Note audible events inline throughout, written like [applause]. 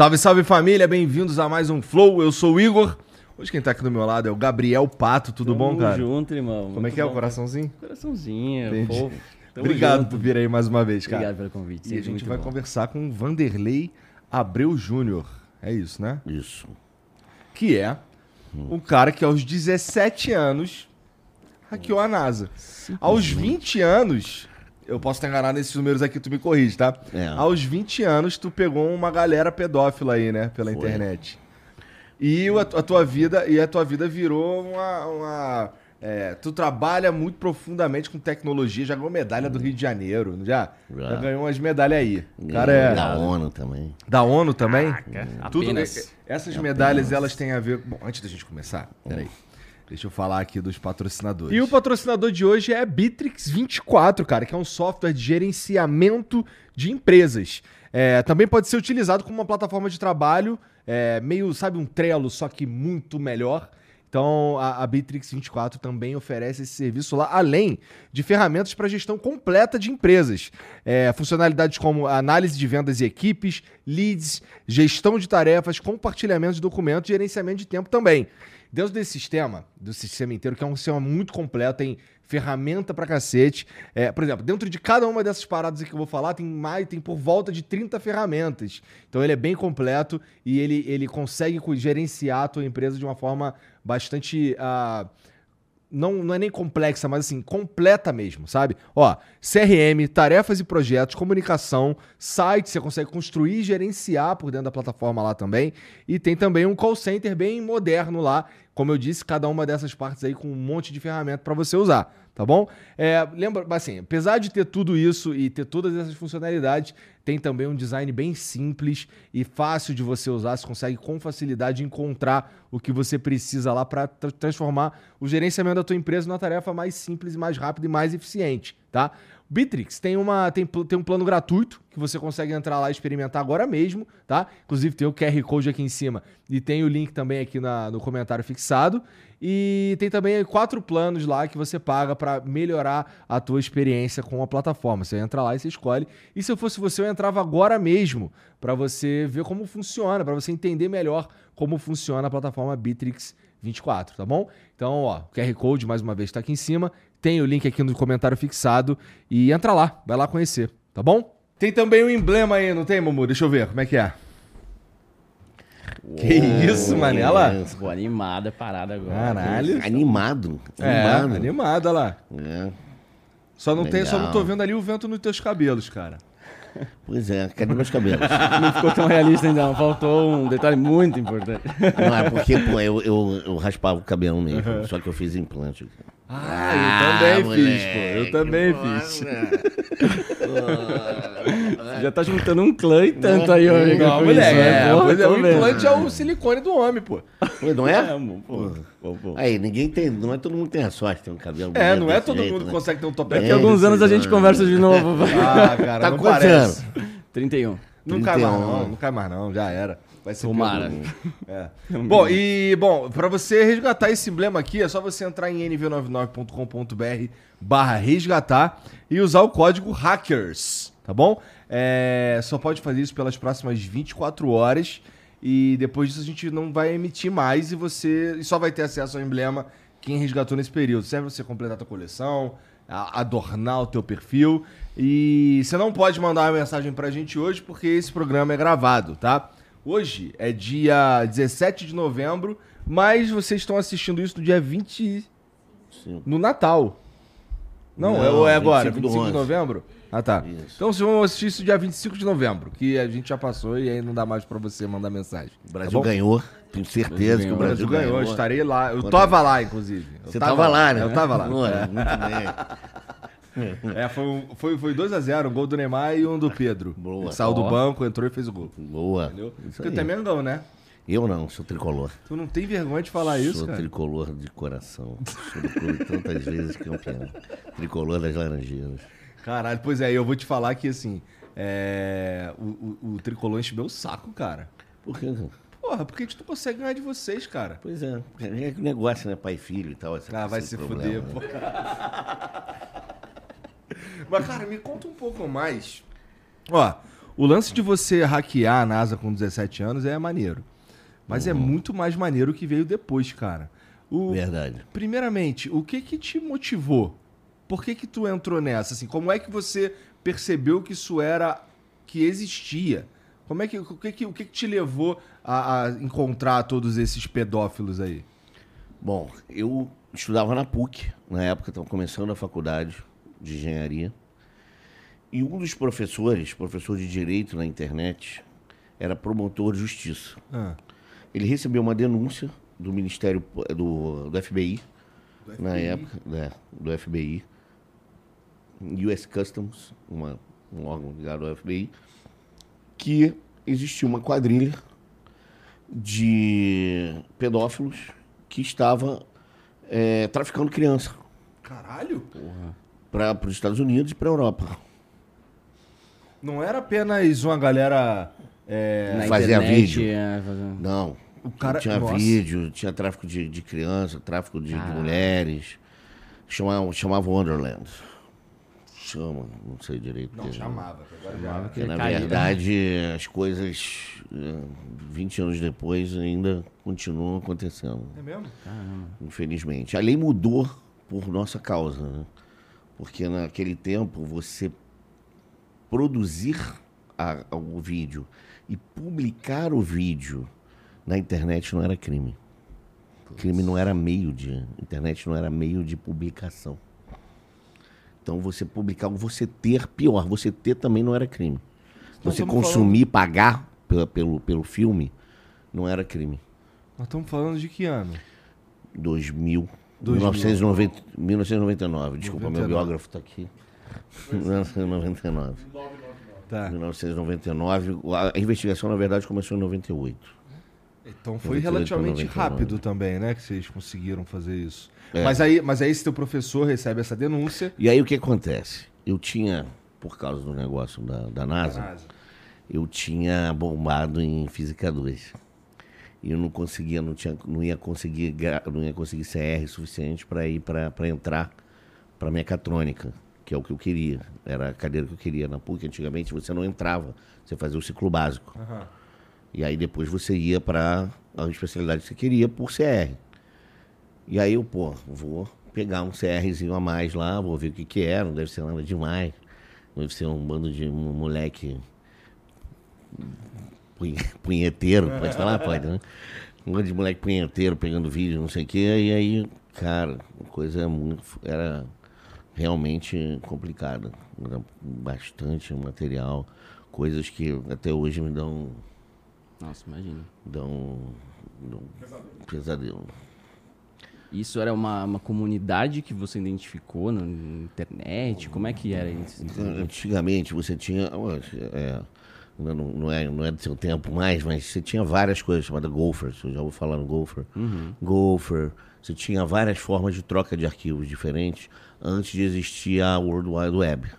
Salve, salve família, bem-vindos a mais um Flow. Eu sou o Igor. Hoje quem tá aqui do meu lado é o Gabriel Pato, tudo Tamo bom, cara? junto, irmão. Como é que é o bom. coraçãozinho? Coraçãozinho, Entendi. fofo. Tamo Obrigado junto. por vir aí mais uma vez, cara. Obrigado pelo convite. E a gente muito vai bom. conversar com o Vanderlei Abreu Júnior. É isso, né? Isso. Que é um cara que aos 17 anos hackeou a NASA. Aos 20 anos, eu posso estar enganado nesses números aqui, tu me corrige, tá? É. Aos 20 anos, tu pegou uma galera pedófila aí, né? Pela Foi. internet. E a, a tua vida e a tua vida virou uma. uma- é, tu trabalha muito profundamente com tecnologia, já ganhou medalha do Rio de Janeiro, não já? Já, Já. ganhou umas medalhas aí. O cara é Da ONU também. da ONU também? Tudo, Apenas. essas medalhas, elas têm a ver. Bom, antes da gente começar, peraí. Deixa eu falar aqui dos patrocinadores. E o patrocinador de hoje é a Bitrix24, cara, que é um software de gerenciamento de empresas. É, também pode ser utilizado como uma plataforma de trabalho, é, meio, sabe, um Trello, só que muito melhor. Então, a, a Bitrix24 também oferece esse serviço lá, além de ferramentas para gestão completa de empresas. É, funcionalidades como análise de vendas e equipes, leads, gestão de tarefas, compartilhamento de documentos e gerenciamento de tempo também. Dentro desse sistema, do sistema inteiro, que é um sistema muito completo, tem ferramenta pra cacete. É, por exemplo, dentro de cada uma dessas paradas que eu vou falar, tem mais, tem por volta de 30 ferramentas. Então ele é bem completo e ele, ele consegue gerenciar a tua empresa de uma forma bastante. ah, não, não é nem complexa, mas assim, completa mesmo, sabe? Ó, CRM, tarefas e projetos, comunicação, site, você consegue construir e gerenciar por dentro da plataforma lá também. E tem também um call center bem moderno lá. Como eu disse, cada uma dessas partes aí com um monte de ferramenta para você usar, tá bom? É, lembra, assim, apesar de ter tudo isso e ter todas essas funcionalidades, tem também um design bem simples e fácil de você usar. Você consegue com facilidade encontrar o que você precisa lá para transformar o gerenciamento da tua empresa numa tarefa mais simples, mais rápida e mais eficiente, tá? Bitrix tem, uma, tem, tem um plano gratuito que você consegue entrar lá e experimentar agora mesmo, tá? Inclusive tem o QR Code aqui em cima e tem o link também aqui na- no comentário fixado. E tem também quatro planos lá que você paga para melhorar a tua experiência com a plataforma. Você entra lá e você escolhe. E se eu fosse você, eu entrava agora mesmo para você ver como funciona, para você entender melhor como funciona a plataforma Bitrix 24, tá bom? Então, ó, o QR Code mais uma vez está aqui em cima. Tem o link aqui no comentário fixado e entra lá, vai lá conhecer, tá bom? Tem também um emblema aí, não tem, Mumu? Deixa eu ver, como é que é? Que isso, Manela? É, Pô, animada, parada agora. Caralho. Animado. É, Animado. animado, olha lá. É. Só não, tem, só não tô Legal. vendo ali o vento nos teus cabelos, cara. Pois é, cadê meus cabelos? [laughs] Não ficou tão realista ainda, não. Faltou um detalhe muito importante. Não, é porque, pô, eu, eu, eu raspava o cabelo mesmo, só que eu fiz implante. Ah, eu também fiz, pô. Eu também pô, fiz. né? [laughs] Já tá juntando um clã e tanto aí, ó. amigo, Não, com moleque, isso, né? é, Porra, é, o vendo. implante é o silicone do homem, pô. Pô, [laughs] Não é? É, pô, pô, pô. Aí, ninguém tem. Não é todo mundo tem a sorte de ter um cabelo É, não é todo jeito, mundo que né? consegue ter um topete. Daqui a alguns anos a gente conversa de novo. [laughs] Ah, cara, Tá não quantos parece. anos? 31. Não cai mais 31. não, não cai mais não, já era. Vai ser Tomara. [laughs] É. Bom, e bom, pra você resgatar esse emblema aqui, é só você entrar em nv99.com.br barra resgatar e usar o código hackers, tá bom? É, só pode fazer isso pelas próximas 24 horas e depois disso a gente não vai emitir mais e você e só vai ter acesso ao emblema quem resgatou nesse período. Serve pra você completar a tua coleção, adornar o teu perfil e você não pode mandar uma mensagem pra gente hoje porque esse programa é gravado, tá? Hoje é dia 17 de novembro, mas vocês estão assistindo isso no dia 20 Sim. no Natal. Não, Não, é, é agora, 25 do 25 de 11. novembro? Ah, tá. Isso. Então vocês vão assistir isso dia 25 de novembro, que a gente já passou e aí não dá mais pra você mandar mensagem. O Brasil tá ganhou. Tenho certeza que o O Brasil, Brasil ganhou, ganhou. eu estarei lá. Eu tava lá, inclusive. Eu Você tava lá, né? Eu tava lá. É. Muito bem. É, foi, um- foi, foi 2x0, um gol do Neymar e um do Pedro. Boa. Ele saiu do banco, entrou e fez o gol. Boa. Entendeu? Isso Porque tu é Mengão, né? Eu não, sou tricolor. Tu não tem vergonha de falar isso, sou cara. tricolor de coração. Sou do clube tantas vezes campeão. Tricolor das Laranjeiras. Caralho, pois é, eu vou te falar que assim, é, o, o, o tricolor encheu o saco, cara. Por quê? Porra, porque a gente não consegue ganhar de vocês, cara. Pois é. É que negócio, né? Pai e filho e tal. Ah, vai se problema, fuder, né? pô. [laughs] Mas, cara, me conta um pouco mais. Ó, o lance de você hackear a NASA com 17 anos é maneiro. Mas Uhum. é muito mais maneiro o que veio depois, cara. O, Verdade. Primeiramente, o que que te motivou? Por que que tu entrou nessa? Assim, como é que você percebeu que isso era que existia? Como é que o que que, o que, que te levou a, a encontrar todos esses pedófilos aí? Bom, eu estudava na PUC, na época estava começando a faculdade de engenharia. E um dos professores, professor de direito na internet, era promotor de justiça. Ah, Ele recebeu uma denúncia do Ministério do, do FBI, na época, né, do FBI, US Customs, uma, um órgão ligado ao FBI, que existia uma quadrilha de pedófilos que estava eh, traficando criança caralho? Para os Estados Unidos e para a Europa. Não era apenas uma galera. é, Na Fazia internet, vídeo. é, fazia- Não. O cara- tinha nossa. vídeo, tinha tráfico de, de criança, tráfico de, de Ah. mulheres. Chamava, chamava Wonderland. Chama, não sei direito. Não, que- chamava. Agora já. Porque, na Caiu. verdade, as coisas, eh, 20 anos depois, ainda continuam acontecendo. É mesmo? Infelizmente. A lei mudou por nossa causa, né? Porque naquele tempo você produzir a- o vídeo e publicar o vídeo na internet não era crime. Crime não era meio de. Internet não era meio de publicação. Então você publicar, você ter, pior, você ter também não era crime. Nós Você consumir, pagar pela- pelo, pelo filme, não era crime. Nós estamos falando de que ano? 2000. 2000. 1990, 1999. Desculpa, 99. meu biógrafo está aqui. 1999. Tá. 1999. A a investigação, na verdade, começou em 98. Então foi 98 pra relativamente 99. rápido também, né? Que vocês conseguiram fazer isso. É. Mas, aí, mas aí esse teu professor recebe essa denúncia. E aí o que acontece? Eu tinha, por causa do negócio da, da NASA, eu tinha bombado em Física 2. E eu não conseguia, não, tinha, não ia conseguir, não ia conseguir CR suficiente para ir para entrar para mecatrônica, que é o que eu queria. Era a cadeira que eu queria. Na PUC, antigamente, você não entrava, você fazia o ciclo básico. Aham. E aí depois você ia para a especialidade que você queria por CR. E aí eu, pô, vou pegar um CRzinho a mais lá, vou ver o que que é, não deve ser nada demais. Deve ser um bando de um moleque [laughs] punheteiro, pode falar? Pode, né? Um bando de moleque punheteiro pegando vídeo, não sei o quê. E aí, cara, a coisa muito, era realmente complicada. Era bastante material, coisas que até hoje me dão Nossa, imagina. dão, dão pesadelo. Isso era uma, uma comunidade que você identificou na internet? Como é que era isso? Antigamente você tinha. é, não, não, é, não é do seu tempo mais, mas você tinha várias coisas chamadas Gopher, você já ouviu falar no Gopher? Uhum. Gopher, você tinha várias formas de troca de arquivos diferentes antes de existir a World Wide Web.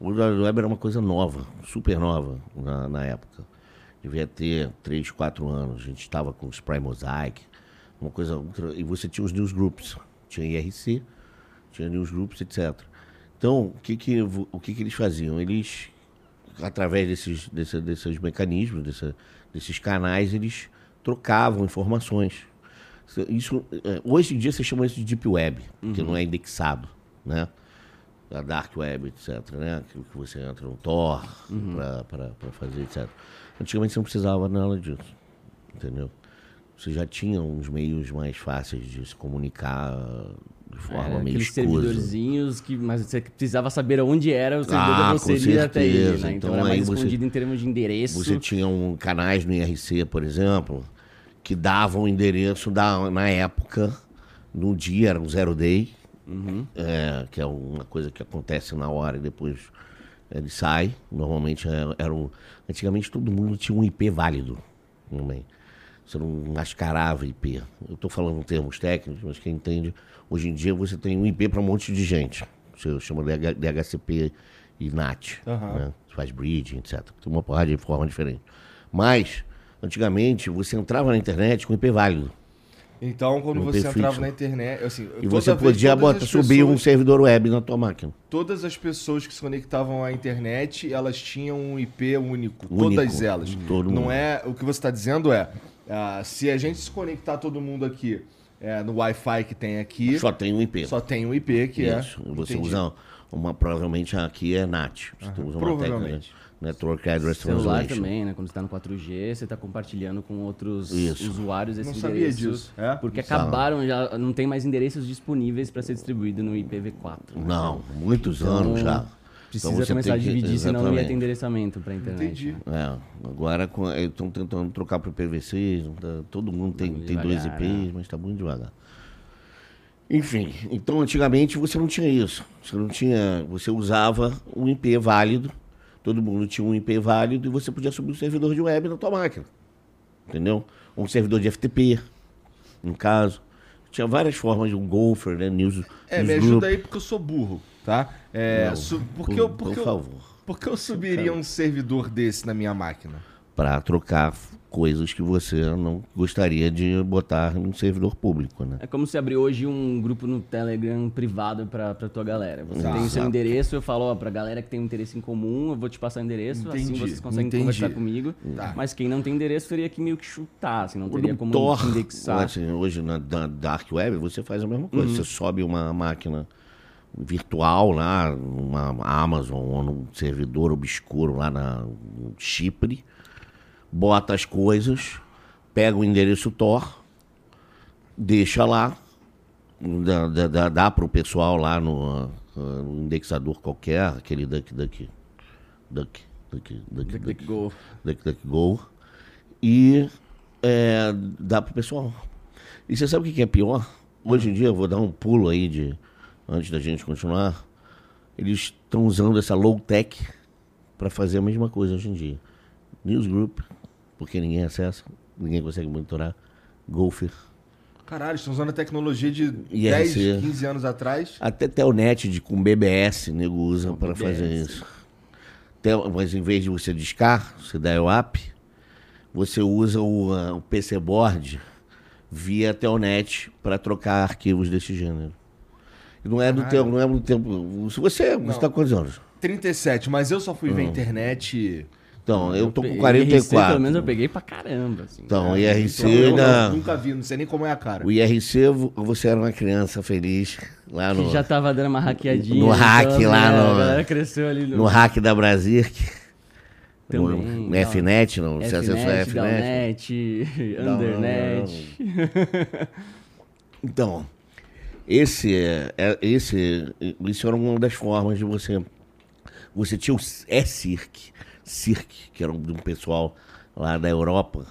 O World Wide Web era uma coisa nova, super nova na, na época. Devia ter 3, 4 anos. A gente estava com o Spry Mosaic, uma coisa. E você tinha os newsgroups. Tinha IRC, tinha newsgroups, etc. Então, o que que, o que que eles faziam? Eles, através desses, desses, desses mecanismos, desse, desses canais, eles trocavam informações. Isso, é, hoje em dia você chama isso de Deep Web, que não é indexado, né? A Dark Web, etc, né? Que, que você entra no Tor Uhum. para fazer, etc. Antigamente você não precisava nada disso, entendeu? Você já tinha uns meios mais fáceis de se comunicar de forma Era meio aqueles escusa. servidorzinhos que mas você precisava saber onde era o servidor Ah, você com ir até ele, né? Então, Então, era mais aí você- escondido em termos de endereço. Você tinha um, canais no IRC, por exemplo, que davam o endereço da, na época, no dia, era um zero day, Uhum. é, que é uma coisa que acontece na hora e depois ele sai. Normalmente é- era um, Antigamente todo mundo tinha um IP válido também. Você não mascarava IP. Eu estou falando em termos técnicos, mas quem entende, hoje em dia você tem um IP para um monte de gente. Você chama DHCP e NAT. Aham. né? Você faz bridging, etc. Tem uma porrada de forma diferente. Mas, antigamente, você entrava na internet com IP válido. Então, quando você entrava na internet, assim, E você podia todas botar, as subir um pessoas- servidor web na tua máquina. Todas as pessoas que se conectavam à internet, elas tinham um IP único. Único. Todas elas. Todo Não mundo. é. O que você está dizendo é. Ah, se a gente se conectar todo mundo aqui é, no Wi-Fi que tem aqui, Só tem um IP. só tem um IP que Isso. é. Você Entendi. usa uma, provavelmente aqui é NAT. Você usa uma técnica provavelmente. de Network Address Celular Translation. também, né? Quando você tá no 4G, você tá compartilhando com outros Isso. usuários esse Não sabia disso. É? Porque Sabe. acabaram, já não tem mais endereços disponíveis para ser distribuído no IPv4. né? Não, muitos Então, anos já. Precisa Então começar a tem que- dividir, senão não ia ter endereçamento para internet. Entendi. né? É, agora estão tentando trocar para o PVC, tá- todo mundo tem, tem dois IPs, mas está muito devagar. Enfim, então antigamente você não tinha isso. Você não tinha. Você usava um IP válido, todo mundo tinha um IP válido e você podia subir um servidor de web na tua máquina. Entendeu? Um servidor de FTP, no caso. Tinha várias formas de um Gopher, né? News, É, me newsgroup. ajuda aí porque eu sou burro, tá? É, Não, su- por- porque eu, por porque eu- favor. por que eu subiria um servidor desse na minha máquina? para trocar coisas que você não gostaria de botar num servidor público, né? É como se abrir hoje um grupo no Telegram privado pra, pra tua galera. Você tem o seu Exato. endereço, eu falo, ó, pra galera que tem um interesse em comum, eu vou te passar o endereço, assim Entendi, vocês conseguem entendi. conversar comigo. Tá. Mas quem não tem endereço teria que meio que chutar, assim, não teria No como Tor, indexar. assim, hoje na, na Dark Web, você faz a mesma coisa. Uhum. Você sobe uma máquina virtual lá, numa Amazon ou num servidor obscuro lá na Chipre, bota as coisas, pega o endereço Tor, deixa lá, dá, dá, dá, para o pessoal lá no, no indexador qualquer, aquele Duck Duck Duck Duck Duck Duck DuckDuckGo. DuckDuckGo e é, dá pro pessoal. E você sabe o que é pior? Hoje em dia, eu vou dar um pulo aí de antes da gente continuar. Eles estão usando essa low tech para fazer a mesma coisa hoje em dia. Newsgroup, porque ninguém acessa, ninguém consegue monitorar. Gopher, Caralho, estão usando a tecnologia de IRC. 10, 15 anos atrás. até Telnet de, com BBS, nego usa para fazer isso. Tel- mas em vez de você discar, você dá o app, você usa o, ah, o PC Board via Telnet para trocar arquivos desse gênero. Não é do Caralho. tempo, não é do tempo. Se você, você tá com quantos anos? 37, mas eu só fui ver internet. Então, eu tô com pe- IRC, 44. pelo menos eu peguei pra caramba, assim. Então, o Então, IRC eu ainda. não- nunca vi, não sei nem como é a cara. O IRC, vo- você era uma criança feliz lá no, Que já tava dando uma hackeadinha. No hack então, lá né, no- A galera cresceu ali no... no hack da. No, Também, no não. FNet, não? Você acessou a Fnet, FNet? Downnet, Não, não, Undernet. [laughs] Então, esse, é, é- esse, isso era uma das formas de você. Você tinha o E-Circ, Circ, que era um, de um pessoal lá da Europa,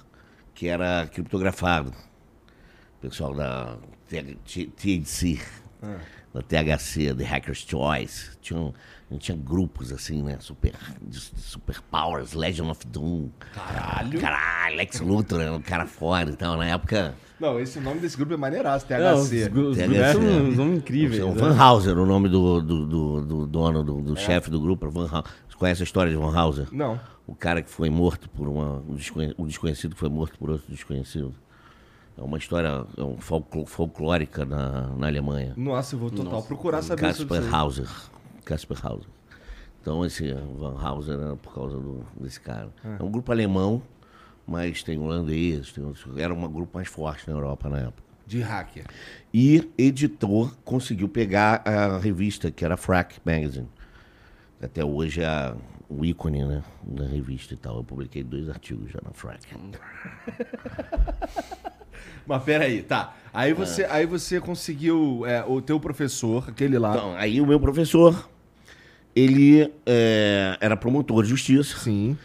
que era criptografado. Pessoal da TH THC, da THC, The Hacker's Choice. Tinha um- A gente tinha grupos assim, né? Super, super Powers, Legend of Doom. Caralho. Caralho, Lex Luthor um cara fora então, na época. Não, esse nome desse grupo é maneiraço, THC. Não, os, os THC, grupos são, é. são incríveis. Então, né? Van Hauser, o nome do, do, do, do dono, do, do chefe do grupo, Van Hauser. Você conhece a história de Van Hauser? Não. O cara que foi morto por uma. Um desconhe- um desconhecido que foi morto por outro desconhecido. É uma história é um folclórica na, na Alemanha. Nossa, eu vou total procurar saber sobre Casper isso. aí. Hauser. Casper Hauser. Então esse Van Hauser era por causa do- desse cara. É. um grupo alemão, mas tem holandês, tem outros, era um grupo mais forte na Europa na época. De hacker. E editor conseguiu pegar a revista, que era Frack Magazine. Até hoje é o ícone né, da revista e tal. Eu publiquei dois artigos já na Frack. [laughs] Mas peraí, tá. Aí você, aí você conseguiu. é, o teu professor, aquele lá. Então, aí o meu professor, ele é, era promotor de justiça. Sim.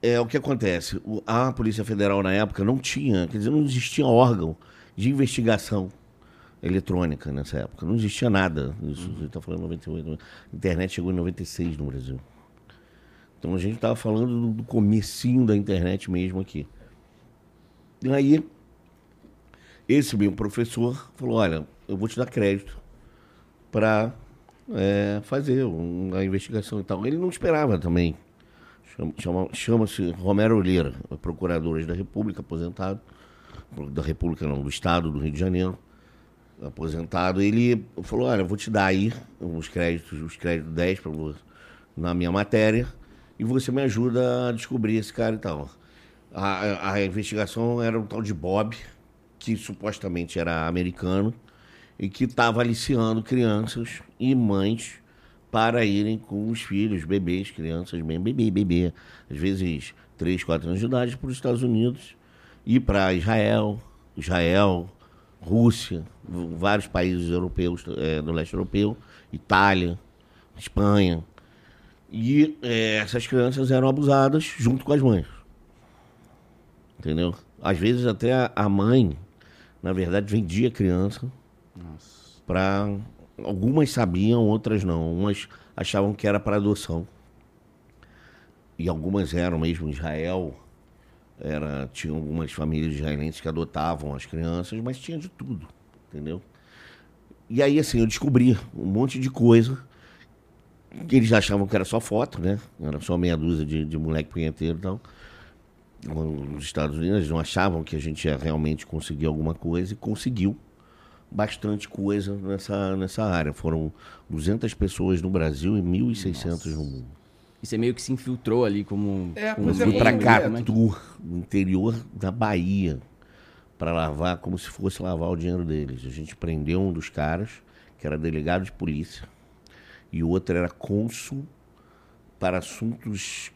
É o que acontece. o- a Polícia Federal na época não tinha, quer dizer, não existia órgão de investigação eletrônica nessa época. Não existia nada. Isso você está falando em 98. A internet chegou em 96 no Brasil. Então a gente estava falando do, do comecinho da internet mesmo aqui. E aí, esse meu professor falou, olha, eu vou te dar crédito para fazer um- a investigação e tal. Ele não esperava também. Chama- chama- Chama-se Romero Oliveira, procurador da República, aposentado. Da República não, do Estado do Rio de Janeiro, aposentado. Ele falou, olha, eu vou te dar aí os créditos, os créditos 10 para você na minha matéria e você me ajuda a descobrir esse cara e tal. A- a investigação era um tal de Bob, que supostamente era americano e que estava aliciando crianças e mães para irem com os filhos, bebês, crianças, bem bebê, bebê, às vezes 3, 4 anos de idade, para os Estados Unidos e para Israel, Israel, Rússia, vários países europeus, eh, do leste europeu, Itália, Espanha. E eh, essas crianças eram abusadas junto com as mães. Entendeu? Às vezes até a mãe, na verdade, vendia a criança para algumas sabiam, outras não. Umas achavam que era para adoção. E algumas eram mesmo Israel. Era, tinha algumas famílias israelenses que adotavam as crianças, mas tinha de tudo, entendeu? E aí, assim, eu descobri um monte de coisa que eles achavam que era só foto, né? Era só meia dúzia de, de moleque punheteiro e tal. Nos Estados Unidos, não achavam que a gente ia realmente conseguir alguma coisa e conseguiu bastante coisa nessa, nessa área. Foram 200 pessoas no Brasil e 1.600 no mundo. E você meio que se infiltrou ali como. É, como é, para? Catu, no interior da Bahia, para lavar como se fosse lavar o dinheiro deles. A gente prendeu um dos caras, que era delegado de polícia, e o outro era cônsul para assuntos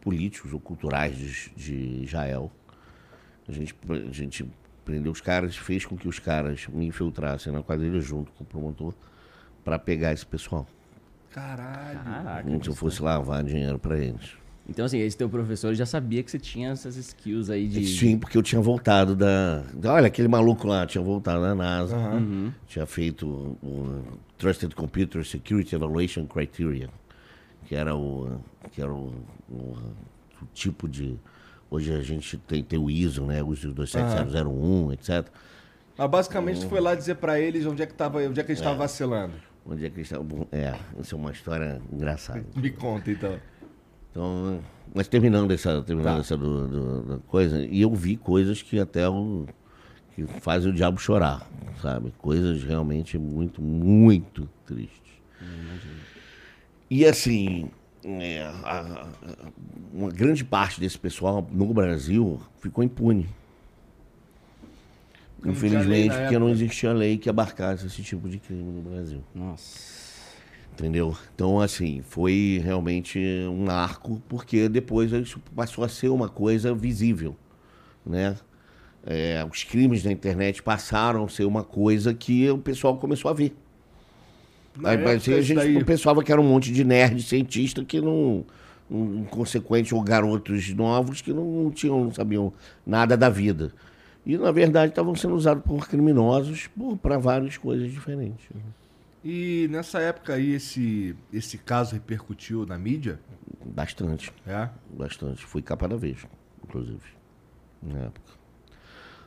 políticos ou culturais de, de Israel. A gente, a gente prendeu os caras, fez com que os caras me infiltrassem na quadrilha junto com o promotor para pegar esse pessoal. Caralho. Caraca. Como se eu fosse lavar dinheiro para eles. Então, assim, esse teu professor já sabia que você tinha essas skills aí de. Sim, porque eu tinha voltado da. da- Olha, aquele maluco lá tinha voltado da NASA. Uhum. Tinha feito o Trusted Computer Security Evaluation Criteria, que era o, que era o, o- o tipo de. Hoje a gente tem, tem o ISO, né? O ISO 27001, etc. Mas basicamente tu foi lá dizer pra eles onde é que, tava, onde é que eles estavam vacilando. Onde é que eles estavam. É, isso é uma história engraçada. [laughs] Me conta então. Então, mas terminando essa, terminando Tá. essa do, do- coisa, e eu vi coisas que até o, que fazem o diabo chorar, sabe? Coisas realmente muito, muito tristes. E assim, é, a- a- uma grande parte desse pessoal no Brasil ficou impune. Não Infelizmente, na porque não época. existia lei que abarcasse esse tipo de crime no Brasil. Nossa. Entendeu? Então, assim, foi realmente um arco, porque depois isso passou a ser uma coisa visível, né? É, os crimes da internet passaram a ser uma coisa que o pessoal começou a ver. Na Aí, parecia a gente daí- pensava que era um monte de nerd cientista que não, não inconsequente ou garotos novos que não tinham, não sabiam nada da vida. E na verdade estavam sendo usados por criminosos para várias coisas diferentes. E nessa época aí, esse, esse caso repercutiu na mídia? Bastante. É? Bastante. Fui capa da vez, inclusive, na época.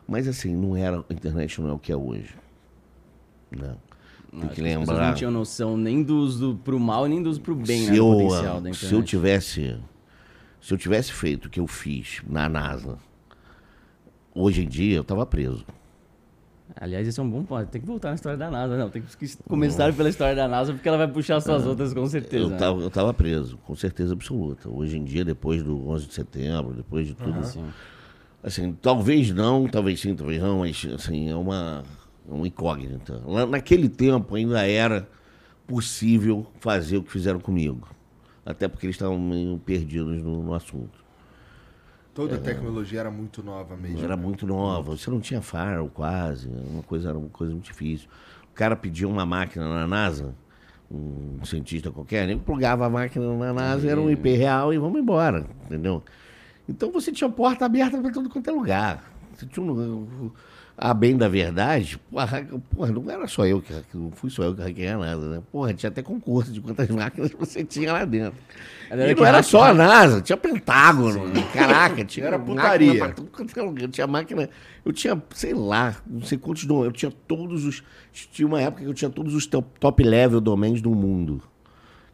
Mas assim, não era, a internet não é o que é hoje. Né? Tem que lembrar. não tinham noção nem dos do, pro mal, nem dos pro bem, se né, eu, potencial da internet. Se eu tivesse, se eu tivesse feito o que eu fiz na NASA, hoje em dia eu tava preso. Aliás, esse é um bom ponto. Tem que voltar na história da NASA. Não, tem que começar pela história da NASA, porque ela vai puxar suas outras com certeza. Eu né? tava, eu tava preso, com certeza absoluta. Hoje em dia, depois do 11 de setembro, depois de tudo. Sim. Assim, talvez não, talvez sim, talvez não, mas assim, é uma, uma incógnita. Lá naquele tempo ainda era possível fazer o que fizeram comigo. Até porque eles estavam meio perdidos no, no assunto. Toda a tecnologia era muito nova mesmo. Era né? muito nova. Você não tinha firewall quase. Uma coisa, era uma coisa muito difícil. O cara pedia uma máquina na NASA, um cientista qualquer, ele plugava a máquina na NASA, era um IP real e vamos embora, entendeu? Então você tinha porta aberta para todo quanto é lugar. Você tinha um, a bem da verdade, porra, porra, não era só eu que não fui só eu que hackeei nada, né? Porra, tinha até concurso de quantas [laughs] máquinas você tinha lá dentro. Era e não era só a NASA, tinha Pentágono, caraca, tinha [laughs] Era máquina putaria. quanto é tinha máquina, eu tinha, sei lá, não sei quantos eu tinha todos os, tinha uma época que eu tinha todos os top level domains do mundo.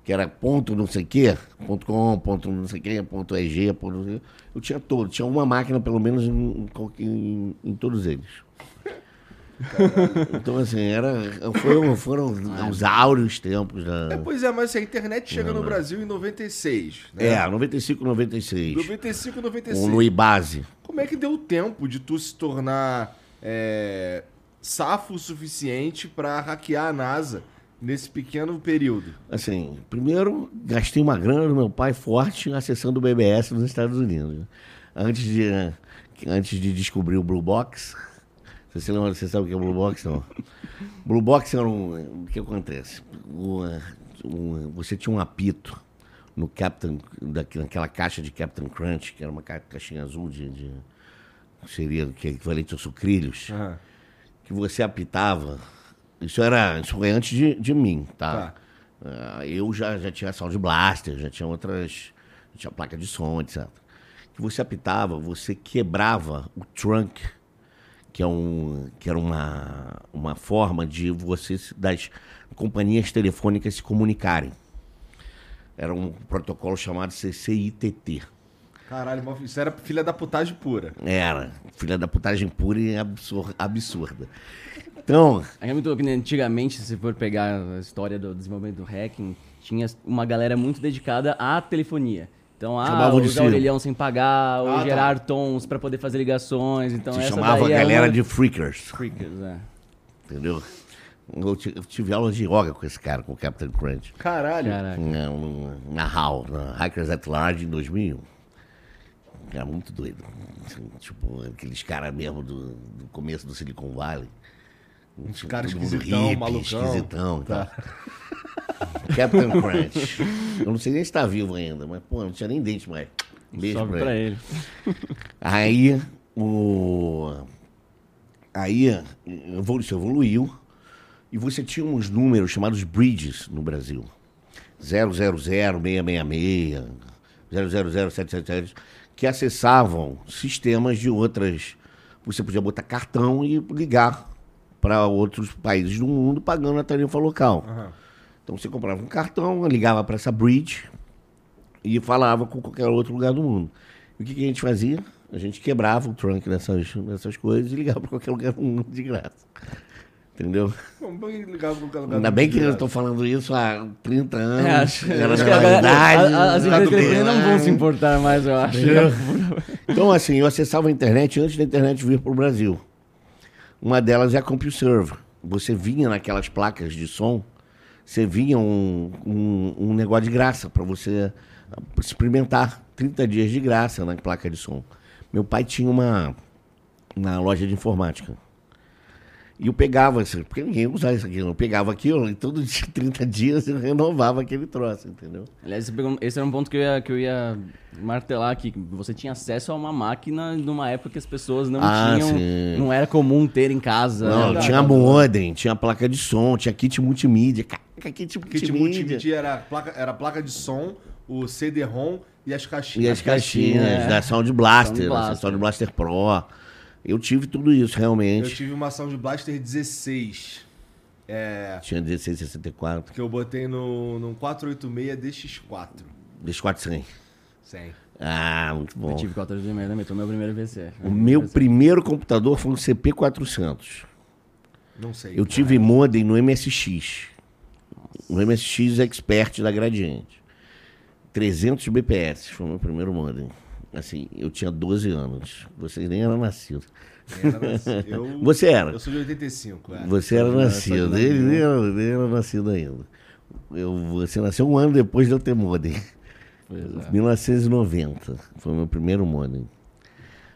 Que era ponto não sei o quê, ponto com, ponto não sei o quê, ponto EG, ponto não sei o quê. Eu tinha todos, tinha uma máquina pelo menos em, em- em todos eles. Então, assim, era, foram, foram os áureos tempos da. É, pois é, mas assim, a internet chega no Brasil em 96. Né? É, 95, 96. 95, 96. Com o Ibase. Como é que deu tempo de tu se tornar é, safo o suficiente pra hackear a NASA nesse pequeno período? Assim, primeiro, gastei uma grana do meu pai forte acessando o BBS nos Estados Unidos. Antes de, antes de descobrir o Blue Box. Você, lembra, você sabe o que é o Blue Box? Não. Blue Box era um. O que acontece? Um- você tinha um apito no Captain, naquela caixa de Captain Crunch, que era uma ca- caixinha azul de. de seria que é equivalente aos sucrilhos que você apitava. Isso era. Isso foi antes de, de mim, tá? Ah, eu já, já tinha Sound Blaster, já tinha outras. já tinha placa de som, etc. Que você apitava, você quebrava o trunk, que, é um, que era uma, uma forma de você das companhias telefônicas se comunicarem. Era um protocolo chamado CCITT. Caralho, isso era filha da putagem pura. Era, filha da putagem pura e absur- absurda. Então, É muito louco, né? Antigamente, se for pegar a história do desenvolvimento do hacking, tinha uma galera muito dedicada à telefonia. Então, ah, Ciro. orelhão sem pagar, ou Ah, tá. gerar tons pra poder fazer ligações. Então, se essa chamava a daí era galera uma- de freakers. Freakers, é. Entendeu? Eu, ti- eu tive aula de yoga com esse cara, com o Captain Crunch. Caralho. Caraca. Na, na HAL, na Hackers at Large, em 2001. Era muito doido. Tipo, aqueles caras mesmo do, do começo do Silicon Valley. Uns caras esquisitão, malucão. Esquisitão, tá. [laughs] Captain Crunch. Eu não sei nem se tá vivo ainda, mas, pô, não tinha nem dente mais. Beijo Sobe pra pra ele. ele. Aí, o... Aí, isso evoluiu e você tinha uns números chamados bridges no Brasil. 000-666, 000-777, que acessavam sistemas de outras... Você podia botar cartão e ligar para outros países do mundo pagando a tarifa local. Então você comprava um cartão, ligava para essa bridge e falava com qualquer outro lugar do mundo. E o que, que a gente fazia? A gente quebrava o trunk nessas, nessas coisas e ligava para qualquer lugar do mundo de graça. Entendeu? Ainda bem que eu estou falando isso há 30 anos. É, acho, era acho a- as tá empresas não vão se importar mais, eu acho. Então, assim, eu acessava a internet antes da internet vir para o Brasil. Uma delas é a CompuServe. Você vinha naquelas placas de som, você vinha um, um, um negócio de graça para você experimentar 30 dias de graça na placa de som. Meu pai tinha uma, uma loja de informática. E eu pegava, assim, porque ninguém usava isso aqui. Eu pegava aquilo e todo dia, [laughs] 30 dias, eu renovava aquele troço, entendeu? Aliás, esse era um ponto que eu ia, que eu ia martelar aqui. Você tinha acesso a uma máquina numa época que as pessoas não ah, tinham. Sim. Não era comum ter em casa. Não, né? tinha modem, tinha placa de som, tinha kit multimídia. Kit multimídia. Kit multimídia era placa, era placa de som, o CD-ROM e as caixinhas. E as caixinhas, é. da Sound Blaster, Sound Blaster. Sound Blaster Pro. Eu tive tudo isso, realmente. Eu tive uma Sound Blaster 16. É, Tinha 1664. Que eu botei no, no 486 DX4. DX4 100. 100. Ah, muito bom. Eu tive 486 também, foi o meu primeiro VC. O meu VC. primeiro computador foi um CP400. Não sei. Eu tive modem no MSX. Nossa. No MSX Expert da Gradiente. 300 BPS foi o meu primeiro modem. Assim, eu tinha 12 anos. Vocês nem eram nascidos. [laughs] Eu, Você era. Eu sou de 85, é. Você era nascido. Ele nem era, nem era nascido ainda. Eu, você nasceu um ano depois de eu ter modem. É. 1990 foi meu primeiro modem.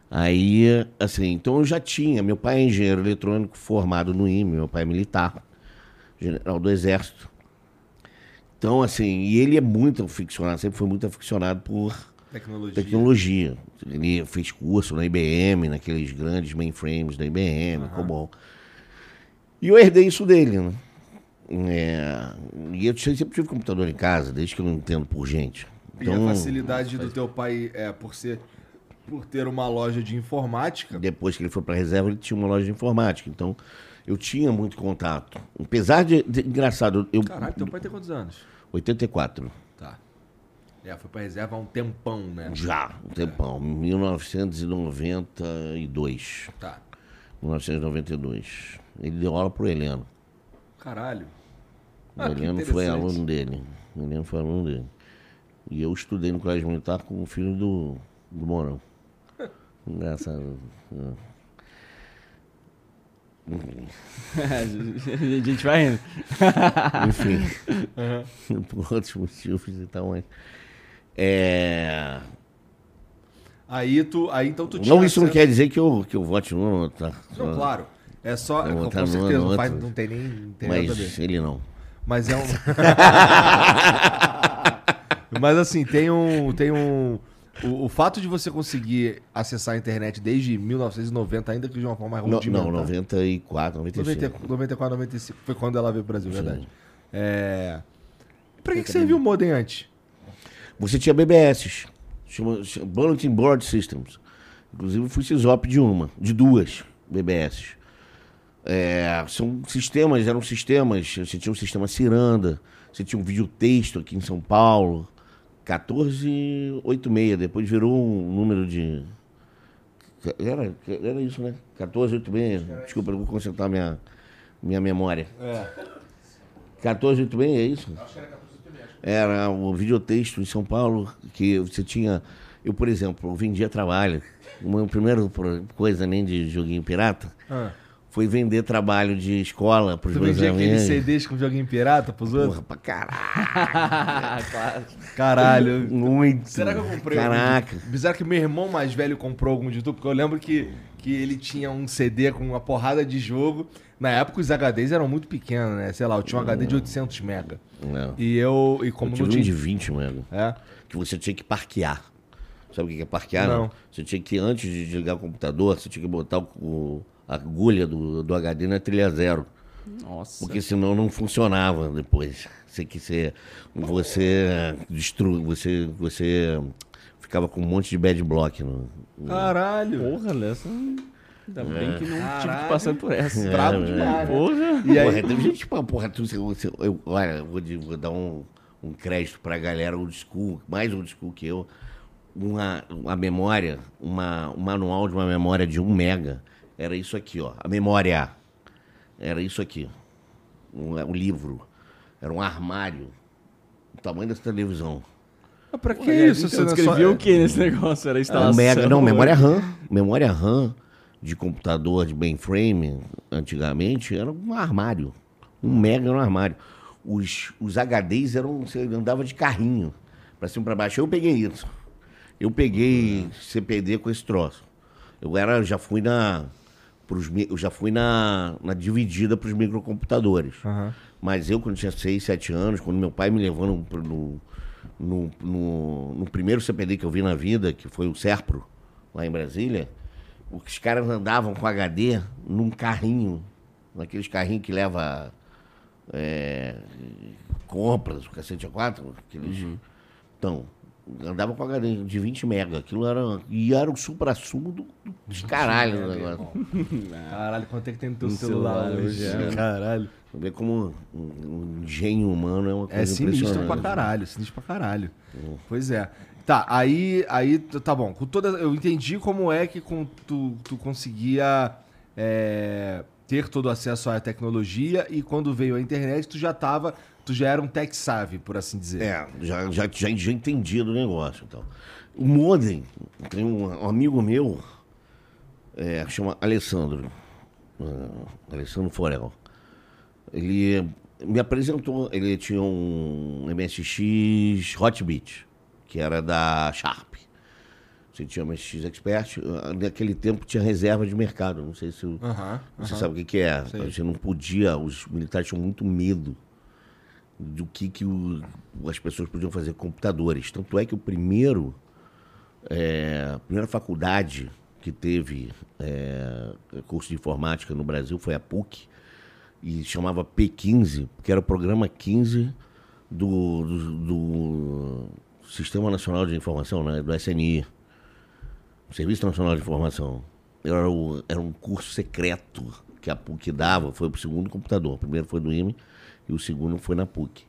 Aí, assim, então eu já tinha. Meu pai é engenheiro eletrônico formado no IME, meu pai é militar, general do Exército. Então, assim, e ele é muito aficionado, sempre foi muito aficionado por Tecnologia. Tecnologia. Ele fez curso na IBM, naqueles grandes mainframes da IBM, uhum. COBOL. E eu herdei isso dele, né? É, e eu sempre tive computador em casa, desde que eu não entendo por gente. Então, e a então, facilidade do teu pai é por ser por ter uma loja de informática. Depois que ele foi para reserva, ele tinha uma loja de informática. Então, eu tinha muito contato. Apesar de, de engraçado, eu Caralho, teu pai tem quantos anos? 84. É, foi para reserva há um tempão, né? Já, um tempão. É. 1992. Tá. 1992. Ele deu aula pro Heleno. Caralho. Ah, o Heleno foi aluno dele. O Heleno foi aluno dele. E eu estudei no Colégio Militar com o filho do, do Morão. [laughs] Engraçado. [laughs] a gente vai indo. Enfim. Uhum. [laughs] Por outros motivos e tal, mas. É... Aí tu, aí então tu Não, isso não quer dizer que eu, que eu vote no tá? Não, claro. É só, com certeza, no, não, não tem nem não tem Mas ele não. Mas é um [laughs] Mas assim, tem um tem um o, o, fato de você conseguir acessar a internet desde 1990, ainda que de uma forma mais rudimentar. Não, não 94, 95. 90, 94, 95 foi quando ela veio pro Brasil, Sim. verdade. É... Pra que, que serviu o modem antes? Você tinha BBS, chama, chama Bulletin Board Systems. Inclusive, eu fui CISOP de uma, de duas BBS. É, são sistemas, eram sistemas. Você tinha um sistema Ciranda, você tinha um videotexto aqui em São Paulo, 1486, depois virou um número de. Era, era isso, né? 1486. Desculpa, eu vou concentrar minha, minha memória. É. 1486, é isso? Acho que era era o videotexto em São Paulo, que você tinha. Eu, por exemplo, vendia trabalho. Uma primeira coisa nem de joguinho pirata ah. foi vender trabalho de escola para os meus vendia aqueles CDs com joguinho pirata pros outros? Porra, pra [laughs] caralho. caralho. Muito. Será que eu comprei? Caraca. Um Bizarro que meu irmão mais velho comprou algum de tu, porque eu lembro que, que ele tinha um CD com uma porrada de jogo. Na época os HDs eram muito pequenos, né? Sei lá, eu tinha um HD de 800 mega. Não. E eu. E como eu tive não tinha... um de 20 mega. É? Que você tinha que parquear. Sabe o que é parquear? Não. não? Você tinha que, antes de desligar o computador, você tinha que botar o, a agulha do, do HD na trilha zero. Nossa. Porque senão não funcionava depois. Você que você, você destrui, você, você ficava com um monte de bad block no. no... Caralho! Porra, nessa. Ainda bem que não Caralho. tive que passar por essa. É, Bravo é, demais. Porra. E aí, porra, tem gente, porra, tu, eu, eu, olha, vou, vou dar um, um crédito pra galera old school, mais old school que eu. Uma, uma memória, uma, um manual de uma memória de um mega. Era isso aqui, ó. A memória. Era isso aqui. Um, um livro. Era um armário. O tamanho dessa televisão. Mas pra que Pô, isso? Você escreveu só... o que nesse negócio? Era [laughs] instalação? Um mega, não, memória RAM. Memória RAM de computador de mainframe, antigamente, era um armário. Um mega no armário. Os, os HDs eram. Você andava de carrinho, para cima para baixo. Eu peguei isso. Eu peguei CPD com esse troço. Eu era, já fui na pros, eu já fui na, na dividida para os microcomputadores. Uhum. Mas eu, quando tinha 6, 7 anos, quando meu pai me levou no, no, no, no, no primeiro CPD que eu vi na vida, que foi o Serpro, lá em Brasília, os caras andavam com HD num carrinho, naqueles carrinhos que leva é, compras, o cacete A4, aqueles. Uhum. Então, andava com HD de 20 mega. Aquilo era. E era o supra-sumo do, dos caralho do negócio. [laughs] Caralho, quanto é que tem no teu celular, celular hoje? É. Caralho. Ver como um, um engenho humano é uma coisa É sinistro pra caralho, sinistro pra caralho. Uhum. Pois é. Tá, aí, aí tá bom. Com toda, eu entendi como é que com, tu, tu conseguia é, ter todo o acesso à tecnologia e quando veio a internet tu já tava, tu já era um tech savvy, por assim dizer. É, já, já, já, já entendia do negócio. Então. O modem, tem um, um amigo meu, é, chama Alessandro, uh, Alessandro Forel. Ele me apresentou, ele tinha um MSX Hotbit que era da Sharp. Você tinha uma X Expert, naquele tempo tinha reserva de mercado. Não sei se você sabe o que, que é. Sei. Você não podia, os militares tinham muito medo do que, que o, as pessoas podiam fazer com computadores. Tanto é que o primeiro, é, a primeira faculdade que teve é, curso de informática no Brasil foi a PUC, e chamava P15, que era o programa 15 do, do, do Sistema Nacional de Informação, né, do SNI, Serviço Nacional de Informação. Era, o, era um curso secreto que a PUC dava, foi para o segundo computador. O primeiro foi do IME e o segundo foi na PUC.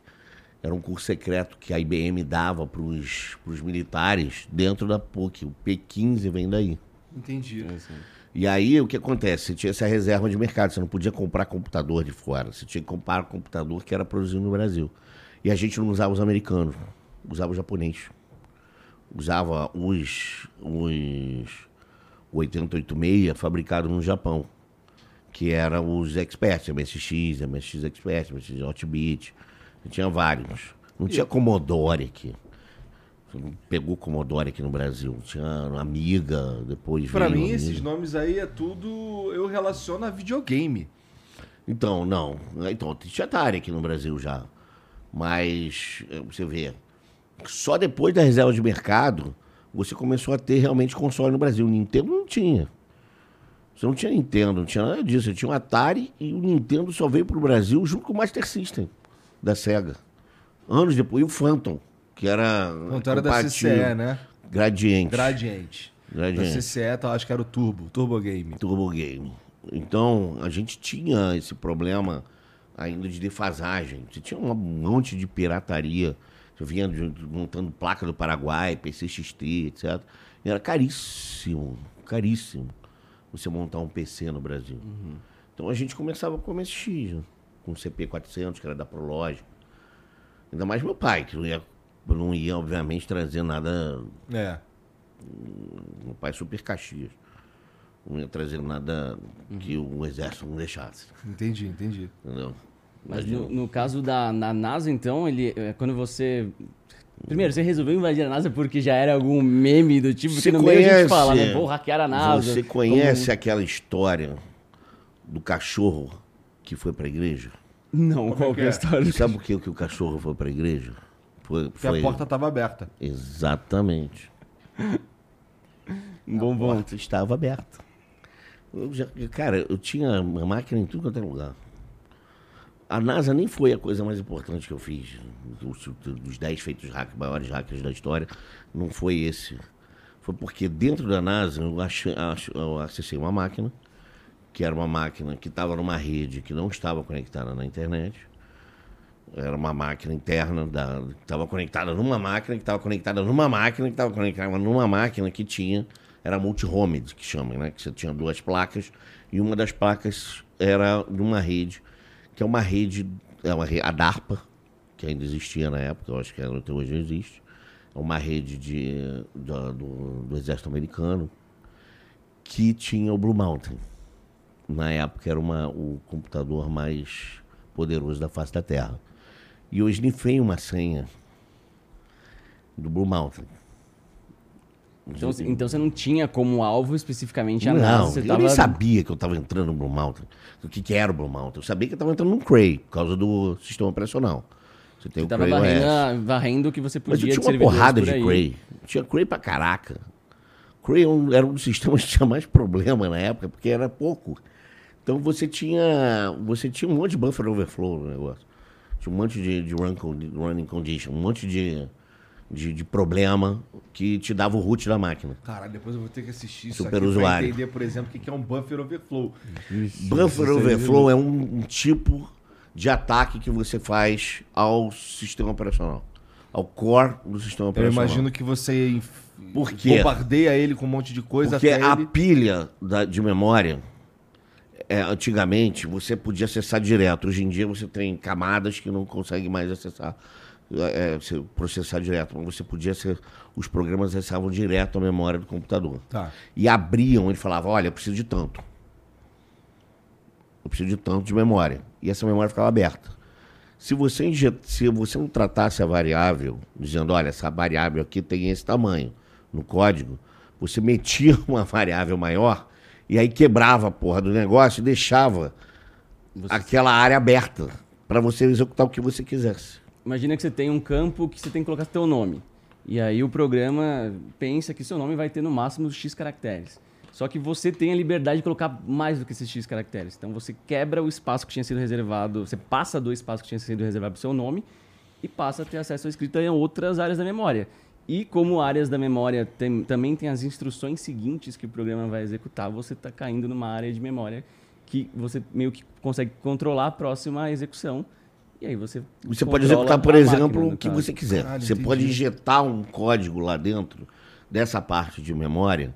Era um curso secreto que a IBM dava para os militares dentro da PUC. O P15 vem daí. Entendi. É e aí o que acontece? Você tinha essa reserva de mercado, você não podia comprar computador de fora, você tinha que comprar computador que era produzido no Brasil. E a gente não usava os americanos usava o japonês. Usava os, os 886 fabricados no Japão, que eram os Experts, MSX, MSX Expert, MSX Hotbit, tinha vários. Não tinha Commodore aqui. Pegou Commodore aqui no Brasil. Tinha Amiga, depois Para mim, Amiga. esses nomes aí é tudo. Eu relaciono a videogame. Então, não. Então, tinha Atari aqui no Brasil já. Mas, eh, você vê, só depois da reserva de mercado você começou a ter realmente console no Brasil. O Nintendo não tinha. Você não tinha Nintendo, não tinha nada disso. Você tinha o Atari e o Nintendo só veio para o Brasil junto com o Master System da SEGA. Anos depois, e o Phantom, que era. Phantom era da CCE, né? Gradiente. Gradiente. Gradiente. Da CCE, tá, acho que era o Turbo, Turbo Game. Turbo Game. Então, a gente tinha esse problema ainda de defasagem. Você tinha um monte de pirataria eu vinha montando placa do Paraguai, PCXT, etc. E era caríssimo, caríssimo você montar um PC no Brasil. Uhum. Então a gente começava com o MSX, né? com o CP400, que era da Prolog. Ainda mais meu pai, que não ia, não ia obviamente, trazer nada... É. Meu pai é super Caxias. Não ia trazer nada uhum. que o exército não deixasse. Entendi, entendi. Entendeu? Mas no, no, caso da na NASA, então, ele, é, quando você. Primeiro, você resolveu invadir a NASA porque já era algum meme do tipo você que no conhece, meio a gente fala, né? Vou hackear a NASA. Você conhece como... aquela história do cachorro que foi para a igreja? Não, Como qual é, é a história? Sabe por que, que o cachorro foi para a igreja? Foi, Porque foi... a porta estava aberta. Exatamente. um bom a porta estava aberta. Eu já, cara, eu tinha uma máquina em tudo quanto é lugar. A NASA nem foi a coisa mais importante que eu fiz. Dos, dos dez feitos hackers, maiores hackers da história, não foi esse. Foi porque dentro da NASA eu, achei, eu acessei uma máquina, que era uma máquina que estava numa rede que não estava conectada na internet. Era uma máquina interna, da, estava conectada numa máquina, que estava conectada numa máquina, que estava conectada numa máquina que tinha, era multi-homed, que chama, né? Que você tinha duas placas, e uma das placas era de uma rede que é uma rede, é uma a DARPA, que ainda existia na época, eu acho que até hoje existe, é uma rede de, do, do, Exército Americano, que tinha o Blue Mountain. Na época era uma, o computador mais poderoso da face da Terra. E eu esnifei uma senha do Blue Mountain. Então, então você não tinha como alvo especificamente a não. Você eu tava... nem sabia que eu estava entrando no Blue Mountain. O que, que era o Blue Mountain? Eu sabia que eu estava entrando no Cray, por causa do sistema operacional. Você tem você o Cray varrendo, varrendo o que você podia Mas eu tinha uma porrada de Cray. Tinha Cray pra caraca. Cray é era um dos [laughs] sistemas que tinha mais problema na época, porque era pouco. Então você tinha, você tinha um monte de buffer overflow no negócio. Tinha um monte de, de run, running condition, um monte de de, de, problema que te dava o root da máquina. Caralho, depois eu vou ter que assistir isso Super aqui usuário. entender, por exemplo, o que é um buffer overflow. Isso, buffer isso overflow é um, um, tipo de ataque que você faz ao sistema operacional, ao core do sistema operacional. Eu imagino que você Por quê? bombardeia ele com um monte de coisa Porque a ele... pilha da, de memória, é, antigamente, você podia acessar direto. Hoje em dia você tem camadas que não consegue mais acessar é, processar direto, mas você podia ser. Os programas acessavam direto a memória do computador. Tá. E abriam, ele falava, olha, eu preciso de tanto. Eu preciso de tanto de memória. E essa memória ficava aberta. Se você, se você não tratasse a variável, dizendo, olha, essa variável aqui tem esse tamanho no código, você metia [laughs] uma variável maior e aí quebrava a porra do negócio e deixava você... aquela área aberta para você executar o que você quisesse imagina que você tem um campo que você tem que colocar seu nome. E aí o programa pensa que seu nome vai ter no máximo X caracteres. Só que você tem a liberdade de colocar mais do que esses X caracteres. Então você quebra o espaço que tinha sido reservado, você passa do espaço que tinha sido reservado para o seu nome e passa a ter acesso à escrita em outras áreas da memória. E como áreas da memória tem, também tem as instruções seguintes que o programa vai executar, você está caindo numa área de memória que você meio que consegue controlar a próxima execução e aí você. Você pode executar, por exemplo, o que você quiser. Caralho, você entendi. pode injetar um código lá dentro dessa parte de memória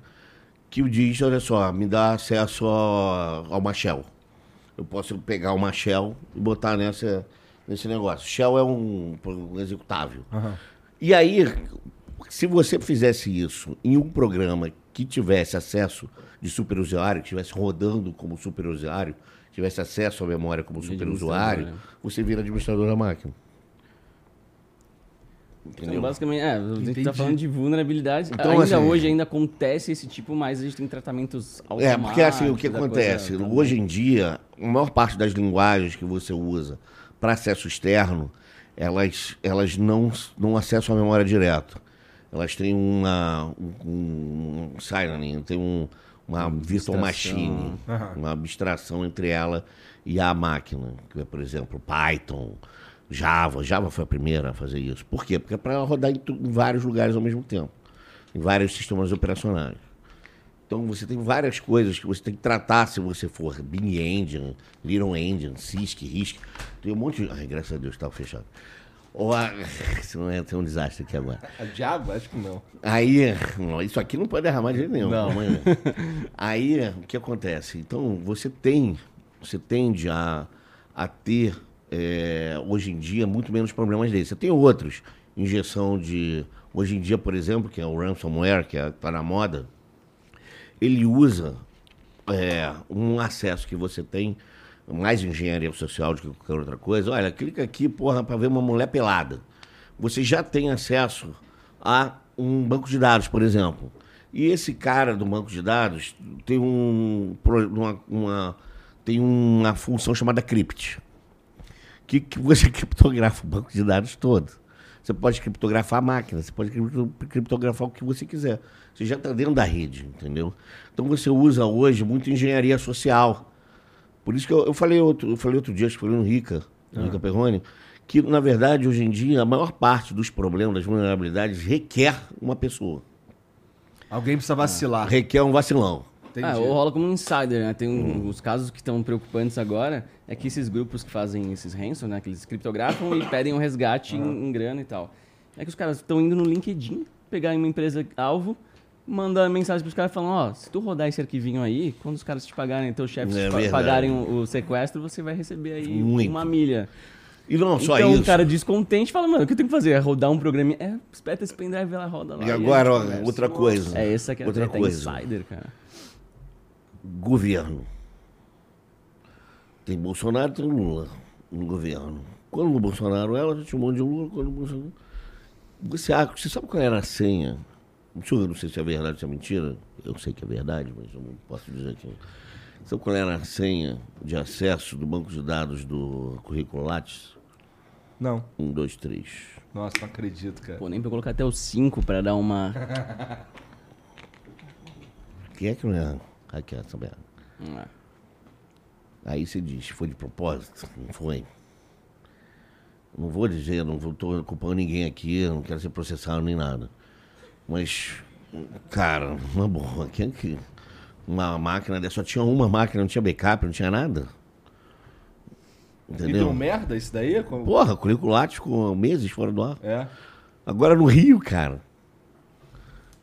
que o diz, olha só, me dá acesso a, a uma shell. Eu posso pegar uma shell e botar nessa, nesse negócio. Shell é um, um executável. Uhum. E aí, se você fizesse isso em um programa que tivesse acesso de superusuário, que estivesse rodando como superusuário, tivesse acesso à memória como superusuário, né? você vira administrador da máquina. Então, Entendeu? Então, basicamente, é, a gente está falando de vulnerabilidade. Então, ainda assim, hoje ainda acontece esse tipo, mas a gente tem tratamentos automáticos. É, porque assim, o que acontece? Coisa... Hoje em dia, a maior parte das linguagens que você usa para acesso externo, elas, elas não, não acessam a memória direto. Elas têm uma, um, um signing, tem um, uma virtual machine, uhum. uma abstração entre ela e a máquina, que é, por exemplo, Python, Java. Java foi a primeira a fazer isso. Por quê? Porque é para rodar em, em, vários lugares ao mesmo tempo, em vários sistemas operacionais. Então você tem várias coisas que você tem que tratar se você for Bing Engine, Little Engine, Cisc, RISC. Tem um monte de. Ai, graças a Deus, estava fechado. Ou a... [laughs] Se não é ter um desastre aqui agora. A diabo? Acho que não. Aí, isso aqui não pode derramar de jeito nenhum. Não. [laughs] Aí, o que acontece? Então, você tem, você tende a, a ter, é, hoje em dia, muito menos problemas desses. Você tem outros. Injeção de... Hoje em dia, por exemplo, que é o ransomware, que está é, na moda, ele usa é, um acesso que você tem mais engenharia social do que qualquer outra coisa. Olha, clica aqui, porra, para ver uma mulher pelada. Você já tem acesso a um banco de dados, por exemplo. E esse cara do banco de dados tem um, uma, uma tem uma função chamada crypt, que, que você [laughs] criptografa o banco de dados todo. Você pode criptografar a máquina, você pode criptografar o que você quiser. Você já está dentro da rede, entendeu? Então você usa hoje muito engenharia social por isso que eu, eu falei, outro, eu falei outro dia, acho que foi no Rica, no ah. Rica Perrone, que, na verdade, hoje em dia, a maior parte dos problemas, das vulnerabilidades, requer uma pessoa. Alguém precisa vacilar. Requer um vacilão. Ah, ou rola como um insider, né? Tem um, hum. os casos que estão preocupantes agora é que esses grupos que fazem esses ransom, né? Que eles criptografam e pedem um resgate uhum. em, em, grana e tal. É que os caras estão indo no LinkedIn, pegar uma empresa alvo, manda mensagem pros caras falando, ó, se tu rodar esse arquivinho aí, quando os caras te pagarem, teus chefes é pagarem o, o, sequestro, você vai receber aí Muito. uma milha. E não só então, isso. Então o cara descontente fala, mano, o que eu tenho que fazer? É rodar um programinha. É, espeta esse pendrive lá, roda lá. E agora, ó, outra coisa. É essa que é outra a coisa. insider, cara. Governo. Tem Bolsonaro tem Lula no governo. Quando o Bolsonaro ela tinha um monte de Lula, quando o Bolsonaro. Você, você sabe qual era a senha eu não sei se é verdade ou se é mentira. Eu sei que é verdade, mas eu não posso dizer que. Sabe qual era a senha de acesso do banco de dados do currículo Lattes? Não. Um, dois, três. Nossa, não acredito, cara. Pô, nem pra colocar até o 5 pra dar uma. [laughs] Quem é que não é? Aqui, essa merda. Hum, é. Aí você diz, foi de propósito? Não foi. Não vou dizer, não vou, tô culpando ninguém aqui, não quero ser processado nem nada. Mas, cara, uma boa, quem é que. Uma máquina dessa, só tinha uma máquina, não tinha backup, não tinha nada. E deu merda isso daí? Com... Porra, curricular ficou meses fora do ar. É. Agora no Rio, cara.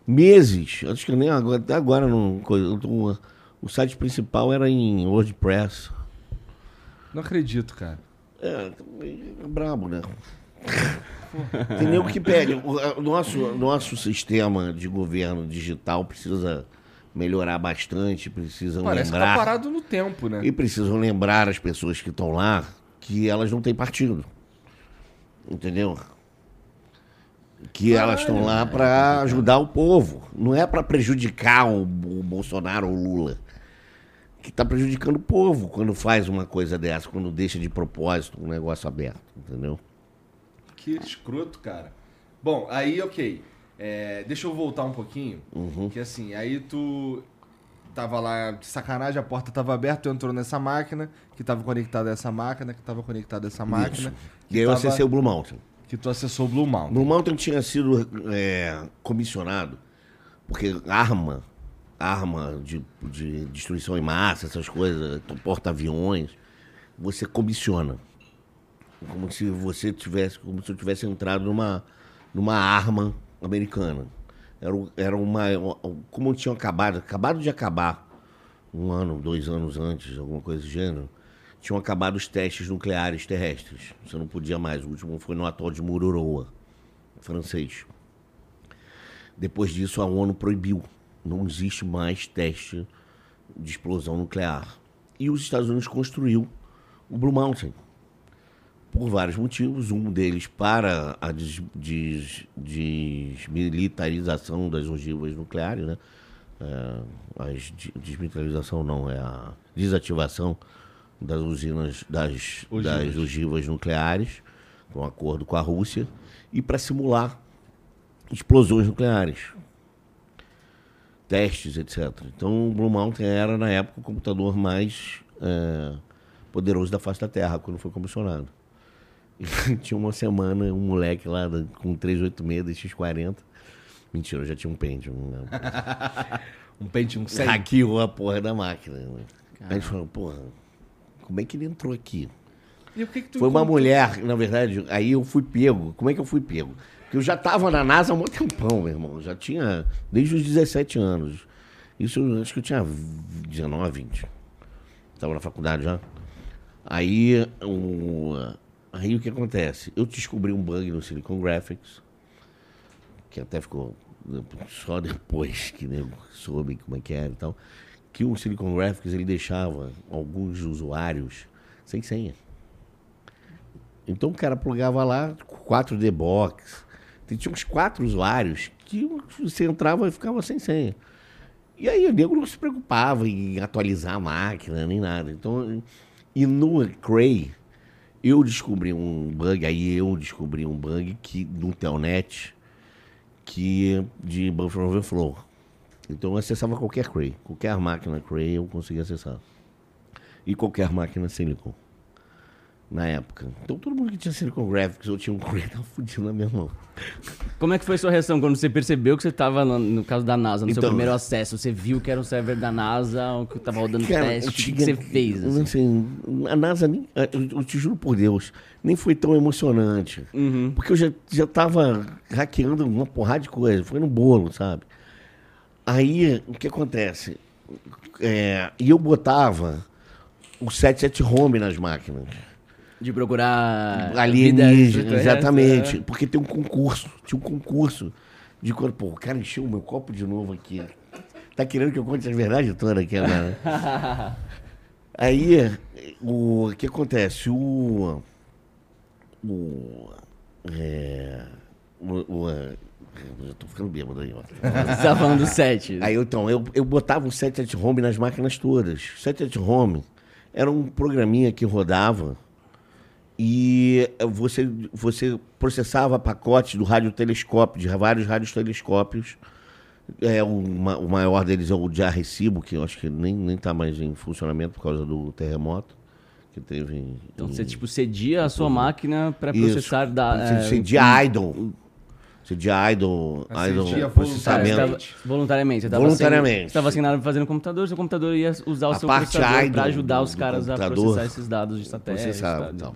Meses. Acho que nem agora, até agora não. tô- o site principal era em WordPress. Não acredito, cara. É, é brabo, né? Tem nego que pede. O nosso, nosso sistema de governo digital precisa melhorar bastante, precisam Parece que tá lembrar. parado no tempo, né? E precisam lembrar as pessoas que estão lá que elas não têm partido. Entendeu? Que elas estão lá para ajudar o povo. Não é para prejudicar o, o Bolsonaro ou o Lula. Que está prejudicando o povo quando faz uma coisa dessa, quando deixa de propósito um negócio aberto. Entendeu? Que escroto, cara. Bom, aí, ok. É, deixa eu voltar um pouquinho. Uhum. Que assim, aí tu tava lá de sacanagem, a porta tava aberta, tu entrou nessa máquina, que tava conectada a essa máquina, que tava conectada a essa máquina. E aí eu tava- acessei o Blue Mountain. Que tu acessou o Blue Mountain. Blue Mountain tinha sido é, comissionado, porque arma, arma de, de destruição em massa, essas coisas, porta-aviões, você comissiona. Como se você tivesse, como se eu tivesse entrado numa, numa arma americana. Era, era uma. Como tinham acabado, acabado de acabar, um ano, dois anos antes, alguma coisa do gênero, tinham acabado os testes nucleares terrestres. Você não podia mais. O último foi no atol de Mururoa, francês. Depois disso, a ONU proibiu. Não existe mais teste de explosão nuclear. E os Estados Unidos construiu o Blue Mountain. Por vários motivos. Um deles para a des- des- desmilitarização das ogivas nucleares, né? É, a des- desmilitarização não, é a desativação das usinas, das, Ogivas. das ogivas nucleares, com um acordo com a Rússia, e para simular explosões nucleares, testes, etc. Então, o Blue Mountain era, na época, o computador mais é, poderoso da face da Terra, quando foi comissionado. [laughs] Tinha uma semana, um moleque lá com 386 X40. Mentira, eu já tinha um Pentium. Né? [laughs] Um Pentium 100. Hackeou a porra da máquina. Né? Aí a gente falou, porra, como é que ele entrou aqui? E o que que tu Foi uma encontrou? mulher, na verdade, aí eu fui pego. Como é que eu fui pego? Porque eu já tava na NASA há muito tempão, meu irmão. Já tinha, desde os 17 anos. Isso, eu acho que eu tinha 19, 20. Tava na faculdade já. Aí, o, aí o que acontece? Eu descobri um bug no Silicon Graphics, que até ficou só depois [laughs] que nego soube como é que era e tal, que o Silicon Graphics ele deixava alguns usuários sem senha. Então o cara plugava lá 4D Box. Tinha uns quatro usuários que você entrava e ficava sem senha. E aí o nego não se preocupava em atualizar a máquina nem nada. Então, e no Cray, eu descobri um bug, aí eu descobri um bug que no Telnet que de buffer overflow. Então eu acessava qualquer Cray, qualquer máquina Cray eu conseguia acessar. E qualquer máquina Silicon na época. Então todo mundo que tinha Silicon Graphics ou tinha um [laughs] Cray tava fudido na minha mão. Como é que foi sua reação quando você percebeu que você estava no, no caso da NASA, no seu Então- primeiro acesso? Você viu que era um server da NASA, ou que tava rodando Cara, teste? O que, você fez? Assim? sei, a NASA, nem, eu, eu te juro por Deus, nem foi tão emocionante. Uhum. Porque eu já, já tava hackeando uma porrada de coisa, foi no bolo, sabe? Aí, o que acontece? É, E eu botava o 77 home nas máquinas. De procurar. Alienígena, exatamente. é. Porque tem um concurso. Tinha um concurso de quando, pô, o cara encheu o meu copo de novo aqui. Tá querendo que eu conte as verdades todas aqui agora. [laughs] Aí, o que acontece? O. O. É, o, o, Eu já tô ficando bêbado aí, ó. Você tá falando do set. Aí eu, então, eu, eu botava o set at home nas máquinas todas. Set at home era um programinha que rodava e você, você processava pacotes do radiotelescópio, de vários radiotelescópios. É, uma, o maior deles é o de Arrecibo, que eu acho que nem, nem tá mais em funcionamento por causa do terremoto que teve. Em, então você tipo cedia a sua máquina para processar da. Você é, cedia idle. Cedia idle, idle processamento. voluntariamente. Você voluntariamente. Você estava assinado fazendo no computador, seu computador ia usar o a seu processador para ajudar os caras a processar esses dados de satélite. Processava, então.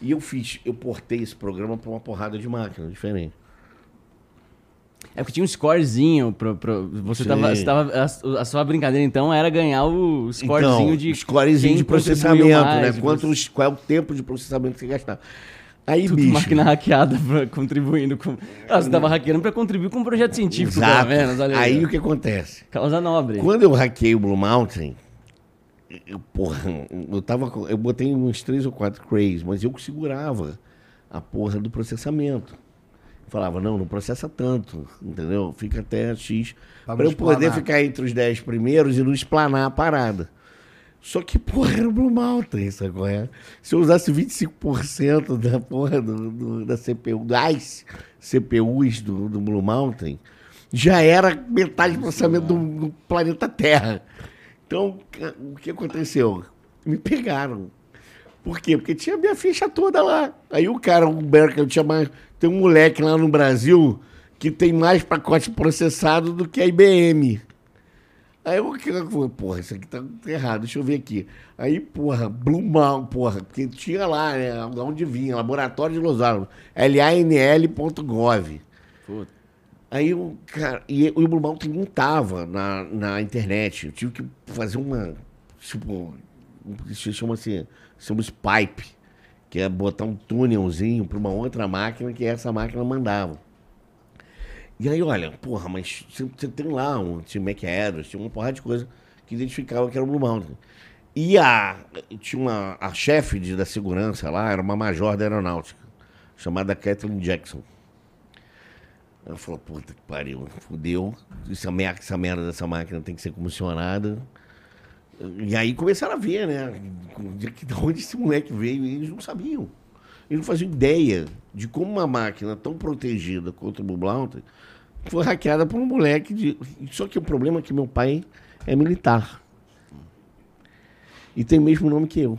E eu fiz, eu portei esse programa para uma porrada de máquina diferente. É porque tinha um scorezinho. Pro, pro, você, tava, você tava. A, a, sua brincadeira, então, era ganhar o scorezinho então, de. Scorezinho de processamento, né? mais, né? Quanto, qual é o tempo de processamento que você gastava. Aí, Tudo bicho. máquina hackeada pra, contribuindo com. Ah, você tava hackeando para contribuir com um projeto científico, Exato. pelo menos. Olha aí, aí o que acontece? Causa nobre. Quando eu hackei o Blue Mountain, eu, porra, eu tava. Eu botei uns três ou quatro crays, mas eu segurava a porra do processamento. Falava, não, não processa tanto, entendeu? Fica até X. Para eu poder ficar entre os 10 primeiros e não explanar a parada. Só que, porra, era o Blue Mountain, sacou? É? Se eu usasse 25% da porra do, do, da CPU, das CPUs do, do Blue Mountain, já era metade do processamento do, do planeta Terra. Então, o que aconteceu? Me pegaram. Por quê? Porque tinha minha ficha toda lá. Aí o cara, o Berkeley, tinha mais. Tem um moleque lá no Brasil que tem mais pacote processado do que a IBM. Aí eu falei, porra, isso aqui tá errado, deixa eu ver aqui. Aí, porra, Blumão, porra, porque tinha lá, né, onde vinha, Laboratório de Los Alamos, lanl.gov. Aí o cara, e, o Blue Mountain não tava na, na internet, eu tive que fazer uma, tipo, chama-se chamamos pipe, que é botar um túnelzinho para uma outra máquina que essa máquina mandava. E aí, olha, porra, mas você tem lá um tinha Mac Aeros, tinha uma porrada de coisa que identificava que era o Blue Mountain. E a, tinha uma, a chefe de, da segurança lá, era uma major da aeronáutica, chamada Kathleen Jackson. Ela falou, puta que pariu, fudeu, essa, essa merda dessa máquina tem que ser comissionada. E aí começaram a ver, né? De onde esse moleque veio, e eles não sabiam. Eles não faziam ideia de como uma máquina tão protegida contra o Bublauter foi hackeada por um moleque. De... Só que o problema é que meu pai é militar. E tem o mesmo nome que eu.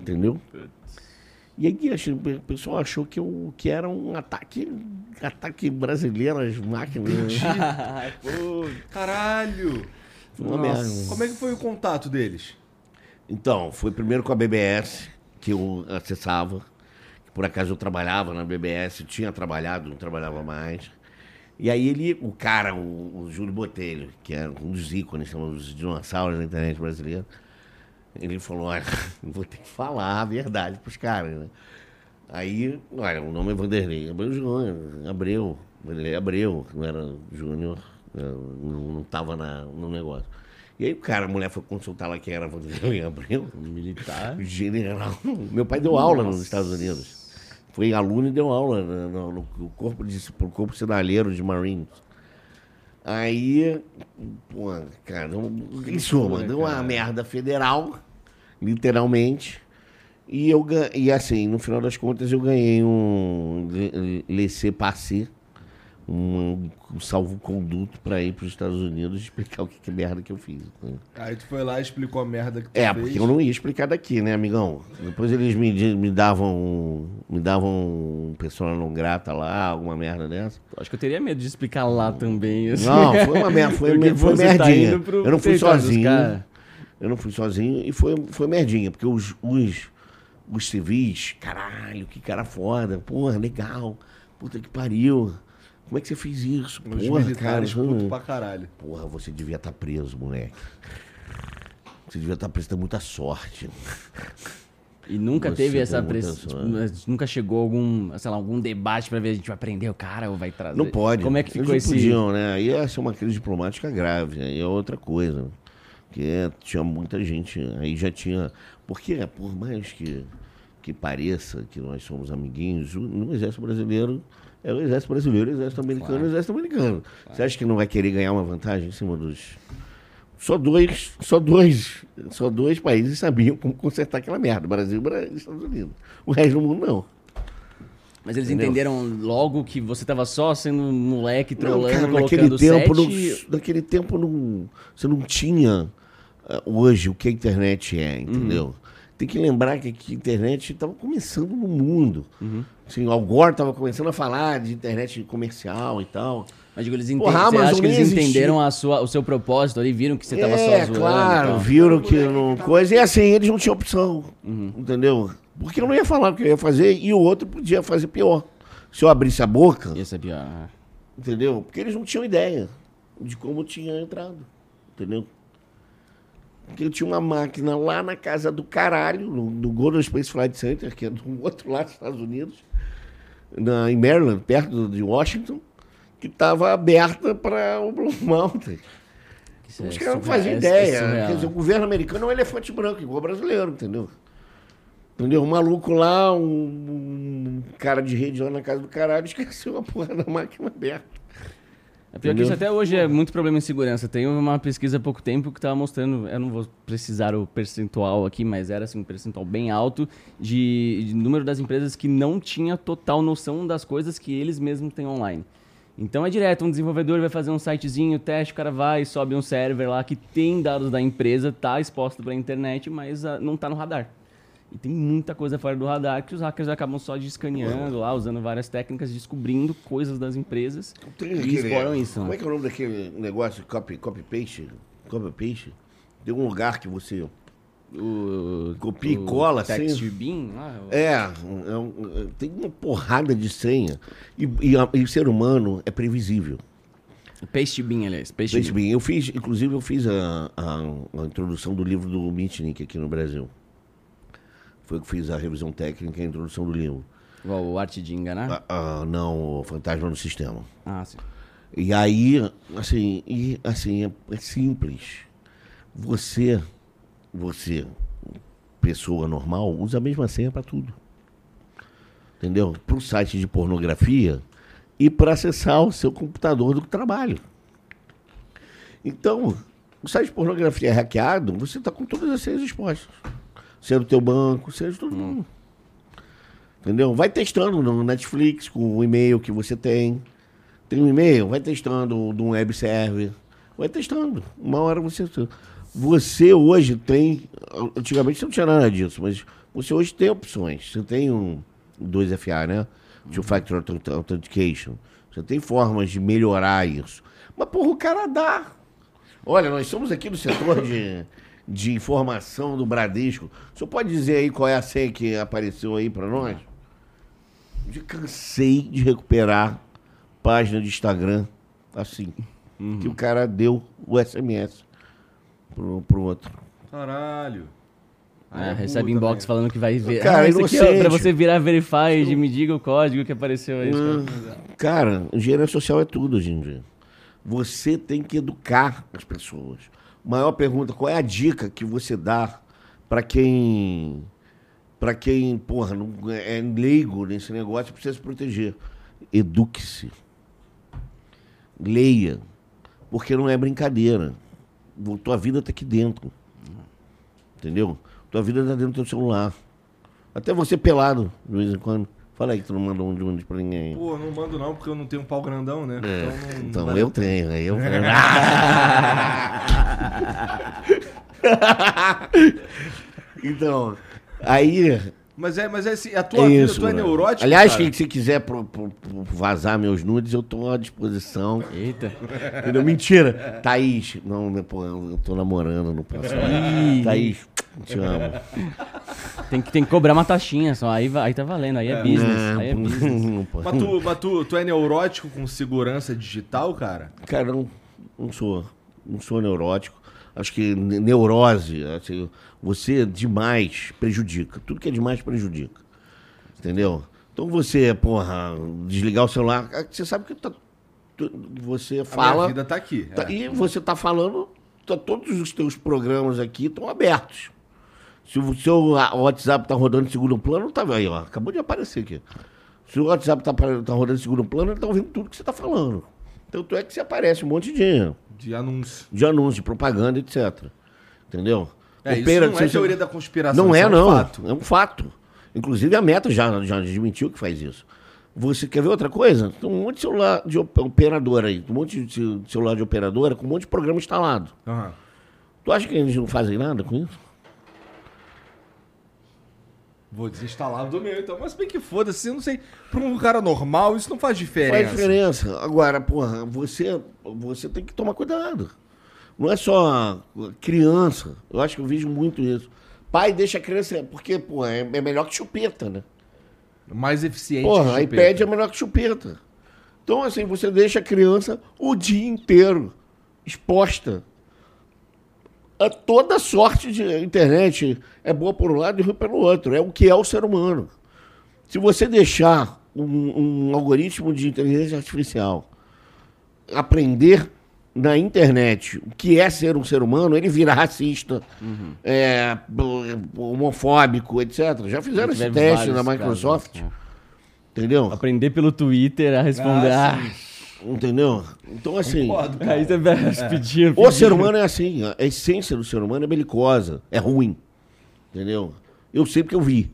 Entendeu? E aí o pessoal achou que, eu, que era um ataque, ataque brasileiro às máquinas. [laughs] Pô, caralho! Nossa. Como é que foi o contato deles? Então, foi primeiro com a BBS, que eu acessava. Que por acaso eu trabalhava na BBS, tinha trabalhado, não trabalhava mais. E aí ele, o cara, o, o Júlio Botelho, que era um dos ícones, são os dinossauros da internet brasileira, ele falou, olha, [laughs] vou ter que falar a verdade pros caras, né? Aí, olha, o nome é Vanderlei Abreu Júnior, Abreu, Vanderlei Abreu, não era Júnior não estava no negócio. E aí o cara, a mulher foi consultar lá quem era Vanderlei Abreu. Militar. [laughs] General. Meu pai deu aula Nossa. nos Estados Unidos. Foi aluno e deu aula no, no, no corpo de, pro corpo sinaleiro de Marines. Aí, pô, cara, em suma, deu uma merda federal, literalmente. E eu e assim, no final das contas, eu ganhei um laissez-passer um, um salvo-conduto para ir para os Estados Unidos e explicar o que, que merda que eu fiz. Né? Aí tu foi lá e explicou a merda que tu É, fez. porque eu não ia explicar daqui, né, amigão? Depois eles me, me davam me davam um pessoa não grata lá, alguma merda dessa. Acho que eu teria medo de explicar lá também. Assim. Não, foi uma merda, foi, [laughs] foi, tá merdinha. Tá eu não fui sozinho. Eu não fui sozinho e foi, foi merdinha, porque os, os, os civis, caralho, que cara foda, porra, legal, puta que pariu. Como é que você fez isso? Os porra, militares cara, puto pra caralho. Porra, você devia estar tá preso, moleque. Você devia estar tá preso, tem muita sorte. E nunca você teve essa pressão. Tipo, nunca chegou algum, sei lá, algum debate para ver a gente vai prender o cara ou vai trazer. Não pode. Como é que ficou Eles esse. Podiam, né? Aí ia ser uma crise diplomática grave, aí é outra coisa. Porque tinha muita gente, aí já tinha. Porque, por mais que, que pareça que nós somos amiguinhos, no Exército Brasileiro É o exército brasileiro, o exército americano claro. o exército americano. Claro. Você acha que não vai querer ganhar uma vantagem em cima dos. Só dois, só dois, só dois países sabiam como consertar aquela merda. Brasil e Estados Unidos. O resto do mundo não. Mas eles Entendeu? entenderam logo que você estava só sendo moleque, trolando, não, cara, naquele tempo, não, naquele tempo não, você não tinha hoje o que a internet é, entendeu? Uhum. Tem que lembrar que a internet estava começando no mundo. Uhum. Assim, o Al Gore estava começando a falar de internet comercial e tal. Mas digo, eles, ente... Porra, você acha que eles entenderam a sua, o seu propósito ali, viram que você estava é, só zoando? claro, viram que não... Coisa, e assim, eles não tinham opção, uhum. entendeu? Porque eu não ia falar o que eu ia fazer e o outro podia fazer pior. Se eu abrisse a boca... Ia ser pior. É. Entendeu? Porque eles não tinham ideia de como tinha entrado, entendeu? Que eu tinha uma máquina lá na casa do caralho, no, no Golden Space Flight Center, que é do [laughs] outro lado dos Estados Unidos, na, em Maryland, perto de Washington, que estava aberta para o Blue [laughs] Mountain. Isso Os é caras não faziam ideia. É Quer dizer, o governo americano é um elefante branco, igual o brasileiro, entendeu? Entendeu? Um maluco lá, um, um cara de rede lá na casa do caralho, [laughs] esqueceu a porra da máquina aberta. É pior que isso até hoje é muito problema em segurança. Tem uma pesquisa há pouco tempo que estava mostrando, eu não vou precisar o percentual aqui, mas era assim, um percentual bem alto de, de número das empresas que não tinha total noção das coisas que eles mesmos têm online. Então é direto, um desenvolvedor vai fazer um sitezinho, teste, o cara vai, sobe um server lá que tem dados da empresa, tá exposto para a internet, mas uh, não está no radar. E tem muita coisa fora do radar que os hackers acabam só de escaneando lá, usando várias técnicas, descobrindo coisas das empresas tem e aquele, exploram isso. Como né? é que é o nome daquele negócio, copy, copy paste? Copy paste? Tem um lugar que você o, copia e cola assim. Beam, ah, é, é, é, tem uma porrada de senha. E, e, a, e, o ser humano é previsível. Paste Beam, aliás. Paste, Paste. Eu fiz, inclusive, eu fiz a, a, a introdução do livro do Mitnick aqui no Brasil. Foi que fiz a revisão técnica e a introdução do livro. O Arte de Enganar? Ah, ah, não, o Fantasma no Sistema. Ah, sim. E aí, assim, e, assim é, é simples. Você, você, pessoa normal, usa a mesma senha para tudo. Entendeu? Para o site de pornografia e para acessar o seu computador do trabalho. Então, o site de pornografia é hackeado, você está com todas as senhas expostas seja do teu banco, seja todo mundo. Entendeu? Vai testando no Netflix com o e-mail que você tem. Tem um e-mail, vai testando de um web server. Vai testando. Uma hora você. Você hoje tem. Antigamente você não tinha nada disso, mas você hoje tem opções. Você tem um 2FA, né? Two Factor Authentication. Você tem formas de melhorar isso. Mas, porra, o cara dá. Olha, nós somos aqui no setor de de informação do Bradesco. O senhor pode dizer aí qual é a senha que apareceu aí para nós? Eu cansei de recuperar página de Instagram assim. Uhum. Que o cara deu o SMS pro, pro outro. Caralho. Ah, recebe inbox também. falando que vai ver. Cara, ah, isso aqui é pra você virar verify, de me diga o código que apareceu aí. Hum, cara, engenharia social é tudo hoje em dia. Você tem que educar as pessoas. Maior pergunta, qual é a dica que você dá para quem para quem, porra, não é leigo nesse negócio, precisa se proteger? Eduque-se. Leia. Porque não é brincadeira. Tua vida está aqui dentro. Entendeu? Tua vida está dentro do teu celular. Até você pelado, de vez em quando. Fala aí que tu não manda um de um pra ninguém. Pô, não mando não, porque eu não tenho um pau grandão, né? É. Então, não, então não eu tenho, aí eu. [laughs] [laughs] então, aí. Mas é, mas é assim, a tua é vida, isso, tu é neurótico. Aliás, cara? se quiser pro, pro, pro vazar meus nudes, eu tô à disposição. Eita. Entendeu? Mentira. Thaís, não, né, pô, eu tô namorando, não posso. Thaís, te amo. [laughs] Tem que, tem que cobrar uma taxinha só. Aí, aí tá valendo, aí é, é business. aí é business. [laughs] mas tu, mas tu, tu é neurótico com segurança digital, cara? Cara, não, não sou. Não sou neurótico. Acho que neurose, assim, você demais prejudica. Tudo que é demais prejudica. Entendeu? Então você, porra, desligar o celular, você sabe que tá, você fala. A minha vida tá aqui. Tá, é. E você tá falando, tá, todos os teus programas aqui estão abertos. Se o seu WhatsApp tá rodando em segundo plano, tá aí, ó. Acabou de aparecer aqui. Se o WhatsApp tá, tá rodando em segundo plano, ele tá ouvindo tudo que você tá falando. Tanto é que você aparece um monte de... De anúncio. De anúncio, de propaganda, etc. Entendeu? É, Opera, isso não é teoria da conspiração. Não é, é não. Um fato. É um fato. Inclusive a Meta já, já admitiu que faz isso. Você quer ver outra coisa? Tem um monte de celular de operadora aí, um monte de celular de operadora com um monte de programa instalado. Uhum. Tu acha que eles não fazem nada com isso? Vou desinstalar do meu, então. Mas bem que foda-se, eu não sei. Para um cara normal, isso não faz diferença. Faz diferença. Agora, porra, você, você tem que tomar cuidado. Não é só criança. Eu acho que eu vejo muito isso. Pai deixa a criança. Porque, porra, é, é melhor que chupeta, né? Mais eficiente Porra, iPad é melhor que chupeta. Então, assim, você deixa a criança o dia inteiro exposta a toda sorte de internet. É boa por um lado e ruim pelo outro. É o que é o ser humano. Se você deixar um, um algoritmo de inteligência artificial aprender na internet o que é ser um ser humano, ele vira racista, uhum. é, homofóbico, etc. Já fizeram esse teste na Microsoft. Casos, é. Entendeu? Aprender pelo Twitter a responder. Ah, ah, entendeu? Então, assim. Concordo, aí você é. pedir, O ser humano é assim. A essência do ser humano é belicosa, é ruim. Entendeu? Eu sei porque eu vi.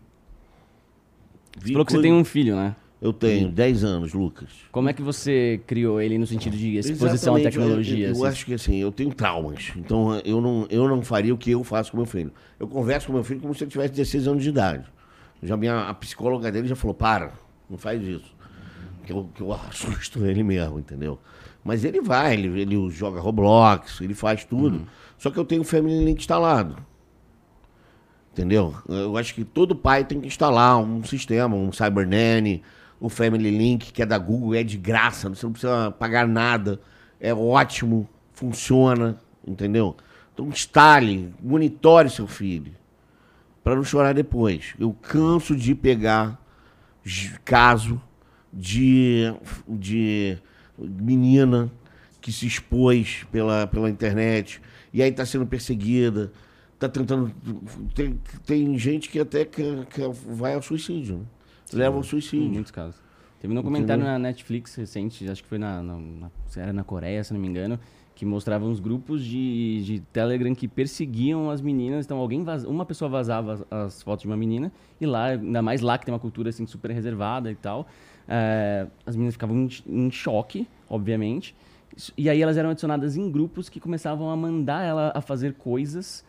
vi você falou que você tem um filho, né? Eu tenho 10 anos, Lucas. Como é que você criou ele no sentido de exposição à tecnologia? Eu, eu, assim? acho que assim, eu tenho traumas. Então eu não, eu não faria o que eu faço com meu filho. Eu converso com meu filho como se ele tivesse 16 anos de idade. Já minha, a psicóloga dele já falou: para, não faz isso. Que eu, que eu assusto ele mesmo, entendeu? Mas ele vai, ele, ele joga Roblox, ele faz tudo. Uhum. Só que eu tenho o Family Link instalado. Entendeu? Eu acho que todo pai tem que instalar um sistema, um Cybernanny o Family Link, que é da Google, é de graça, você não precisa pagar nada, é ótimo, funciona, entendeu? Então instale, monitore seu filho, para não chorar depois. Eu canso de pegar caso de, de menina que se expôs pela, pela internet e aí está sendo perseguida, está tentando. Tem, tem gente que até que, que vai ao suicídio. Né? leva ao suicídio. Em muitos casos. Teve um Entendeu? na Netflix recente, acho que foi na, na, na, era na Coreia, se não me engano, que mostrava uns grupos de, de Telegram que perseguiam as meninas. Então, alguém vaz, uma pessoa vazava as, as, fotos de uma menina e lá, ainda mais lá que tem uma cultura assim super reservada e tal, é, as meninas ficavam em, em choque, obviamente. E aí elas eram adicionadas em grupos que começavam a mandar ela a fazer coisas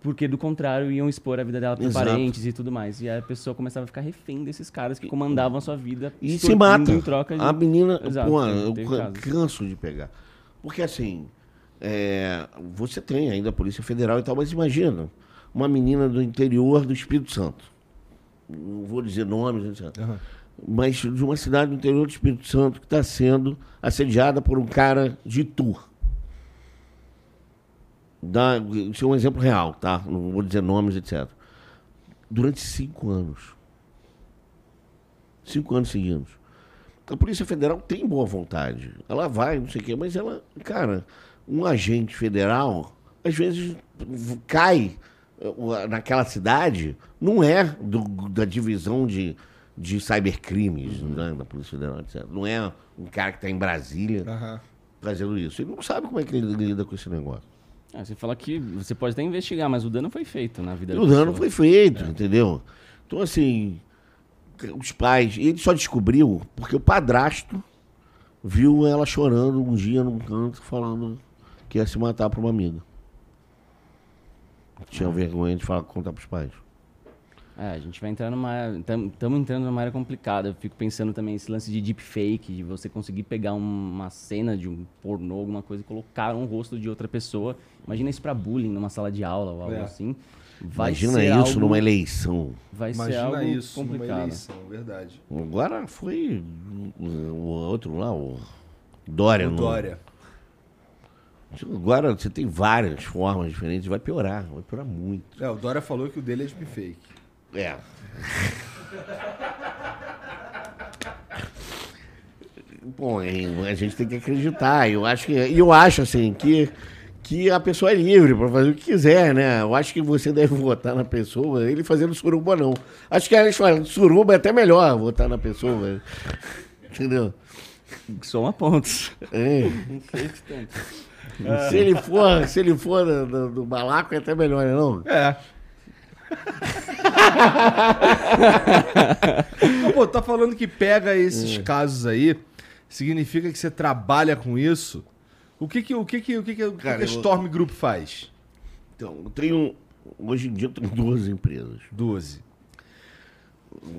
porque do contrário iam expor a vida dela para parentes e tudo mais. E a pessoa começava a ficar refém desses caras que comandavam a sua vida. E se mata. Em troca de... A menina, Exato, pô, eu canso de pegar. Porque assim, é, você tem ainda a Polícia Federal e tal, mas imagina, uma menina do interior do Espírito Santo. Não vou dizer nomes, etc. Uhum. Mas de uma cidade do interior do Espírito Santo que está sendo assediada por um cara de tour dá, isso é um exemplo real, tá? Não vou dizer nomes, etc. Durante cinco anos. Cinco anos seguidos. A Polícia Federal tem boa vontade. Ela vai, não sei o quê, mas ela, cara, um agente federal, às vezes cai uh, naquela cidade, não é do, da divisão de, de cybercrimes uhum. né, da Polícia Federal, etc. Não é um cara que está em Brasília uhum. fazendo isso. Ele não sabe como é que ele lida com esse negócio. É, você fala que você pode até investigar, mas o dano foi feito na vida O dano foi feito, é. entendeu? Então, assim, os pais. Ele só descobriu porque o padrasto viu ela chorando um dia num canto, falando que ia se matar para uma amiga. Tinha vergonha de falar, contar pros pais. É, a gente vai entrar numa. Estamos entrando numa área complicada. Eu fico pensando também esse lance de deepfake, de você conseguir pegar uma cena de um pornô, alguma coisa, e colocar um rosto de outra pessoa. Imagina isso para bullying numa sala de aula ou algo é. assim. Vai Imagina isso algo... numa eleição. Vai Imagina ser algo isso complicado. numa eleição, verdade. Agora foi o outro lá, o Dória. O no... Dória. Agora você tem várias formas diferentes, vai piorar, vai piorar muito. É, o Dória falou que o dele é deepfake. É. Bom, a gente tem que acreditar. Eu acho que, eu acho assim que que a pessoa é livre para fazer o que quiser, né? Eu acho que você deve votar na pessoa, ele fazendo suruba não. Acho que eles falam, suruba é até melhor votar na pessoa. Entendeu? Só uma ponta. É. Se ele for, se ele for do, do, do balaco, é até melhor, né, não? É. Pô, tá falando que pega esses casos aí, significa que você trabalha com isso? O que que, o que, que, o que, que, o Cara, que a eu- Storm Group faz? Então, eu tenho. Hoje em dia eu tenho duas empresas. 12.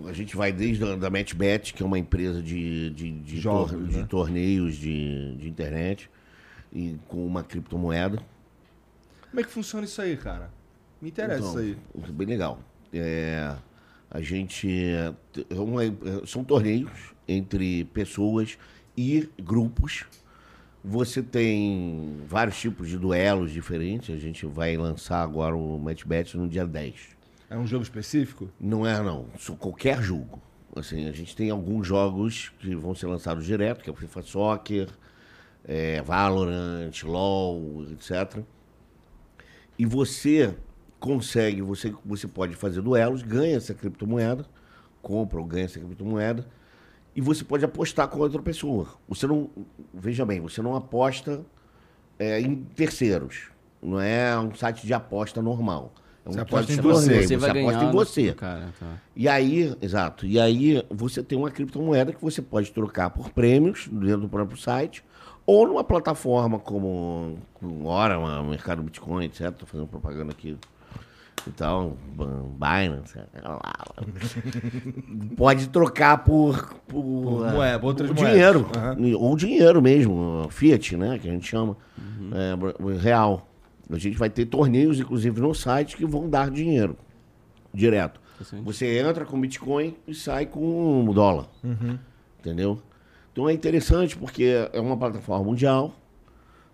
A gente vai desde a da MatchBet, que é uma empresa de, de, de, Jogos, tor- né? de torneios de, de internet, e com uma criptomoeda. Como é que funciona isso aí, cara? Me interessa Então, isso aí. Bem legal. É, a gente. é uma- são torneios entre pessoas e grupos. Você tem vários tipos de duelos diferentes. A gente vai lançar agora o MatchBet no dia 10. É um jogo específico? Não é, não. Qualquer jogo. Assim, a gente tem alguns jogos que vão ser lançados direto, que é o FIFA Soccer, é, Valorant, LoL, etc. E você consegue, você, você pode fazer duelos, ganha essa criptomoeda, compra ou ganha essa criptomoeda, e você pode apostar com outra pessoa. Você não, veja bem, você não aposta é, em terceiros. Não é um site de aposta normal. É um Você aposta em de você. torneio, Você vai ganhar aposta em você. Cara, tá. E aí, exato, e aí você tem uma criptomoeda que você pode trocar por prêmios dentro do próprio site, ou numa plataforma como como uma- Mercado Bitcoin, etc. Tô fazendo propaganda aqui e tal, Binance, pode trocar por, por, Por moedas. dinheiro, Aham. ou dinheiro mesmo, Fiat, né, que a gente chama, é, br- real. A gente vai ter torneios, inclusive, no site que vão dar dinheiro direto. Interessante. Você entra com Bitcoin e sai com dólar. Entendeu? Então é interessante porque é uma plataforma mundial.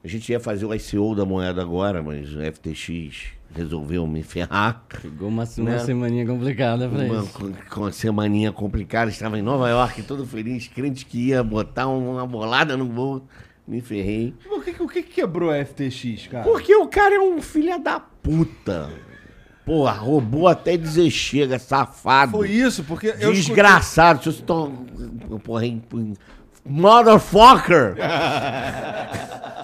A gente ia fazer o ICO da moeda agora, mas o FTX resolveu me ferrar. Pegou uma, uma Né? semaninha complicada pra Uma, isso. com, com a semaninha complicada, estava em Nova York, todo feliz, crente que ia botar uma bolada no voo. Me ferrei. O que, o que que quebrou a FTX, cara? Porque o cara é um filho da puta. Porra, roubou até dizer chega, safado. Foi isso, porque eu Desgraçado, vocês estão. Porra, hein? Motherfucker! [laughs]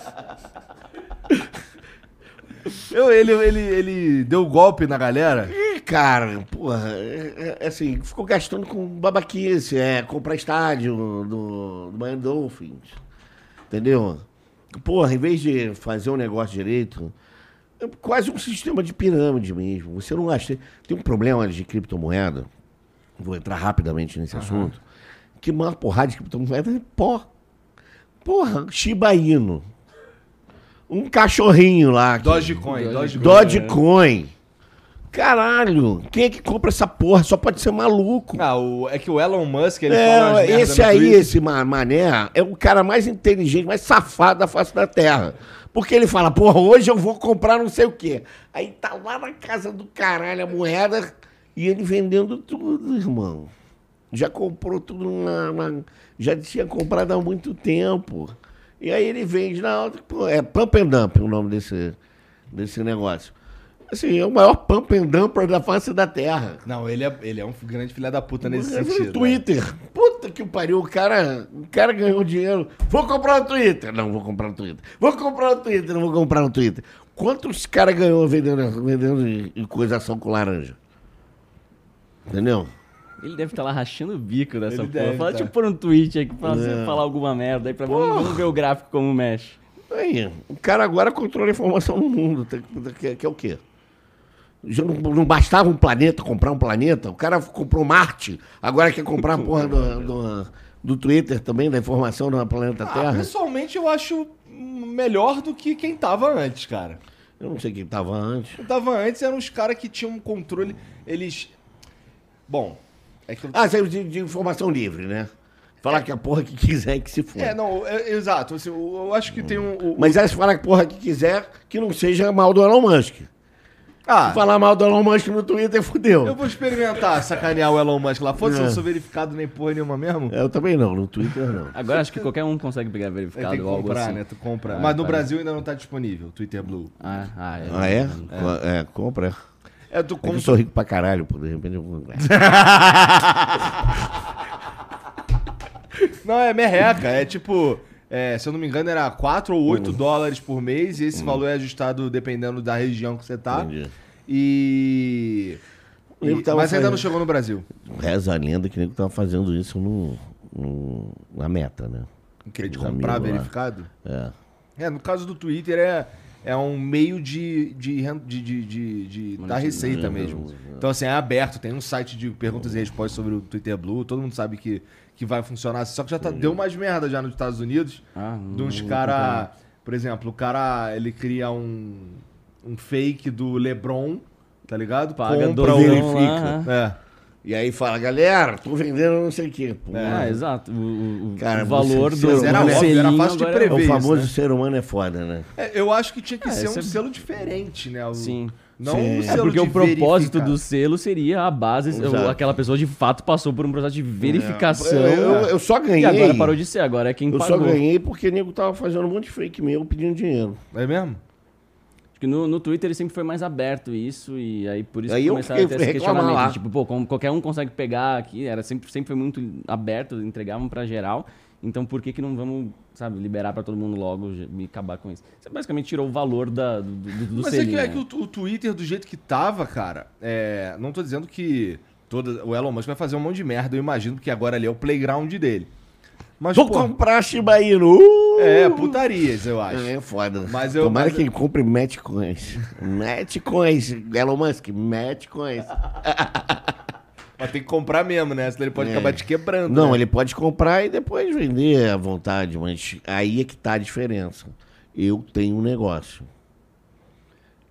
Eu, ele, ele, ele deu golpe na galera. Ih, cara, porra, é, é, assim, ficou gastando com babaquice, é, comprar estádio do, do Miami Dolphins, entendeu? Porra, em vez de fazer um negócio direito, é quase um sistema de pirâmide mesmo. Você não acha. Tem um problema de criptomoeda, vou entrar rapidamente nesse assunto, que uma porrada de criptomoeda é pó. Porra, Shiba Inu. Um cachorrinho lá. Dogecoin, Dogecoin. Dogecoin. Caralho, quem é que compra essa porra? Só pode ser maluco. Ah, o, é que o Elon Musk, ele fala É, merda esse aí, Twitter. esse ma- mané, é o cara mais inteligente, mais safado da face da terra. Porque ele fala, porra, hoje eu vou comprar não sei o quê. Aí tá lá na casa do caralho a moeda e ele vendendo tudo, irmão. Já comprou tudo na, na- Já tinha comprado há muito tempo. E aí ele vende na alta. Pô, é Pump and Dump o nome desse, desse negócio. Assim, é o maior pump and dumper da face da terra. Não, ele é, ele é um grande filho da puta nesse Eu vi sentido. no Twitter. Puta que o pariu, o cara, o cara ganhou dinheiro. Vou comprar no Twitter. Não, vou comprar no Twitter. Vou comprar no Twitter, não vou comprar no Twitter. Quantos cara ganhou vendendo, vendendo em coisação com laranja? Entendeu? Ele deve estar lá rachando o bico dessa Ele porra. Fala, tá. deixa eu pôr um tweet aqui pra você falar alguma merda aí pra vamos, vamos ver o gráfico como mexe. Aí, o cara agora controla a informação no mundo. Tem- Que, que é o quê? Já não, não bastava um planeta, comprar um planeta? O cara comprou Marte, agora quer comprar a porra do, do, do Twitter também, da informação do planeta Ah, Terra. pessoalmente eu acho melhor do que quem tava antes, cara. Eu não sei quem tava antes. Quem tava antes eram os caras que tinham um controle. Eles. Bom, é que. Ah, saiu de, de informação livre, né? Falar que a porra que quiser que se for. É, não, é- é- exato. assim, eu, eu acho que tem um. o- Mas aí se falar que porra que quiser, que não seja mal do Elon Musk. Ah, falar mal do Elon Musk no Twitter, fudeu. Eu vou experimentar sacanear o Elon Musk lá. Foda-se, é. eu não sou verificado nem porra nenhuma mesmo. Eu também não, no Twitter não. Agora acho que qualquer um consegue pegar verificado. Tem que comprar, assim. né? Tu compra. Ah, Mas no Brasil ainda não tá disponível, Twitter Blue. Ah, ah é? Ah, é? É, é compra. É, tu compra... É eu sou rico pra caralho, por de repente eu vou... [laughs] não, é merreca, é tipo... É, se eu não me engano, era 4 ou 8 uhum. dólares por mês, e esse uhum. valor é ajustado dependendo da região que você tá. Entendi. E. e mas fazendo... ainda não chegou no Brasil. Reza a lenda que nego tava fazendo isso no, no, na meta, né? Querer de comprar verificado? Lá. É. É, no caso do Twitter é, é um meio de, de, de, de, de, de dar receita é, mesmo. Então, assim, é aberto, tem um site de perguntas e respostas sobre o Twitter Blue, todo mundo sabe que que vai funcionar. Só que já tá, deu mais merda já nos Estados Unidos. Ah, de uns caras. Por exemplo, o cara ele cria um, um fake do LeBron, tá ligado? Paga Compra, verifica. É. E aí fala, galera, tô vendendo não sei o quê. Pô, é, exato. O, o, Cara, o valor do era, óbvio, era fácil de é prever. O famoso isso, né? ser humano é foda, né? É, eu acho que tinha que é, ser um é... selo diferente, né? O, Sim. Não Sim. é porque o propósito verificar. do selo seria a base, Exato. aquela pessoa de fato passou por um processo de verificação. É. Eu, eu, só ganhei. E agora parou de ser, agora é quem eu pagou. Eu só ganhei porque o nego tava fazendo um monte de fake meu pedindo dinheiro. É mesmo? Acho que no, no Twitter sempre foi mais aberto isso, e aí por isso aí que começaram a ter esse questionamento. Lá. Tipo, pô, como qualquer um consegue pegar aqui, era sempre, sempre foi muito aberto, entregavam para geral. Então por que, que não vamos, sabe, liberar para todo mundo logo e acabar com isso? Você basicamente tirou o valor da, do, do, do Mas selinho, é que, é que o, o, Twitter, do jeito que tava, cara, é, não tô dizendo que toda, o Elon Musk vai fazer um monte de merda, eu imagino, porque agora ali é o playground dele. Mas, Vou comprar Shiba Inu! Uh! É, putarias, eu acho. É foda. Mas eu, Tomara mas... que ele compre Matchcoins. Matchcoins. Elon Musk, Matchcoins. [laughs] Mas tem que comprar mesmo, né? Senão ele pode é. acabar te quebrando. Não, né? ele pode comprar e depois vender à vontade, mas aí é que tá a diferença. Eu tenho um negócio.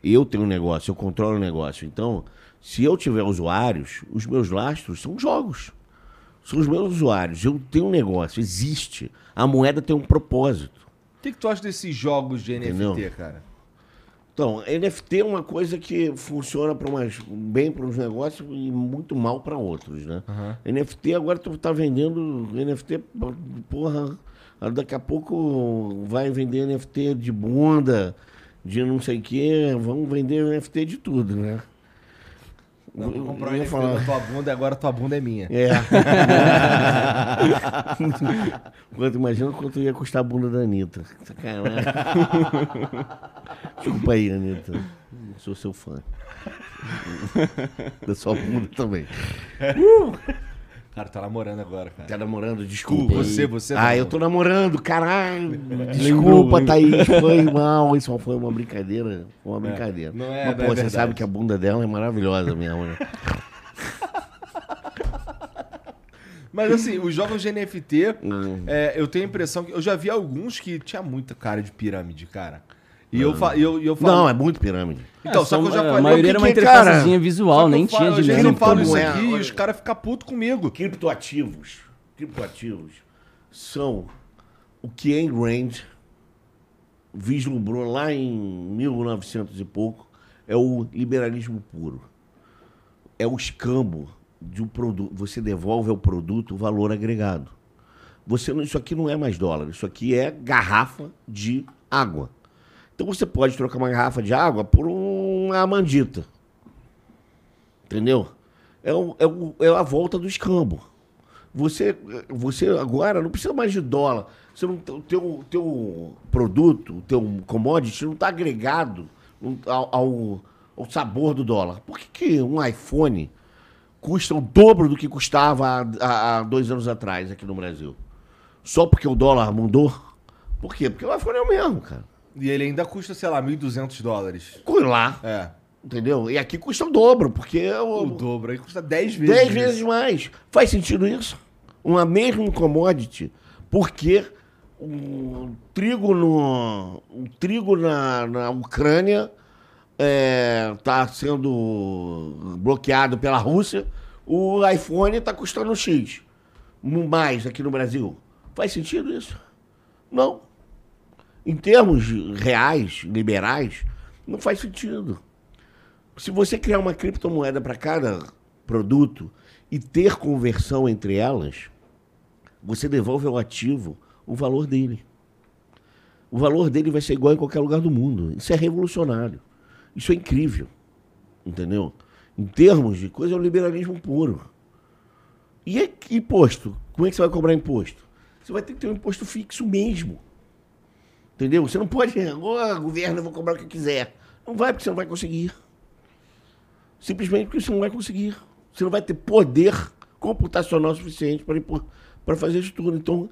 Eu tenho um negócio, eu controlo o negócio. Então, se eu tiver usuários, os meus lastros são jogos. São os meus usuários. Eu tenho um negócio, existe. A moeda tem um propósito. O que, que tu acha desses jogos de NFT, Entendeu? cara? Então, NFT é uma coisa que funciona para umas, bem para uns negócios e muito mal para outros, né? Uhum. NFT agora tu tá vendendo NFT, porra, daqui a pouco vai vender NFT de bunda, de não sei o quê, vamos vender NFT de tudo, né? Não, vou comprar um NFT falar... da tua bunda e agora tua bunda é minha. É. [laughs] quanto, imagina quanto ia custar a bunda da Anitta. Sacanagem. Desculpa aí, Anitta. Sou seu fã. da sua bunda também. Uh! Cara, tá namorando agora, cara. Tá namorando, desculpa. você, você. Ah, eu tô namorando, caralho. Desculpa, Thaís, foi [laughs] mal. Isso foi uma brincadeira. Foi uma é, brincadeira. Não é, Mas, não pô, é você sabe que a bunda dela é maravilhosa mesmo, né? [laughs] Mas assim, os jogos de NFT, hum. é, eu tenho a impressão que. Eu já vi alguns que tinha muita cara de pirâmide, cara. E eu, fa eu, eu falo... Não, é muito pirâmide. Então, é, só que eu já falei... A maioria era uma interfacezinha visual, nem tinha de Eu não falo isso aqui e os caras ficam putos comigo. Criptoativos, criptoativos são o que Ayn Rand vislumbrou lá em 1900 e pouco, é o liberalismo puro. É o escambo de um produto. Você devolve ao produto o valor agregado. Você, isso aqui não é mais dólar, isso aqui é garrafa de água. Então você pode trocar uma garrafa de água por uma mandita. Entendeu? É, o, é, o, é a volta do escambo. Você, você agora não precisa mais de dólar. Você não, o teu, teu produto, o teu commodity não está agregado ao, ao, ao, sabor do dólar. Por que, que um iPhone custa o dobro do que custava há, há dois anos atrás aqui no Brasil? Só porque o dólar mudou? Por quê? Porque o iPhone é o mesmo, cara. E ele ainda custa, sei lá, 1.200 dólares. Lá. É. Entendeu? E aqui custa o dobro, porque... O, o dobro, aí custa 10 vezes 10 vezes mais. Faz sentido isso? Uma mesma commodity, porque o trigo no o trigo na, na Ucrânia está é, sendo bloqueado pela Rússia, o iPhone está custando X mais aqui no Brasil. Faz sentido isso? Não. Em termos reais, liberais, não faz sentido. Se você criar uma criptomoeda para cada produto e ter conversão entre elas, você devolve ao ativo o valor dele. O valor dele vai ser igual em qualquer lugar do mundo. Isso é revolucionário. Isso é incrível. Entendeu? Em termos de coisa, é o liberalismo puro. E é imposto? Como é que você vai cobrar imposto? Você vai ter que ter um imposto fixo mesmo. Entendeu? Você não pode, oh, governo, eu vou cobrar o que quiser. Não vai, porque você não vai conseguir. Simplesmente porque você não vai conseguir. Você não vai ter poder computacional suficiente para fazer isso tudo. Então,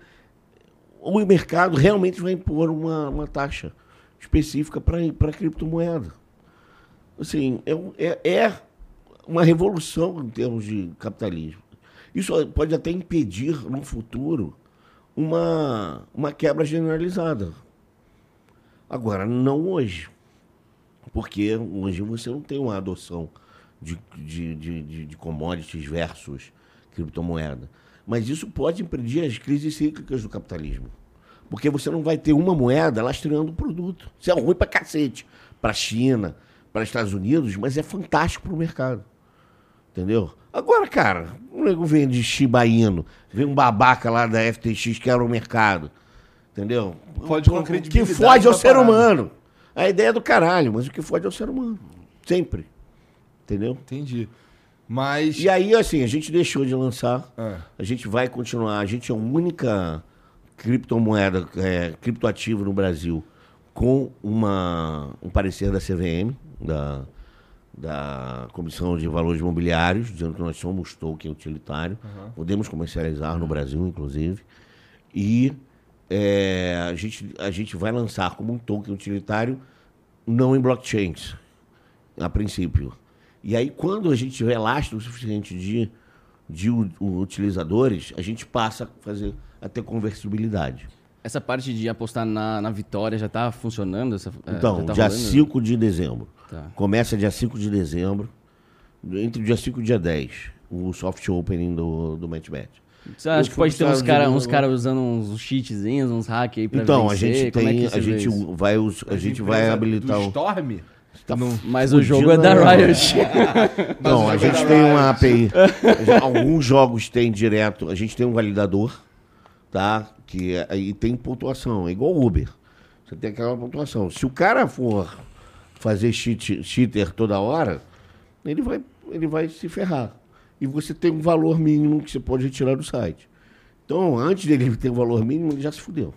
o mercado realmente vai impor uma, uma taxa específica para a criptomoeda. Assim, é, é, é uma revolução em termos de capitalismo. Isso pode até impedir, no futuro, uma, uma quebra generalizada. Agora, não hoje. Porque hoje você não tem uma adoção de, de, de, de commodities versus criptomoeda. Mas isso pode impedir as crises cíclicas do capitalismo. Porque você não vai ter uma moeda lastreando o produto. Isso é ruim para cacete. Para a China, para os Estados Unidos, mas é fantástico para o mercado. Entendeu? Agora, cara, o nego vem de Shiba Inu, vem um babaca lá da FTX que era o mercado. Entendeu? Fode com O que fode é o ser parada. humano. A ideia é do caralho, mas o que fode é o ser humano. Sempre. Entendeu? Entendi. Mas. E aí, assim, a gente deixou de lançar. É. A gente vai continuar. A gente é a única criptomoeda, é, criptoativo no Brasil com uma, um parecer da CVM, da, da Comissão de Valores Imobiliários, dizendo que nós somos token utilitário. Uhum. Podemos comercializar no Brasil, inclusive. E é, a, gente, a gente vai lançar como um token utilitário, não em blockchains, a princípio. E aí, quando a gente tiver lastro o suficiente de, de utilizadores, a gente passa a fazer a ter conversibilidade. Essa parte de apostar na, na vitória já está funcionando? Essa, é, então, tá dia 5 de dezembro. Tá. Começa dia 5 de dezembro. Entre o dia 5 e o dia 10, o soft opening do, do MatchBet. Você acha que pode ter uns caras uns cara usando uns cheatzinhos, uns hacks aí pra Então, vencer? a gente tem, é a gente vai, a gente vai habilitar o Storm? Tá Mas o jogo é da Riot. [laughs] Não, a gente tem uma API. [laughs] Alguns jogos tem direto. A gente tem um validador, tá? Que aí tem pontuação. É igual Uber. Você tem aquela pontuação. Se o cara for fazer cheat, cheater toda hora, ele vai, ele vai se ferrar. E você tem um valor mínimo que você pode retirar do site. Então, antes dele [laughs] ter um valor mínimo, ele já se fudeu.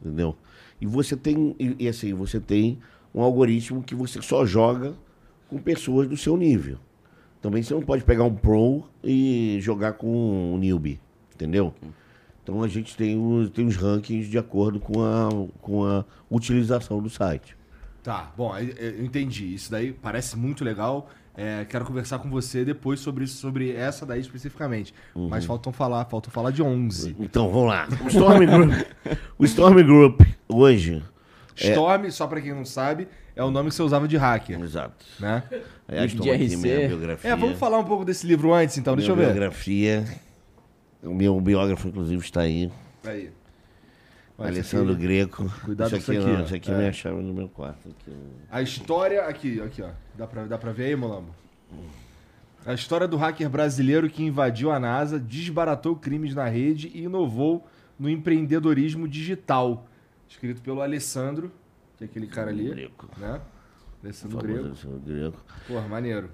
Entendeu? E você tem, e, e assim, você tem um algoritmo que você só joga com pessoas do seu nível. Também você não pode pegar um pro e jogar com um newbie, entendeu? Então a gente tem os, tem os rankings de acordo com a, com a utilização do site. Tá, bom, eu entendi. Isso daí parece muito legal. É, quero conversar com você depois sobre, sobre essa daí especificamente. Uhum. Mas faltam falar, faltam falar de 11. Então, vamos lá. O Storm Group, [laughs] o Storm Group hoje é. Storm, é... só pra quem não sabe, é o nome que você usava de hacker. Exato. Né? É, de RC. biografia. É, vamos falar um pouco desse livro antes, então. Deixa eu ver. biografia. O meu biógrafo, inclusive, está aí. Aí. Olha, Alessandro aqui, Greco. Cuidado isso aqui. Não, isso aqui é. é minha chave no meu quarto. Aqui. A história... Aqui, aqui, ó. Dá pra, dá pra ver aí, Molambo? A história do hacker brasileiro que invadiu a NASA, desbaratou crimes na rede e inovou no empreendedorismo digital escrito pelo Alessandro, que é aquele cara ali. Greco. Né? Alessandro Greco. Alessandro Greco. Porra, maneiro.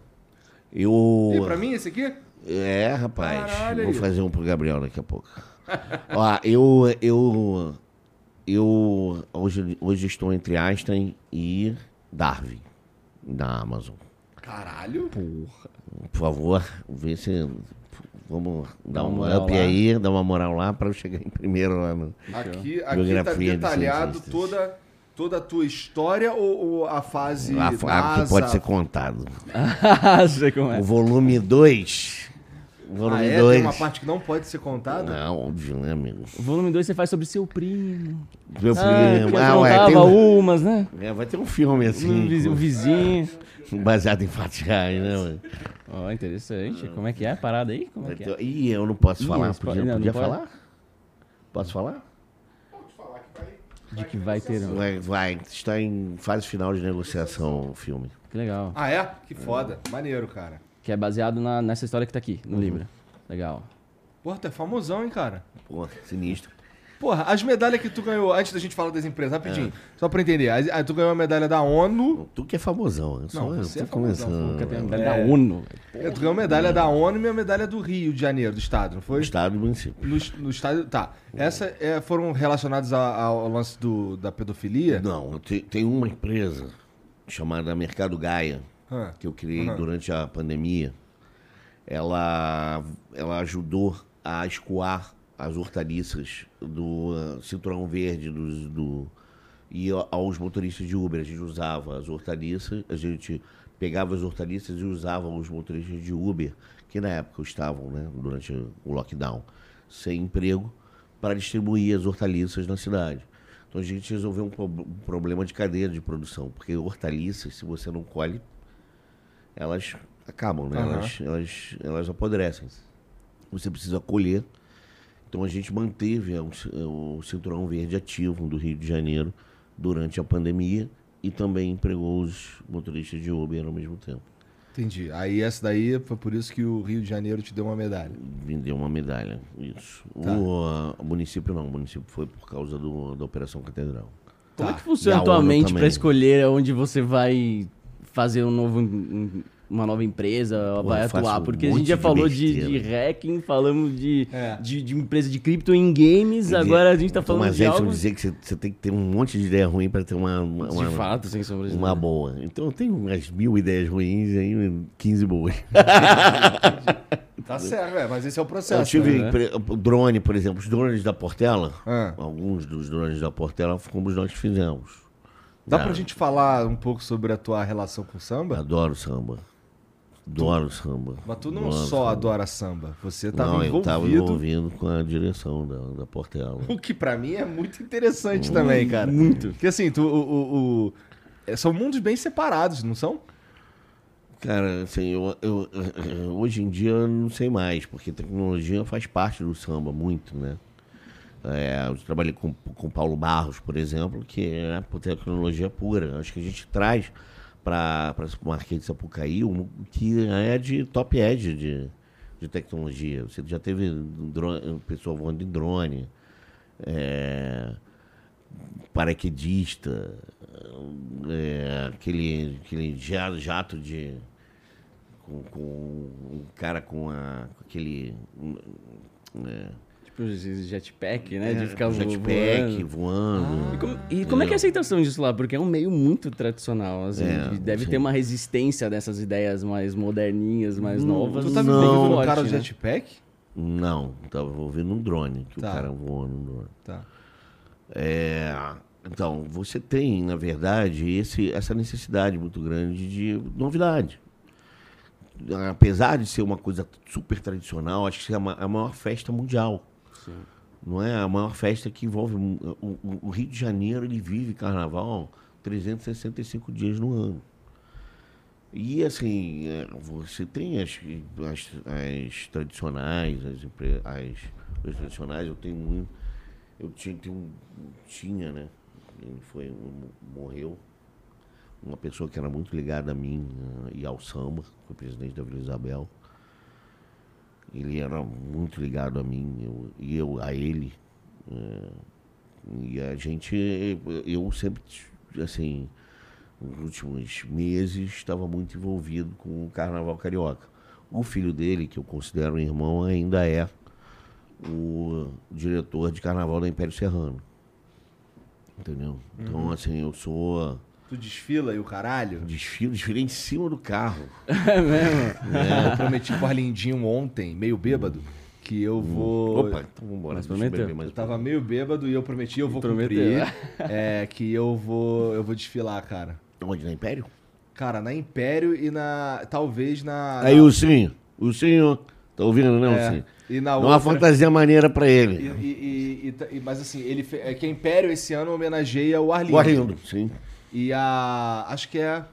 Eu... E pra mim esse aqui? É, rapaz. Caralho, Vou fazer um pro Gabriel daqui a pouco. [laughs] Ó, eu, eu, eu hoje, hoje estou entre Einstein e Darwin na Amazon. Caralho. Porra. Por favor, vê se Vamos dar um up lá. aí, dar uma moral lá para eu chegar em primeiro lá no. Aqui, aqui tá detalhado de toda, toda a tua história ou, ou a fase. A, a, que pode ser contado. Sei como é. O volume 2. Volume ah, é? Dois. Tem uma parte que não pode ser contada? Não, óbvio, né, amigo? O volume 2 você faz sobre seu primo. Meu ah, primo. Ah, ué, tem umas, né? É, vai ter um filme assim. Um vizinho. [laughs] Baseado em fatos reais, né, mano? Ó, oh, interessante. Como é que é a parada aí? Como é que é? eu não posso Ih, falar. Podia, não, podia não falar? Posso falar? Pode falar que vai. de que vai ter. Um... Vai, vai, está em fase final de negociação o filme. Que legal. Ah, é? Que foda. Maneiro, cara. Que é baseado na, nessa história que tá aqui, no livro. Legal. Porra, tu é famosão, hein, cara? Pô, sinistro. Porra, as medalhas que tu ganhou, antes da gente falar das empresas, rapidinho, só pra entender. Tu ganhou a medalha da ONU. Tu que é famosão. Eu só, Não, eu você tô é famosão, começando. Nunca tem a medalha É. da ONU. Tu ganhou a medalha da ONU e minha medalha do Rio de Janeiro, do estado, não foi? Estado e município. No, no estado. Tá. Essa é, foram relacionadas ao lance do, da pedofilia? Não, te- tem uma empresa chamada Mercado Gaia, Hã. que eu criei Aham. durante a pandemia. Ela, ela ajudou a escoar as hortaliças do ah, cinturão verde dos, do, e aos motoristas de Uber. A gente usava as hortaliças, a gente pegava as hortaliças e usava os motoristas de Uber, que na época estavam, né, durante o lockdown, sem emprego, para distribuir as hortaliças na cidade. Então a gente resolveu um, pro- um problema de cadeia de produção, porque hortaliças, se você não colhe, elas acabam, né? Aham. Elas, elas, elas apodrecem. Você precisa colher. Então a gente manteve o, ci- o cinturão verde ativo do Rio de Janeiro durante a pandemia e também empregou os motoristas de Uber ao mesmo tempo. Entendi. Aí essa daí foi por isso que o Rio de Janeiro te deu uma medalha. Vendeu uma medalha, isso. Tá. O, o município não, o município foi por causa do, da Operação Catedral. Como Tá. é que funciona a a tua mente pra escolher onde você vai fazer um novo, um- uma nova empresa, Pô, vai eu atuar? um Porque a gente já de falou de, besteira. de hacking, falamos de, É. de, de empresa de cripto em games, dizer, agora a gente tá falando Mas de é algo... dizer que você, você tem que ter um monte de ideia ruim para ter uma, uma, De uma- fato, sem sombra de uma boa. Então eu tenho umas mil ideias ruins e aí 15 boas. [laughs] Tá certo, é, mas esse é o Eu processo. tive né? drone, por exemplo, os drones da Portela, Ah. alguns dos drones da Portela fomos nós que fizemos. Dá Ah, pra gente falar um pouco sobre a tua relação com o samba? Adoro samba. Adoro samba. Mas tu não Adoro só samba. adora samba, você tava Não, eu tava envolvido com a direção da, da Portela. O que pra mim é muito interessante também, cara. muito. Porque assim, tu, o, o- o- é, são mundos bem separados, não são? Cara, assim, eu, eu- hoje em dia eu não sei mais, porque tecnologia faz parte do samba muito, né? É, eu trabalhei com com Paulo Barros, por exemplo, que é por tecnologia pura. Acho que a gente traz para o Marquês de Sapucaí o que é de top edge de, de tecnologia. Você já teve drone, pessoa voando de drone, é, paraquedista, é, aquele, aquele ja- jato de. Com, com um cara com, a, com aquele. um, é, Tipo, jetpack, né? de é, ficar vo- jetpack voando. voando. E como, e como é que é a aceitação disso lá? Porque é um meio muito tradicional, assim. É, de- deve sim. ter uma resistência dessas ideias mais moderninhas, mais novas. Tu tá Não. envolvido no forte, cara do né? jetpack? Não, tava envolvendo um drone, que Tá. o cara voou num drone. Tá. É, então, você tem, na verdade, esse, essa necessidade muito grande de novidade. Apesar de ser uma coisa super tradicional, acho que é uma- é a maior festa mundial. Não é a maior festa que envolve. O, o- Rio de Janeiro ele vive carnaval 365 dias no ano. E assim, é, você tem as, as, as tradicionais, as, as, as tradicionais, eu tenho muito. Eu tinha, um- tinha, né? Ele foi, morreu. Uma pessoa que era muito ligada a mim e ao samba, foi presidente da Vila Isabel. Ele era muito ligado a mim eu- e eu a ele. eh, e a gente, eu sempre, assim, nos últimos meses, estava muito envolvido com o Carnaval Carioca. O filho dele, que eu considero um irmão, ainda é o diretor de Carnaval da Império Serrano. Entendeu? Então, assim, eu sou. Tu desfila e o caralho? Desfilo, desfilei em cima do carro. [laughs] É mesmo? Eu prometi pro Arlindinho ontem, meio bêbado, que eu vou. Opa, então vambora. Mas prometeu? Eu tava meio bêbado e eu prometi, eu vou Prometeu. cumprir. É, que eu vou. Eu vou desfilar, cara. Onde? Na Império? Cara, na Império e na. Talvez na. Aí, na, Ursinho. Ursinho. Tá ouvindo, não, é, Ursinho? E na Dá outra. uma fantasia maneira pra ele. e- e- e e- mas assim, ele fe... é que a Império esse ano homenageia o Arlindo. O Arlindo, sim. E a. Acho que é.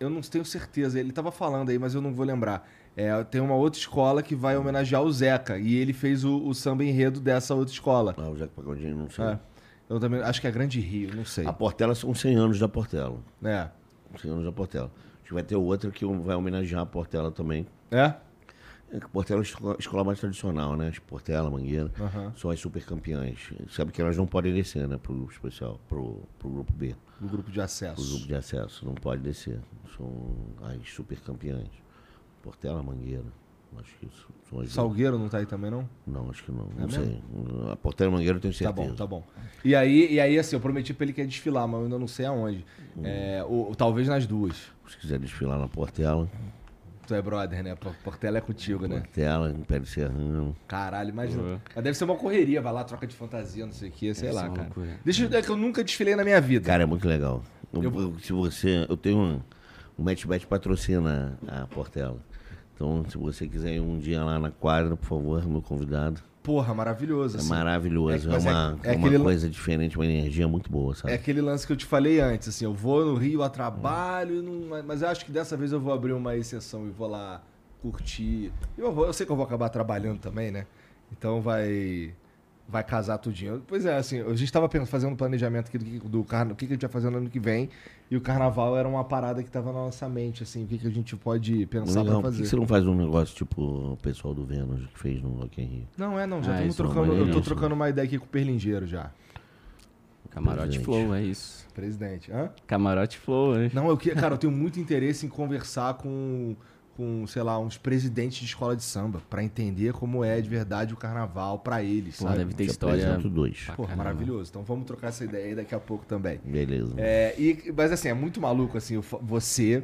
Eu não tenho certeza. Ele tava falando aí, mas eu não vou lembrar. É, tem uma outra escola que vai homenagear o Zeca. E ele fez o, o samba enredo dessa outra escola. Ah, o Zeca Pagodinho, não sei. É. Eu também acho que é Grande Rio, não sei. A Portela são 100 anos da Portela. É. 100 anos da Portela. A gente vai ter outra que vai homenagear a Portela também. É? É que Portela é a escola, mais tradicional, né? Portela, Mangueira, Aham. são as super campeãs. Sabe que elas não podem descer, né? Pro grupo especial, pro, pro grupo B, Do grupo de acesso. grupo de acesso. Não pode descer. São as super campeãs. Portela, Mangueira. Acho que isso são as Salgueiro não tá aí também, não? Não, acho que não. É não sei. A Portela Mangueira eu tenho Tá certeza. bom, tá bom. E aí, e aí, assim, eu prometi pra ele que ia desfilar, mas eu ainda não sei aonde. Hum. É, ou, talvez nas duas. Se quiser desfilar na Portela, Tu é brother, né? Por- Portela é contigo, né? Portela, Império Serrano. Caralho, imagina. Uhum. Mas deve ser uma correria, vai lá, troca de fantasia, não sei o que, sei Deve lá, ser uma cara. loucura. Deixa eu é que eu nunca desfilei na minha vida. Cara, é muito legal. Eu- Eu- eu- se você. Eu tenho um. O MatchBet patrocina a Portela. Então, se você quiser ir um dia lá na quadra, por favor, meu convidado. Porra, maravilhoso. É assim. maravilhoso. É- É, é- uma, é é uma coisa diferente, uma energia muito boa, sabe? É aquele lance que eu te falei antes, assim, eu vou no Rio a trabalho, não- mas eu acho que dessa vez eu vou abrir uma exceção e vou lá curtir. Eu, vou- eu sei que eu vou acabar trabalhando também, né? Então vai vai casar tudinho. Pois é, assim, a gente tava pen- fazendo um planejamento aqui do, que- do carna- o que, que a gente vai fazer no ano que vem, e o carnaval era uma parada que tava na nossa mente, assim, o que, que a gente pode pensar Legal, pra por que fazer. você não faz um negócio tipo o pessoal do Vênus que fez no Rock in Rio? Não, é não, já Ah, estamos é trocando, eu tô trocando uma ideia aqui com o Perlingeiro já. Camarote Presente. Flow, é isso. Presidente. Hã? Camarote Flow, é. Não, eu que, cara, eu tenho muito interesse em conversar com, com, sei lá, uns presidentes de escola de samba, pra entender como é de verdade o carnaval pra eles, Pô, sabe? deve ter Te história. dois. Porra, maravilhoso. Então vamos trocar essa ideia aí daqui a pouco também. Beleza. É, e, mas assim, é muito maluco, assim, você...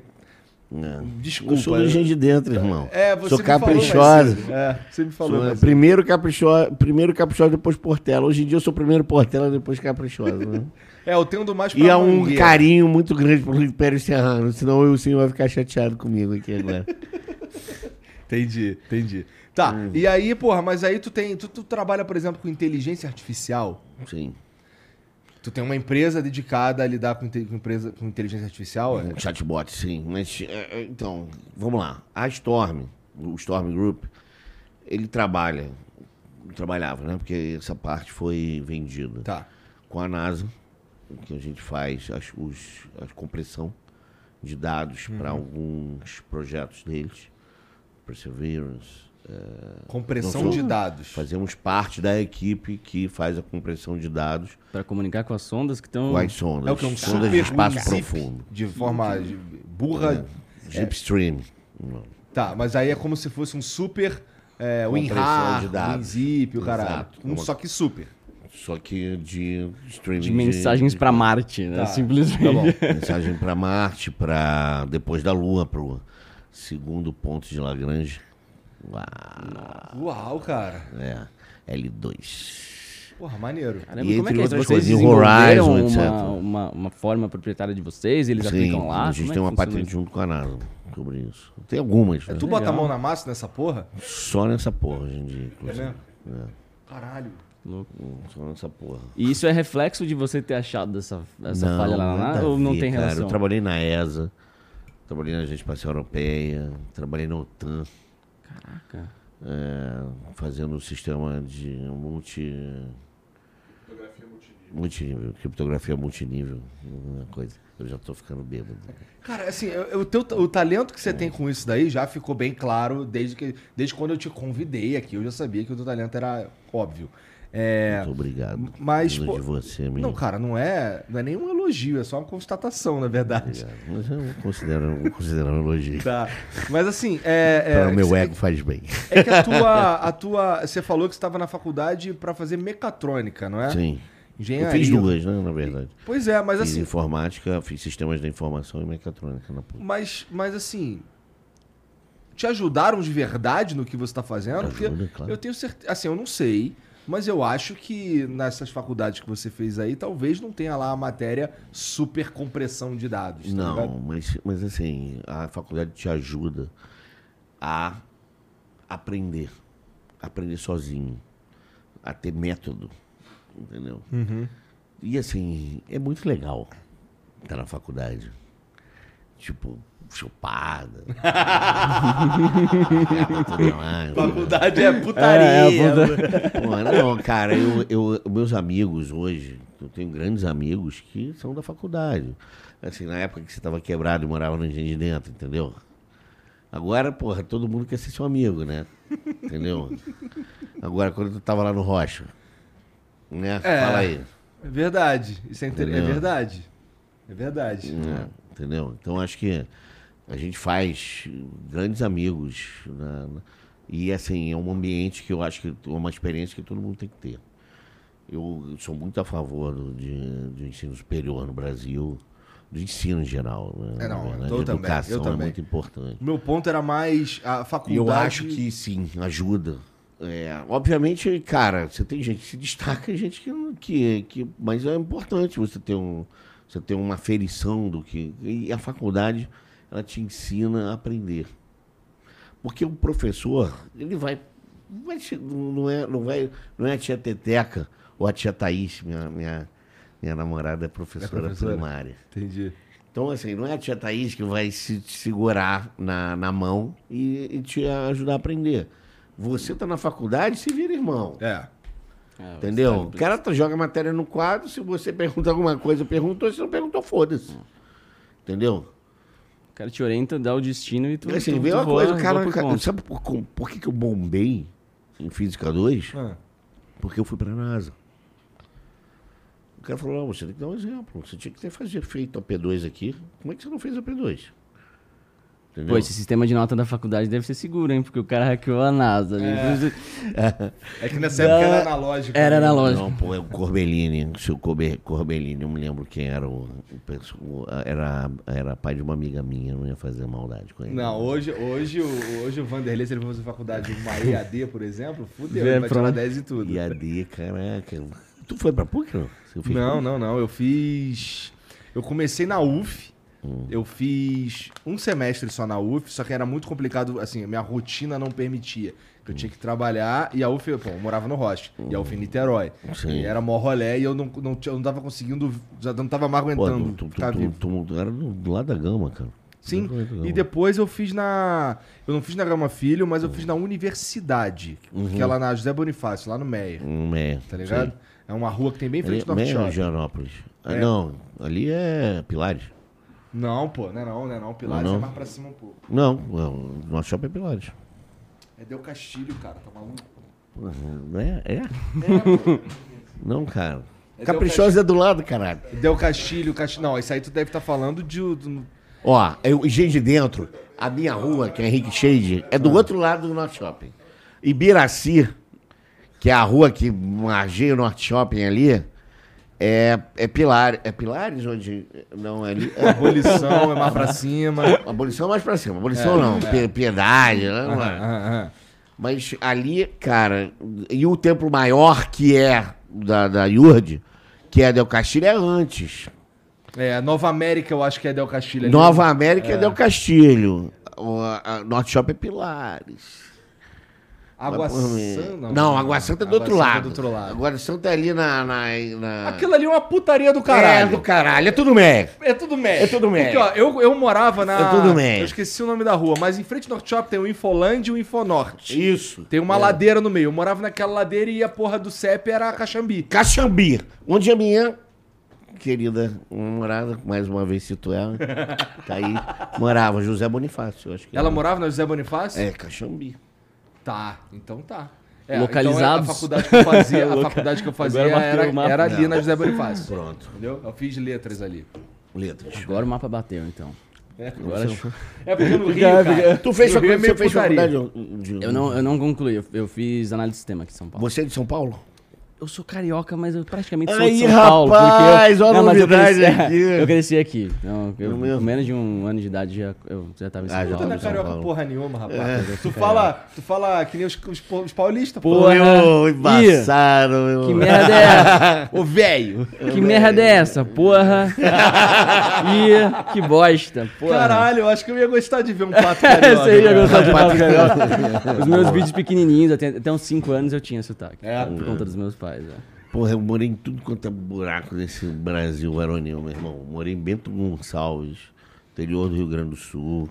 É. Desculpa. Eu sou do de Dentro, irmão. É, você Sou cedo. É, você me falou Sou primeiro caprichoso, primeiro caprichoso, depois Portela. Hoje em dia eu sou primeiro Portela, depois caprichoso. Né? [laughs] É, eu tenho do mais pra E há um Mangueira. carinho muito grande pelo Império Serrano, senão eu sim vai ficar chateado comigo aqui agora. [laughs] Entendi, entendi. Tá, Hum. e aí, porra, mas aí tu tem... Tu, tu trabalha, por exemplo, com inteligência artificial... Sim. Tu tem uma empresa dedicada a lidar com, com empresa, com inteligência artificial? É? Um chatbot, sim. Mas, é, é, então, vamos lá. A Storm, o Storm Group, ele trabalha, trabalhava, né? Porque essa parte foi vendida Tá. com a NASA, que a gente faz as, os, a compressão de dados para alguns projetos deles. Perseverance. Compressão Não, de dados. Fazemos parte da equipe que faz a compressão de dados Pra comunicar com as sondas que estão. com as sondas. É o que? Um sondas super de espaço zip profundo. De forma de- burra. Zipstream. Tá, mas aí é como se fosse um super é, Compressão WinRAR, de dados. WinZip, o caralho. Exato. Um, só que super. Só que de streaming. De mensagens pra Marte, né? Tá, Simplesmente. Tá. Mensagem para Marte, para depois da Lua, para o segundo ponto de Lagrange. Uau, Uau, cara. é, L2. Porra, maneiro. Caramba, E como é entre que é Vocês desenvolveram Horizon, etc. uma, uma, uma forma proprietária de vocês? Eles aplicam lá? a gente é tem que uma patente isso? junto com a NASA sobre isso. Tem algumas, É né? tu bota a legal. mão na massa nessa porra? Só nessa porra hoje em dia, É mesmo? Caralho. Louco. Hum, Só nessa porra. E isso é reflexo de você ter achado essa, essa falha lá na NASA? Ou não ver, tem cara. relação? Eu trabalhei na ESA, trabalhei na Agência Espacial Europeia, trabalhei na OTAN. Caraca. é, fazendo um sistema de multi. Multinível, criptografia multinível, uma coisa. Eu já tô ficando bêbado. Cara, assim, o, teu, o talento que você tem com isso daí já ficou bem claro desde, que, desde quando eu te convidei aqui. Eu já sabia que o teu talento era óbvio. É, Muito obrigado. mas, pô, de você, não, cara, não é, não é nenhum elogio, é só uma constatação, na verdade. Obrigado. Mas eu considero, eu considero um elogio. Tá. Mas assim, é. é Para o meu ego faz bem. É que a [laughs] tua, a tua. Você falou que você estava na faculdade para fazer mecatrônica, não é? Sim. Eu Engenharia. fiz duas, né, na verdade. Pois é, mas fiz assim. informática, fiz sistemas da informação e mecatrônica na PUC. Mas, mas assim. Te ajudaram de verdade no que você está fazendo? Porque Ajuda, claro. eu tenho certeza. Assim, eu não sei. Mas eu acho que nessas faculdades que você fez aí, talvez não tenha lá a matéria super compressão de dados. tá Não, mas, mas assim, a faculdade te ajuda a aprender. Aprender sozinho. A ter método. Entendeu? Uhum. E assim, é muito legal estar na faculdade. Tipo, chupada. [laughs] É, mais. Faculdade é putaria. É, é, Pô, não, cara, eu, eu, meus amigos hoje, Eu tenho grandes amigos que são da faculdade. Assim, na época que você estava quebrado e morava no Engenho de Dentro, entendeu? Agora, porra, todo mundo quer ser seu amigo, né? Entendeu? Agora, quando tu tava lá no Rocha, né? É. Fala aí. É verdade. Isso é, inter... é verdade. É verdade. né? Entendeu? Então, acho que a gente faz grandes amigos. né? E, assim, é um ambiente que eu acho que é uma experiência que todo mundo tem que ter. Eu sou muito a favor do, de, do ensino superior no Brasil, do ensino em geral. Né? É, não, Na eu também, educação eu é também. muito importante. Meu ponto era mais a faculdade. eu acho que sim, ajuda. É, obviamente, cara, você tem gente que se destaca e gente que, que, que. Mas é importante você ter, um, você ter uma aferição do que. E a faculdade, ela te ensina a aprender. Porque o professor, ele vai. vai não, é, não, vai, não é a tia Teteca ou a tia Thaís, minha, minha, minha namorada é professora, professora? primária. Entendi. Então, assim, não é a tia Thaís que vai se te segurar na, na mão e, e te ajudar a aprender. Você tá na faculdade, se vira irmão. É. É, Entendeu? O cara tá- joga a matéria no quadro, se você pergunta alguma coisa, perguntou, se não perguntou, foda-se. Entendeu? O cara te orienta, dá o destino e tu. assim, tu, tu uma voa- coisa, o voa cara, cara, sabe por, por que, que eu bombei em Física 2? Ah. Porque eu fui pra NASA. O cara falou, não, você tem que dar um exemplo. Você tinha que ter fazer, feito a P2 aqui. Como é que você não fez a P2? Entendeu? Pô, esse sistema de nota da faculdade deve ser seguro, hein? Porque o cara hackeou a NASA. ali. É que nessa época era analógico. Era né? analógico. Não, pô, é o Corbellini, o seu Corbe- Corbellini, eu me lembro quem era o, o era, era pai de uma amiga minha, eu não ia fazer maldade com ele. Não, hoje, hoje, o- hoje o Vanderlei, se ele for fazer faculdade uma EAD, por exemplo, fudeu, É, ele vai tirar pronto. 10 e tudo. IAD, caraca. Tu foi pra PUC, não? Não, PUC? não, não. Eu fiz. Eu comecei na UF. Hum. Eu fiz um semestre só na UF, só que era muito complicado, assim, minha rotina não permitia. Eu tinha que trabalhar e a UF, pô, eu morava no Rocha. E a UF em Niterói. Sim. E era mó rolé e eu não, não, eu não tava conseguindo, já não tava mais Pô, aguentando tu, tu, tu, tu- tu era do, do lado da gama, cara. Sim, Do e depois eu fiz na. Eu não fiz na Gama Filho, mas eu fiz na universidade, que é lá na José Bonifácio, lá no Meia, é, tá ligado? sim. É uma rua que tem bem em frente Ali, ao Norte Meia Shopping. Ah, É. Não, ali é Pilares. Não, pô, não é não, não é não. Pilares Não, não. é mais pra cima um pouco. Não, não, Norte Shopping é Pilares. É Del Castilho, cara, tá maluco? Não é? É? Não, cara. É Caprichosa é do lado, caralho. Del Castilho, Castilho. Não, isso aí tu deve estar falando de. do- Ó, eu engenho de dentro, a minha rua, que é Henrique Shade, é Ah. do outro lado do Norte Shopping. Ibiraci, que é a rua que margeia o Norte Shopping ali, é, é Pilar, é Pilares onde. Não, é. É, Abolição, é mais pra cima. abolição é mais pra cima. Abolição É, não, é. Pie- piedade, né? Aham, aham, aham. Mas ali, cara, e o templo maior que é da, da Yurd, que é Del Castilho, é antes. É, Nova América eu acho que é Del Castilho. ali. Nova América é, Del Castilho. O a- a Norte Shopping é Pilares. Água Santa. Não, Água Santa é do Água outro Santa lado. É do outro lado. Água Santa é ali na. na, na... Aquilo ali é uma putaria do É caralho. do caralho, é tudo médio. É tudo médio. É tudo médio. Porque, ó, eu, eu morava na. É tudo médio. Eu esqueci o nome da rua, mas em frente ao Norte Shopping tem o Infolândia e o Infonorte. Isso. Tem uma É. ladeira no meio. Eu morava naquela ladeira e a porra do CEP era a Caxambi. Caxambi, onde a minha querida namorada, mais uma vez cito ela, [laughs] tá aí, morava, José Bonifácio, eu acho que Ela morava na José Bonifácio? É, Caxambi. Tá, então tá. É, Localizados. então a faculdade que eu fazia, a [laughs] faculdade que eu fazia bateu era, era ali na José Bonifácio. Pronto, Entendeu? Eu fiz letras ali. letras. Agora o mapa bateu, então. Agora É porque no Rio, [laughs] cara, Tu fez, no Rio é você fez faculdade eu não, eu não concluí, eu, eu fiz análise de sistema aqui em São Paulo. Você é de São Paulo? Eu sou carioca, mas eu praticamente sou Aí, de São Paulo. rapaz, porque eu, olha a não, mas eu novidade cresci, aqui. [laughs] eu cresci aqui. Então, eu, É com menos de um ano de idade já, eu já tava em São Ah, já Tu Paulo. não é carioca Paulo. porra nenhuma, rapaz. É. tu, fala, tu fala que nem os, os, os paulistas, Pô, porra. Ô, embaçado, meu. Que merda é essa? [laughs] Ô, velho. Que merda é essa? Porra. [laughs] Ih, que bosta. Porra. Caralho, eu acho que eu ia gostar de ver um pato Você carioca. ia cara. gostar de pato carioca. Os meus vídeos pequenininhos, até, até uns 5 anos eu tinha sotaque. É? Por conta dos meus pais. É. Porra, eu morei em tudo quanto é buraco desse Brasil varonil, meu irmão. Morei em Bento Gonçalves, interior do Rio Grande do Sul,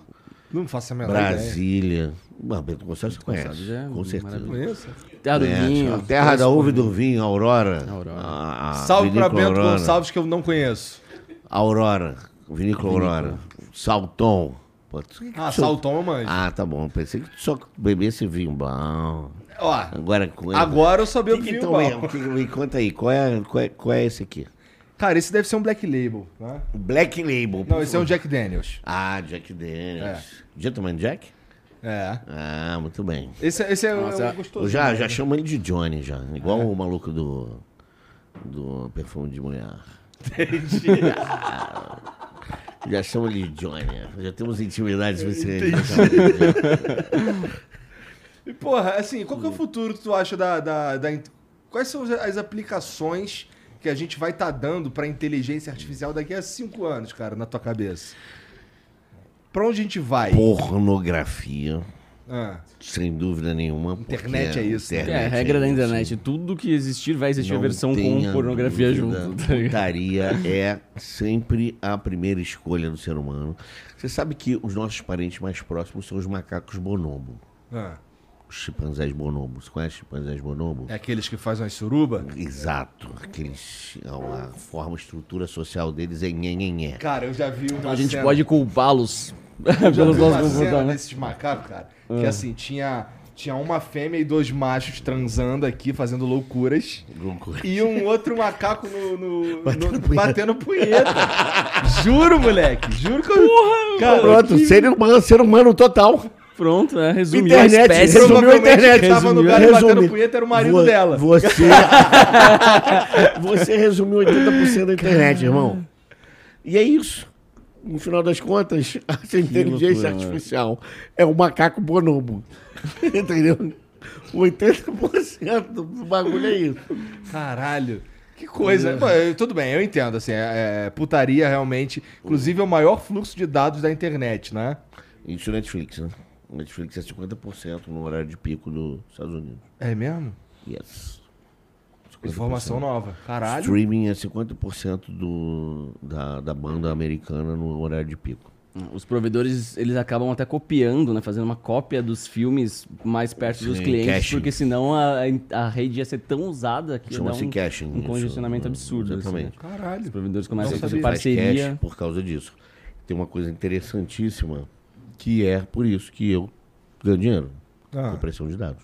Não faço a menor ideia. Brasília. Mas Bento Gonçalves você conhece, Gonçalves é com certeza. Conheço. Terra do Conhece. vinho. terra da uva e do vinho, Aurora. Aurora. A- a Salve pra vinícola Bento Aurora. Gonçalves, que eu não conheço. Aurora, vinícola Aurora. Salton. Pô, tu- Ah, Salton eu manjo. Ah, tá bom. Pensei que tu só bebesse vinho bom. Ó, Agora com agora eu só bebo que que então é? O Me conta aí, qual é, qual, é, qual é esse aqui? Cara, esse deve ser um Black Label, né? Black Label. Não, esse é um Jack Daniels. Ah, Jack Daniels. Gentleman Jack? É. Ah, muito bem. Esse, esse é Nossa, o gostoso. Eu já, né? já chamo ele de Johnny, já. Igual o maluco do, do perfume de mulher. Entendi. [laughs] já chamo ele de Johnny. Já temos intimidade suficiente. E, porra, assim, qual que é o futuro que tu acha da, da, da Quais são as- aplicações que a gente vai estar dando pra inteligência artificial daqui a cinco anos, cara, na tua cabeça? Pra onde a gente vai? Pornografia, Ah, sem dúvida nenhuma. Internet é isso, né? É, a internet regra da isso. internet. Tudo que existir vai existir a Não versão com pornografia dúvida, junto. tá? Putaria [laughs] é sempre a primeira escolha do ser humano. Você sabe que os nossos parentes mais próximos são os macacos bonobo. ah. Os chimpanzés bonobo. Você conhece os chimpanzés bonobo? É aqueles que fazem as suruba? Exato. Aqueles, a forma, a estrutura social deles é nhenhenhé. Cara, eu já vi uma Então a gente cena- pode culpá-los eu já [laughs] pelos nossos comportamentos. desses macacos, cara, que assim, tinha, tinha uma fêmea e dois machos transando aqui, fazendo loucuras. Loucura. E um outro macaco no, no- [laughs] Batendo no- punheta. batendo punheta. Juro, moleque. Juro que eu. Porra, cara, Pronto, que- ser humano, ser humano total. Pronto, é, resumiu Internet, a espécie. resumiu a Provavelmente internet. tava no e batendo punheta era o marido Vo- dela. Você, [laughs] você resumiu 80% da internet, irmão. E é isso. No final das contas, [laughs] a inteligência loucura, artificial é o macaco bonobo. [laughs] Entendeu? 80% do bagulho é isso. Caralho. Que coisa. Pô, eu- tudo bem, eu entendo. Assim, é, é putaria realmente. Inclusive, é o maior fluxo de dados da internet, né? Isso Netflix, né? Netflix é 50% no horário de pico dos Estados Unidos. É mesmo? Yes. 50%. Informação nova. Caralho. Streaming é 50% do, da, da banda americana no horário de pico. Os provedores, eles acabam até copiando, né? Fazendo uma cópia dos filmes mais perto dos Sim, clientes, caching. porque senão a, a rede ia ser tão usada que ia dar Chama-se um, caching. um isso. congestionamento absurdo. assim, Exatamente. né? Caralho. Os provedores começam a fazer parceria. por causa disso. Tem uma coisa interessantíssima que é por isso que eu ganho dinheiro. Ah. Compressão de dados.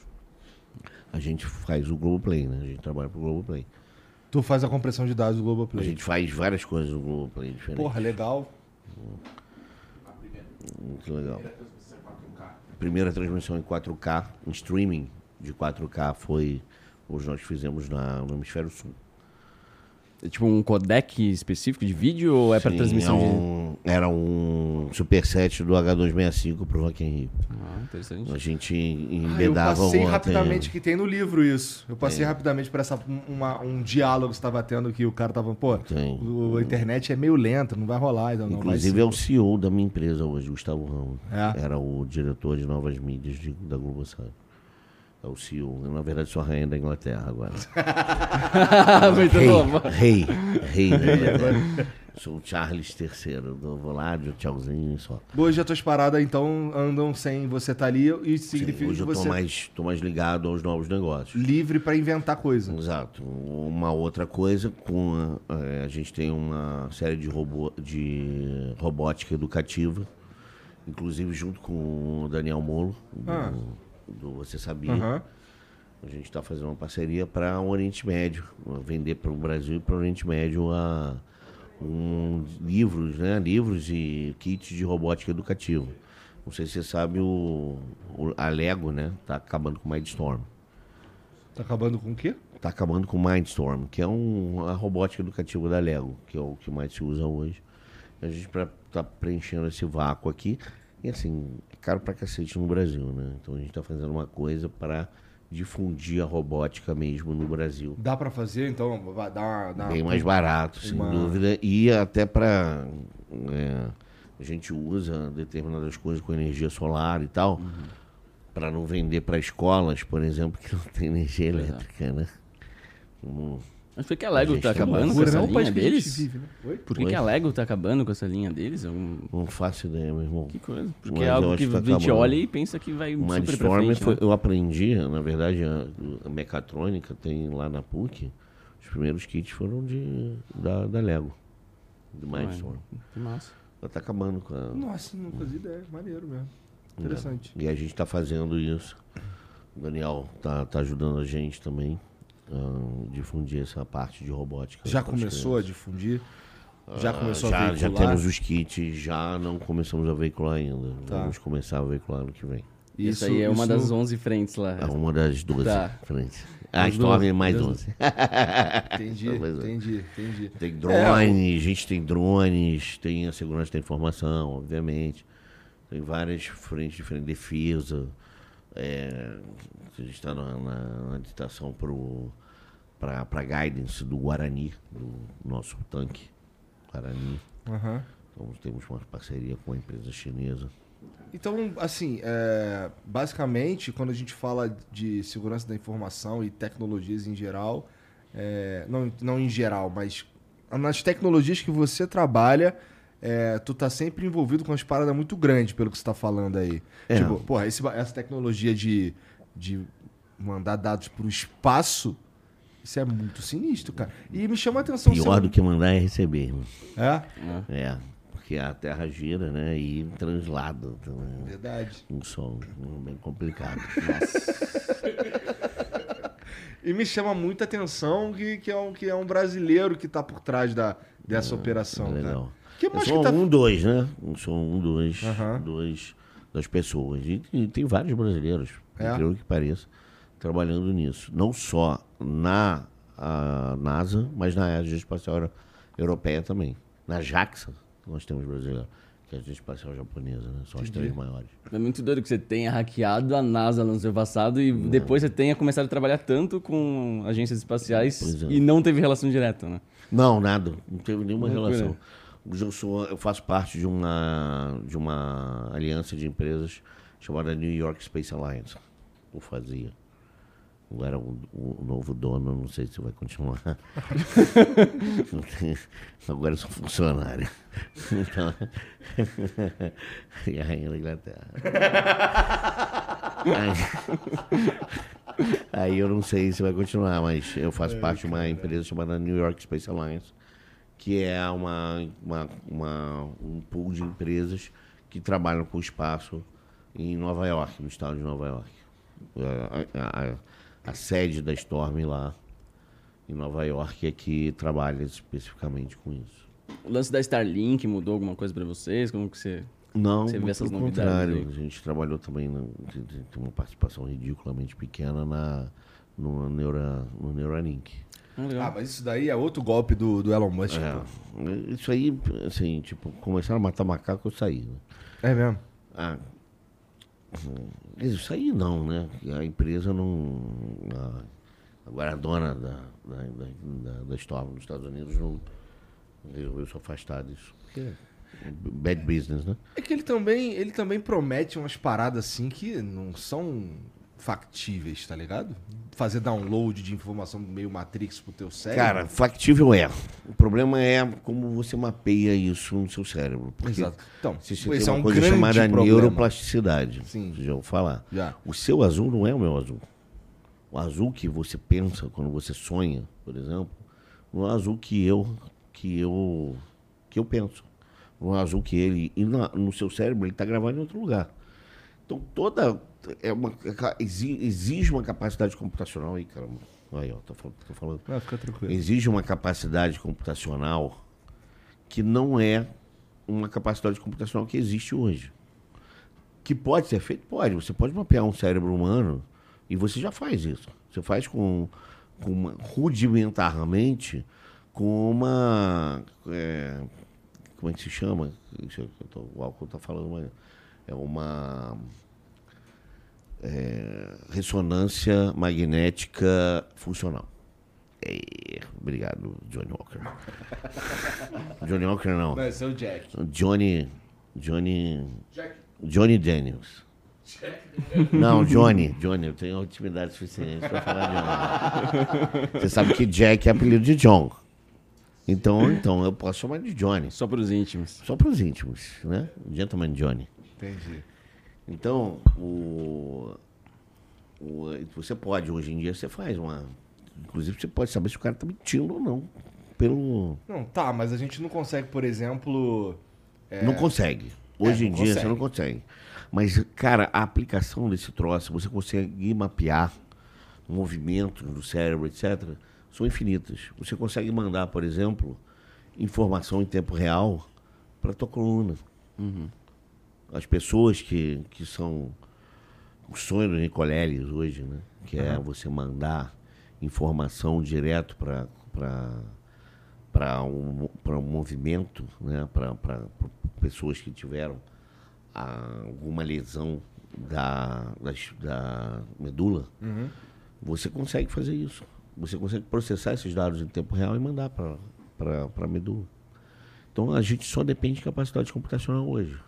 A gente faz o Globoplay, né? A gente trabalha pro Globoplay. Tu faz a compressão de dados do A Globoplay. gente faz várias coisas no Globoplay diferentes. Porra, legal. Muito legal. Primeira transmissão em 4K, em streaming de 4K foi hoje nós fizemos na, no Hemisfério Sul. É tipo um codec específico de vídeo ou é para transmissão é de. um- Era um superset do H265 pro Rock in Rio. Ah, interessante. A gente Ah, eu embedava passei o- rapidamente, que tem no livro isso. Eu passei rapidamente por essa, um- uma- um diálogo que você tava tendo que o cara tava, pô, Tem. o- a internet é meio lenta, não vai rolar. Então não Inclusive é o CEO da minha empresa hoje, Gustavo Ramos. É? Era o diretor de novas mídias de- da Globosat. É o CEO. Eu, na verdade, sou a rainha da Inglaterra agora. [laughs] Muito rei, novo. rei, rei da Inglaterra. Sou o Charles III. Lá, de tchauzinho e só. Hoje as tuas paradas, então, andam sem você estar ali e Sim, significa hoje que eu tô você mais, tô mais ligado aos novos negócios. livre pra inventar coisa. Exato. Uma outra coisa, com a, eh, a gente tem uma série de, robô, de robótica educativa, inclusive junto com o Daniel Molo, do, Ah. do Você Sabia. Aham. A gente está fazendo uma parceria para o Oriente Médio, vender para o Brasil e para o Oriente Médio a, um, livros, né? livros e kits de robótica educativa. Não sei se você sabe, o, o- a Lego né? tá acabando com o Mindstorm. Tá acabando com o quê? Tá acabando com o Mindstorm, que é um, a robótica educativa da Lego, que é o que mais se usa hoje. A gente pra, tá preenchendo esse vácuo aqui. E assim, caro pra cacete no Brasil, né? Então a gente tá fazendo uma coisa para difundir a robótica mesmo no Brasil. Dá pra fazer, então, vai dar, dar Bem mais barato, sem uma- dúvida. E até para a gente usa determinadas coisas com energia solar e tal, para não vender para escolas, por exemplo, que não tem energia elétrica, né? Mas por que a Lego A gente tá acabando com essa linha deles? vive, né? Oi? Por que, Oi? que a Lego tá acabando com essa linha deles? Não faço ideia, meu irmão. Que coisa. Porque Mas é algo que que tá a gente acabando. olha e pensa que vai O super pra frente, foi- né? eu aprendi, na verdade, a, a mecatrônica tem lá na PUC. Os primeiros kits foram de, da, da Lego, do Mindstorm. Que massa. Ela tá acabando com a. Nossa, não fazia ideia. Maneiro mesmo. Interessante. E a gente tá fazendo isso. O Daniel tá, tá ajudando a gente também difundir essa parte de robótica. Já começou a difundir? Já Ah, começou já, a já veicular? temos os kits, já não começamos a veicular ainda. Tá. Vamos começar a veicular ano que vem. Isso, aí é uma isso- das 11 frentes lá. É uma das 12 Tá. frentes. A As Storm 12, é mais das [laughs] 11. Entendi, é. entendi, entendi. Tem drones, a gente tem drones, tem a segurança da informação, obviamente. Tem várias frentes diferentes, defesa. É, a gente está na, na, na para a guidance do Guarani, do nosso tanque Guarani. Aham. Então temos uma parceria com a empresa chinesa. Então, assim, é, basicamente, quando a gente fala de segurança da informação e tecnologias em geral, é, não, não em geral, mas nas tecnologias que você trabalha, é, tu tá sempre envolvido com umas paradas muito grandes, pelo que você tá falando aí. É. Tipo, porra, esse essa tecnologia de, de mandar dados pro espaço, isso é muito sinistro, cara. E me chama a atenção... Pior do que mandar é receber, irmão. É? É, porque a Terra gira, né? E translada. Então é Verdade. um som bem complicado. [laughs] E me chama muita atenção que, que, é, um, que é um brasileiro que tá por trás da, dessa operação, É cara. legal. Que Eu mais sou que tá... um, dois, né? Eu sou um, dois, Aham. dois das pessoas. E, e tem vários brasileiros, É? incrível que pareça, trabalhando nisso. Não só na a NASA, mas na Agência Espacial Euro- Europeia também. Na JAXA, nós temos brasileiro, que é a Agência Espacial Japonesa, né? São as três maiores. É muito doido que você tenha hackeado a NASA no seu passado e depois você tenha começado a trabalhar tanto com agências espaciais é. e não teve relação direta, né? Não, nada. Não teve nenhuma Loucura. relação. Hoje eu, sou, eu faço parte de uma, de uma aliança de empresas chamada New York Space Alliance. Eu fazia. Agora o, o novo dono, não sei se vai continuar. [laughs] Agora eu sou funcionário. Então, [laughs] e a rainha da Inglaterra. Aí, aí eu não sei se vai continuar, mas eu faço parte de uma empresa chamada New York Space Alliance, que é uma, uma, uma- um pool de empresas que trabalham com o espaço em Nova York, no estado de Nova York. A, a- a- a sede da Storm lá em Nova York é que trabalha especificamente com isso. O lance da Starlink mudou alguma coisa pra vocês? Como que você... Não, Você vê pelo essas contrário. novidades A gente trabalhou também, na, tem tem uma participação ridiculamente pequena na, no, Neura, no Neuralink. Ah, legal. Ah, mas isso daí é outro golpe do, do Elon Musk. É, pô. isso aí, assim, tipo, começaram a matar macaco, eu saí. Né? É mesmo? Ah, hum, isso aí não, né? A empresa não. a- agora a dona da, da, da, da, da Storm nos Estados Unidos não resolveu se afastar disso. Porque bad business, né? É que ele também, ele também promete umas paradas assim que não são factíveis, tá ligado? Fazer download de informação meio Matrix pro teu cérebro. Cara, factível é. O problema é como você mapeia isso no seu cérebro. Exato. Então, se esse você tem é uma um coisa grande chamada problema. neuroplasticidade. Sim. Já ouviu falar? Já. O seu azul não é o meu azul. O azul que você pensa quando você sonha, por exemplo, não é o azul que eu que eu que eu penso. Não é o azul que ele e na- no seu cérebro ele está gravado em outro lugar. Então toda é uma exi- exige uma capacidade computacional aí, caramba. Aí, ó, tô falando, tô falando. Não, fica tranquilo. Exige uma capacidade computacional que não é uma capacidade computacional que existe hoje. Que pode ser feito? Pode. Você pode mapear um cérebro humano e você já faz isso. Você faz com, com uma, rudimentarmente com uma. é, como é que se chama? É o álcool está falando, mas é uma ressonância magnética funcional. Obrigado, Johnny Walker. [laughs] Johnny Walker não. Não, esse é o Jack. Johnny. Johnny. Jack. Johnny Daniels. Não, Johnny. Johnny, eu tenho intimidade suficiente pra falar Johnny. Você sabe que Jack é apelido de John. Então, então eu posso chamar de Johnny. Só para os íntimos. Só para os íntimos, né? Gentleman Johnny. Entendi. Então, o, você pode, hoje em dia, você faz uma. Inclusive, você pode saber se o cara tá mentindo ou não. Pelo. Não, tá, mas a gente não consegue, por exemplo. É... Não consegue. Hoje é, em dia consegue. você não consegue. Mas, cara, a aplicação desse troço, você consegue mapear movimentos do cérebro, etc., são infinitas. Você consegue mandar, por exemplo, informação em tempo real para tua coluna. Uhum. As pessoas que, que são o sonho do Nicoleles hoje, né? Que é você mandar informação direto para para um, um movimento, né? para pessoas que tiveram alguma lesão da, da, da medula, uhum. você consegue fazer isso. Você consegue processar esses dados em tempo real e mandar para a medula. Então a gente só depende de capacidade computacional hoje.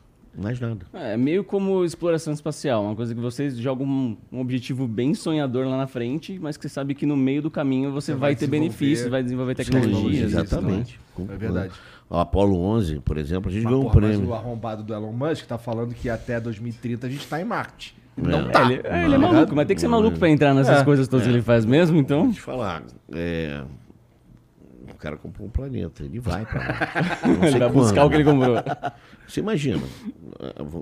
Mais nada. É, é meio como exploração espacial, uma coisa que vocês jogam um, um, objetivo bem sonhador lá na frente, mas que você sabe que no meio do caminho você, você vai, vai ter benefícios, vai desenvolver tecnologia. Exatamente. Isso, é verdade. O Apollo 11, por exemplo, a gente ganhou um prêmio. Mas o arrombado do Elon Musk está falando que até 2030 a gente está em Marte. Não é. tá. Ele, é, ele é maluco, mas tem que ser maluco para entrar nessas é. coisas todas é. que ele faz mesmo, então. Vou te falar. É, o cara comprou um planeta, ele vai para lá. [laughs] ele vai buscar o que ele comprou. Você imagina,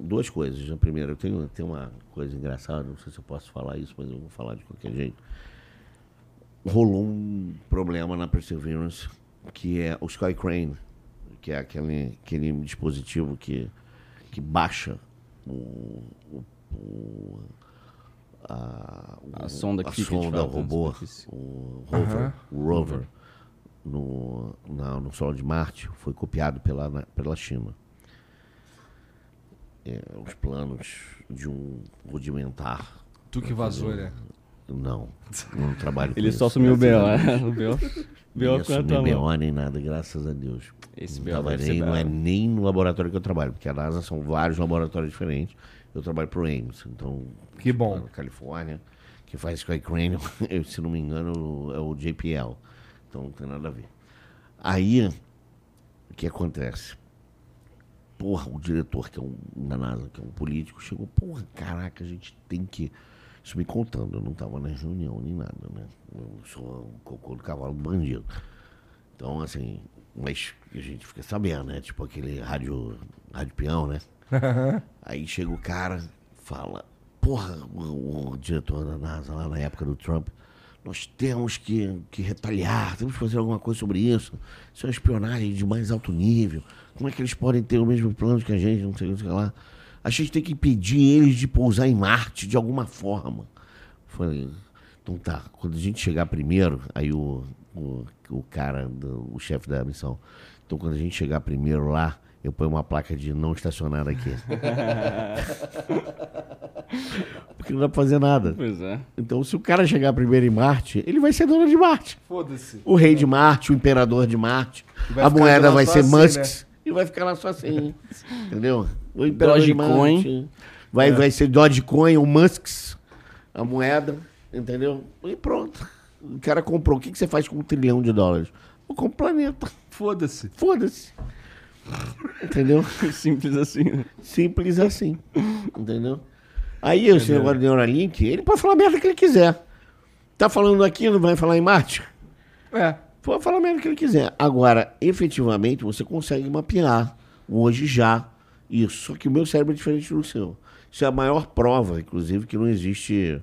duas coisas. A primeira, eu tenho, tenho uma coisa engraçada, não sei se eu posso falar isso, mas eu vou falar de qualquer jeito. Rolou um problema na Perseverance, que é o Sky Crane, que é aquele, aquele dispositivo que, que baixa o, o, o a, a, sonda que a sonda, o robô, o rover, o rover no, na, no solo de Marte foi copiado pela, na, pela China. É, os planos de um rudimentar. Tu que vazou, né? Não, não trabalho Ele só assumiu o BO, é? O BO, BO não BO nem nada, graças a Deus. Esse não, nem, não é nem no laboratório que eu trabalho, porque a NASA são vários laboratórios diferentes. Eu trabalho para o Ames, então... Que bom. Na Califórnia, que faz Sky Crane, [laughs] se não me engano, é o JPL. Então não tem nada a ver. Aí, o que acontece? Porra, o diretor, que é um da NASA, que é um político, chegou, porra, caraca, a gente tem que. Isso me contando, eu não estava na reunião nem nada, né? Eu sou um cocô do cavalo bandido. Então, assim, mas a gente fica sabendo, né? Tipo aquele rádio, rádio peão, né? Aí chega o cara, fala, porra, o, o diretor da NASA lá na época do Trump, nós temos que, que retaliar, temos que fazer alguma coisa sobre isso. Isso é uma espionagem de mais alto nível. Como é que eles podem ter o mesmo plano que a gente, não sei o que lá. A gente tem que impedir eles de pousar em Marte de alguma forma. Falei, então tá, quando a gente chegar primeiro, aí o, o, o cara, do, o chefe da missão, então quando a gente chegar primeiro lá, eu ponho uma placa de não estacionar aqui. [laughs] Porque não dá pra fazer nada. Pois é. Então, se o cara chegar primeiro em Marte, ele vai ser dono de Marte. Foda-se. O rei de Marte, o imperador de Marte. A moeda vai ser assim, Musk. Né? E vai ficar lá só assim. [laughs] entendeu? O imperador Dogecoin. de Marte. Vai, é. vai ser Dogecoin, o Musk, a moeda. Entendeu? E pronto. O cara comprou. O que, que você faz com um trilhão de dólares? Eu compro o planeta. Foda-se. Foda-se. Entendeu? [laughs] Simples assim. Simples assim. Entendeu? Aí, esse é negócio de Neuralink, ele pode falar a merda que ele quiser. Tá falando aqui, não vai falar em Marte? É. Pode falar a merda que ele quiser. Agora, efetivamente, você consegue mapear, hoje já, isso. Só que o meu cérebro é diferente do seu. Isso é a maior prova, inclusive, que não existe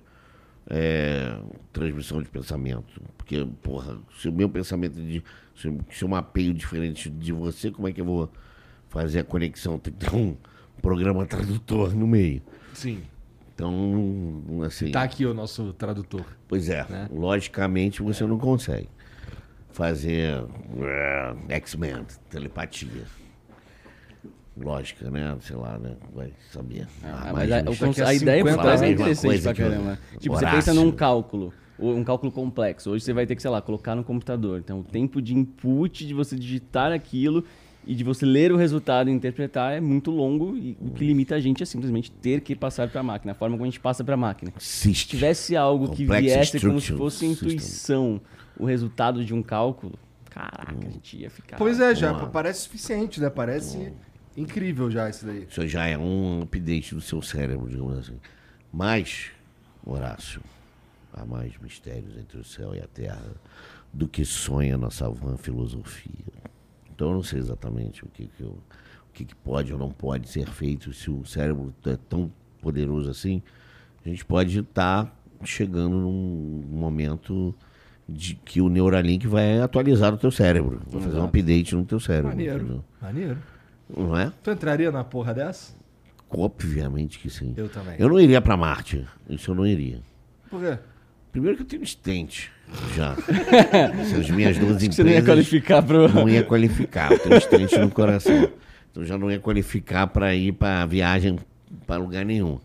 é, transmissão de pensamento. Porque, porra, se o meu pensamento é de. Se, se eu mapeio diferente de você, como é que eu vou fazer a conexão? Tem que ter um programa tradutor no meio. Sim. Então, assim. Tá aqui o nosso tradutor. Pois é. Né? Logicamente você é. não consegue fazer uh, X-Men, telepatia. Lógica, né? Sei lá, né? Vai saber. Ah, mas a, a, a ideia por trás é interessante pra caramba. Tipo, Horácio. você pensa num cálculo um cálculo complexo. Hoje você vai ter que, sei lá, colocar no computador. Então, o tempo de input de você digitar aquilo e de você ler o resultado e interpretar é muito longo e o que limita a gente é simplesmente ter que passar para a máquina, a forma como a gente passa para a máquina. Se tivesse algo que viesse como se fosse intuição, o resultado de um cálculo, caraca, a gente ia ficar... Pois é, já parece suficiente, né? Parece incrível já isso daí. Isso já é um update do seu cérebro, digamos assim. Mas, Horácio, há mais mistérios entre o céu e a terra do que sonha nossa van filosofia. Então eu não sei exatamente o que, que, eu, o que, que pode ou não pode ser feito se o cérebro é tão poderoso assim. A gente pode estar tá chegando num momento de que o Neuralink vai atualizar o teu cérebro. Vai fazer um update no teu cérebro. Maneiro. Entendeu? Maneiro. Não é? Tu entraria na porra dessa? Obviamente que sim. Eu também. Eu não iria para Marte. Isso eu não iria. Por quê? Primeiro que eu tenho estente já. [laughs] As minhas duas empresas. Você não ia qualificar para Não ia qualificar. Eu tenho estente no coração. Então já não ia qualificar para ir para viagem para lugar nenhum.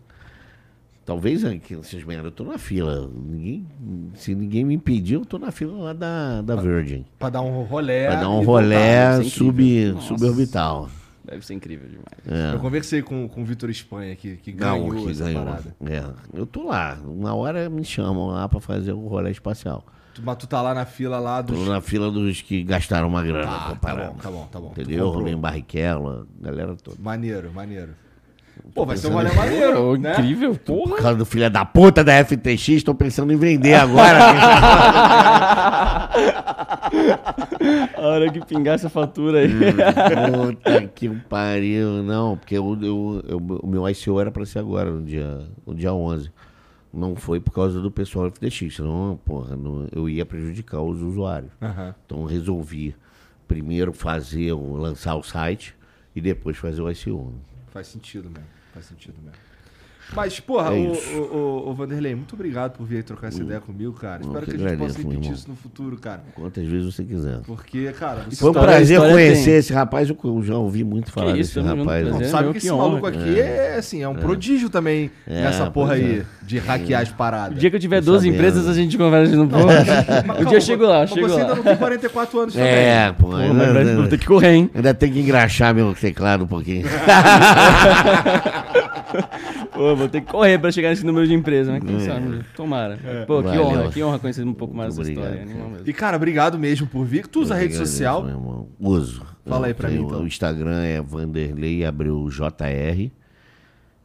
Talvez aqui, vocês merda, eu tô na fila. Ninguém, se ninguém me impedir, eu tô na fila lá da, da Virgin. Para dar um rolé. Para dar um rolé sub, suborbital. Deve ser incrível demais. É. Eu conversei com, com o Vitor Espanha, que, que ganhou Não, que essa ganhou. parada. É. Eu tô lá. Uma hora me chamam lá pra fazer o rolê espacial. Tu, mas tu tá lá na fila lá dos... Tô na fila dos que gastaram uma grana. Ah, tá bom, tá bom, tá bom. Entendeu? Rolê em Barrichello, galera toda. Maneiro, maneiro. Pô, vai ser um rolê maneiro. Né? Incrível, porra. Por causa do filho da puta da FTX, tô pensando em vender agora. [laughs] A hora que pingar essa fatura aí. Puta que pariu. Não, porque eu, eu, eu, o meu ICO era pra ser agora, no dia, no dia 11. Não foi por causa do pessoal FTX, senão, porra, não, eu ia prejudicar os usuários. Uhum. Então resolvi primeiro fazer, lançar o site e depois fazer o ICO. Faz sentido mesmo. Faz sentido mesmo. Mas, porra, é o, o, o, o, Vanderlei, muito obrigado por vir aí trocar essa ideia comigo, cara. Espero que, que a gente possa repetir isso no futuro, cara. Quantas vezes você quiser. Porque, cara... Foi um prazer conhecer tem. esse rapaz. Eu já ouvi muito falar que desse rapaz. Não, sabe que esse honra. maluco aqui é, é assim, é um é. prodígio também é, nessa porra aí é. de hackear as paradas. O dia que eu tiver 12 empresas, a gente conversa no povo. [laughs] o dia eu chego lá, chego você lá. ainda não tem 44 anos também. É, pô. Mas vou ter que correr, hein? Ainda tem que engraxar meu teclado um pouquinho. [laughs] [laughs] Pô, vou ter que correr pra chegar nesse número de empresa, né? Quem é. sabe? Tomara. É. Pô, que honra, que honra conhecer um pouco mais dessa história. E, cara, obrigado mesmo por vir. Tu usa a rede social? Meu irmão. Uso. Fala aí pra mim, então. O Instagram é Vanderlei Abreu JR.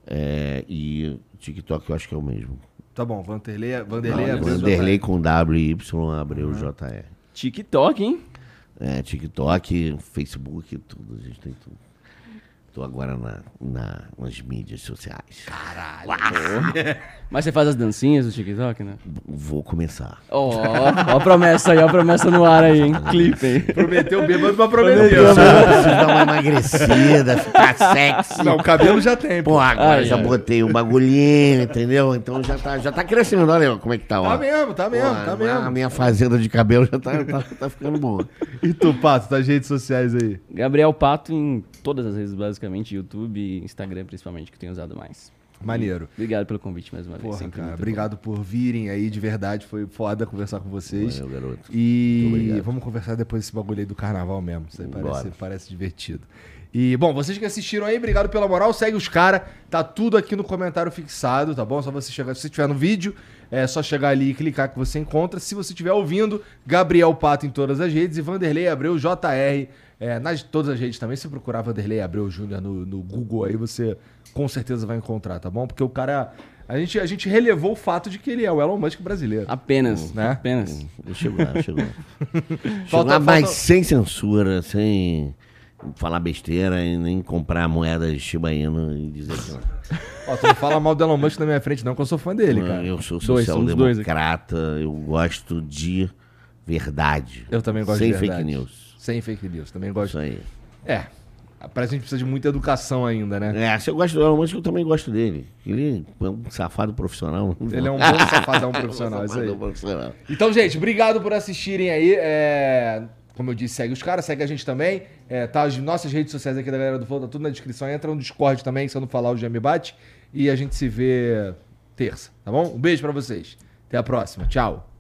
É, e TikTok eu acho que é o mesmo. Tá bom, Vanderlei, Vanderlei Não, Abreu Vanderlei com W e Y Abreu uhum. JR. TikTok, hein? É, TikTok, Facebook, tudo, a gente tem tudo. Tô agora na, na, nas mídias sociais. Caralho. Mas você faz as dancinhas do TikTok, né? Vou começar. Ó, ó a promessa aí, ó a promessa no ar aí, hein? Clipe, hein? Prometeu bêbado, mas prometeu. Prometeu, preciso dar uma emagrecida, ficar sexy. Não, o cabelo já tem. Pô, agora ai, já ai. botei um bagulhinho, entendeu? Então já tá, já tá crescendo. Olha como é que tá, ó. Tá mesmo, tá mesmo, Pô, tá mesmo. A minha fazenda de cabelo já tá, tá, tá ficando boa. E tu, Pato, das redes sociais aí? Gabriel Pato em todas as redes, basicamente basicamente YouTube e Instagram, principalmente, que eu tenho usado mais. Maneiro. Obrigado pelo convite mais uma Porra, vez. cara, obrigado bom. por virem aí, de verdade. Foi foda conversar com vocês. Valeu, garoto. E vamos conversar depois desse bagulho aí do carnaval mesmo. Isso aí parece, parece divertido. E, bom, vocês que assistiram aí, obrigado pela moral. Segue os caras. Tá tudo aqui no comentário fixado, tá bom? Só você chegar. Se você estiver no vídeo, é só chegar ali e clicar que você encontra. Se você estiver ouvindo, Gabriel Pato em todas as redes e Vanderlei Abreu JR é, nas todas as redes também, se procurar Vanderlei Abreu Júnior no, no Google aí, você com certeza vai encontrar, tá bom? Porque o cara. A gente, a gente relevou o fato de que ele é o Elon Musk brasileiro. Apenas, né? Apenas. Chegou lá, chegou. [laughs] chegou falta, lá, mas sem censura, sem falar besteira e nem comprar moedas de Shiba Inu e dizer que não. Ó, tu não fala mal do Elon Musk na minha frente, não, que eu sou fã dele, cara. Eu sou social-democrata, eu gosto de verdade. Eu também gosto sem de verdade. Sem fake news. Sem fake news, também gosto. Isso aí. É. Parece que a gente precisa de muita educação ainda, né? É, se eu gosto do Elon Musk, eu também gosto dele. Ele é um safado profissional. Ele é um bom [laughs] safadão profissional, isso aí. Profissional. Então, gente, obrigado por assistirem aí. É... Como eu disse, segue os caras, segue a gente também. É, tá as nossas redes sociais aqui da galera do Flow, tá tudo na descrição. Entra no Discord também, se eu não falar, o Gemi bate. E a gente se vê terça, tá bom? Um beijo para vocês. Até a próxima. Tchau.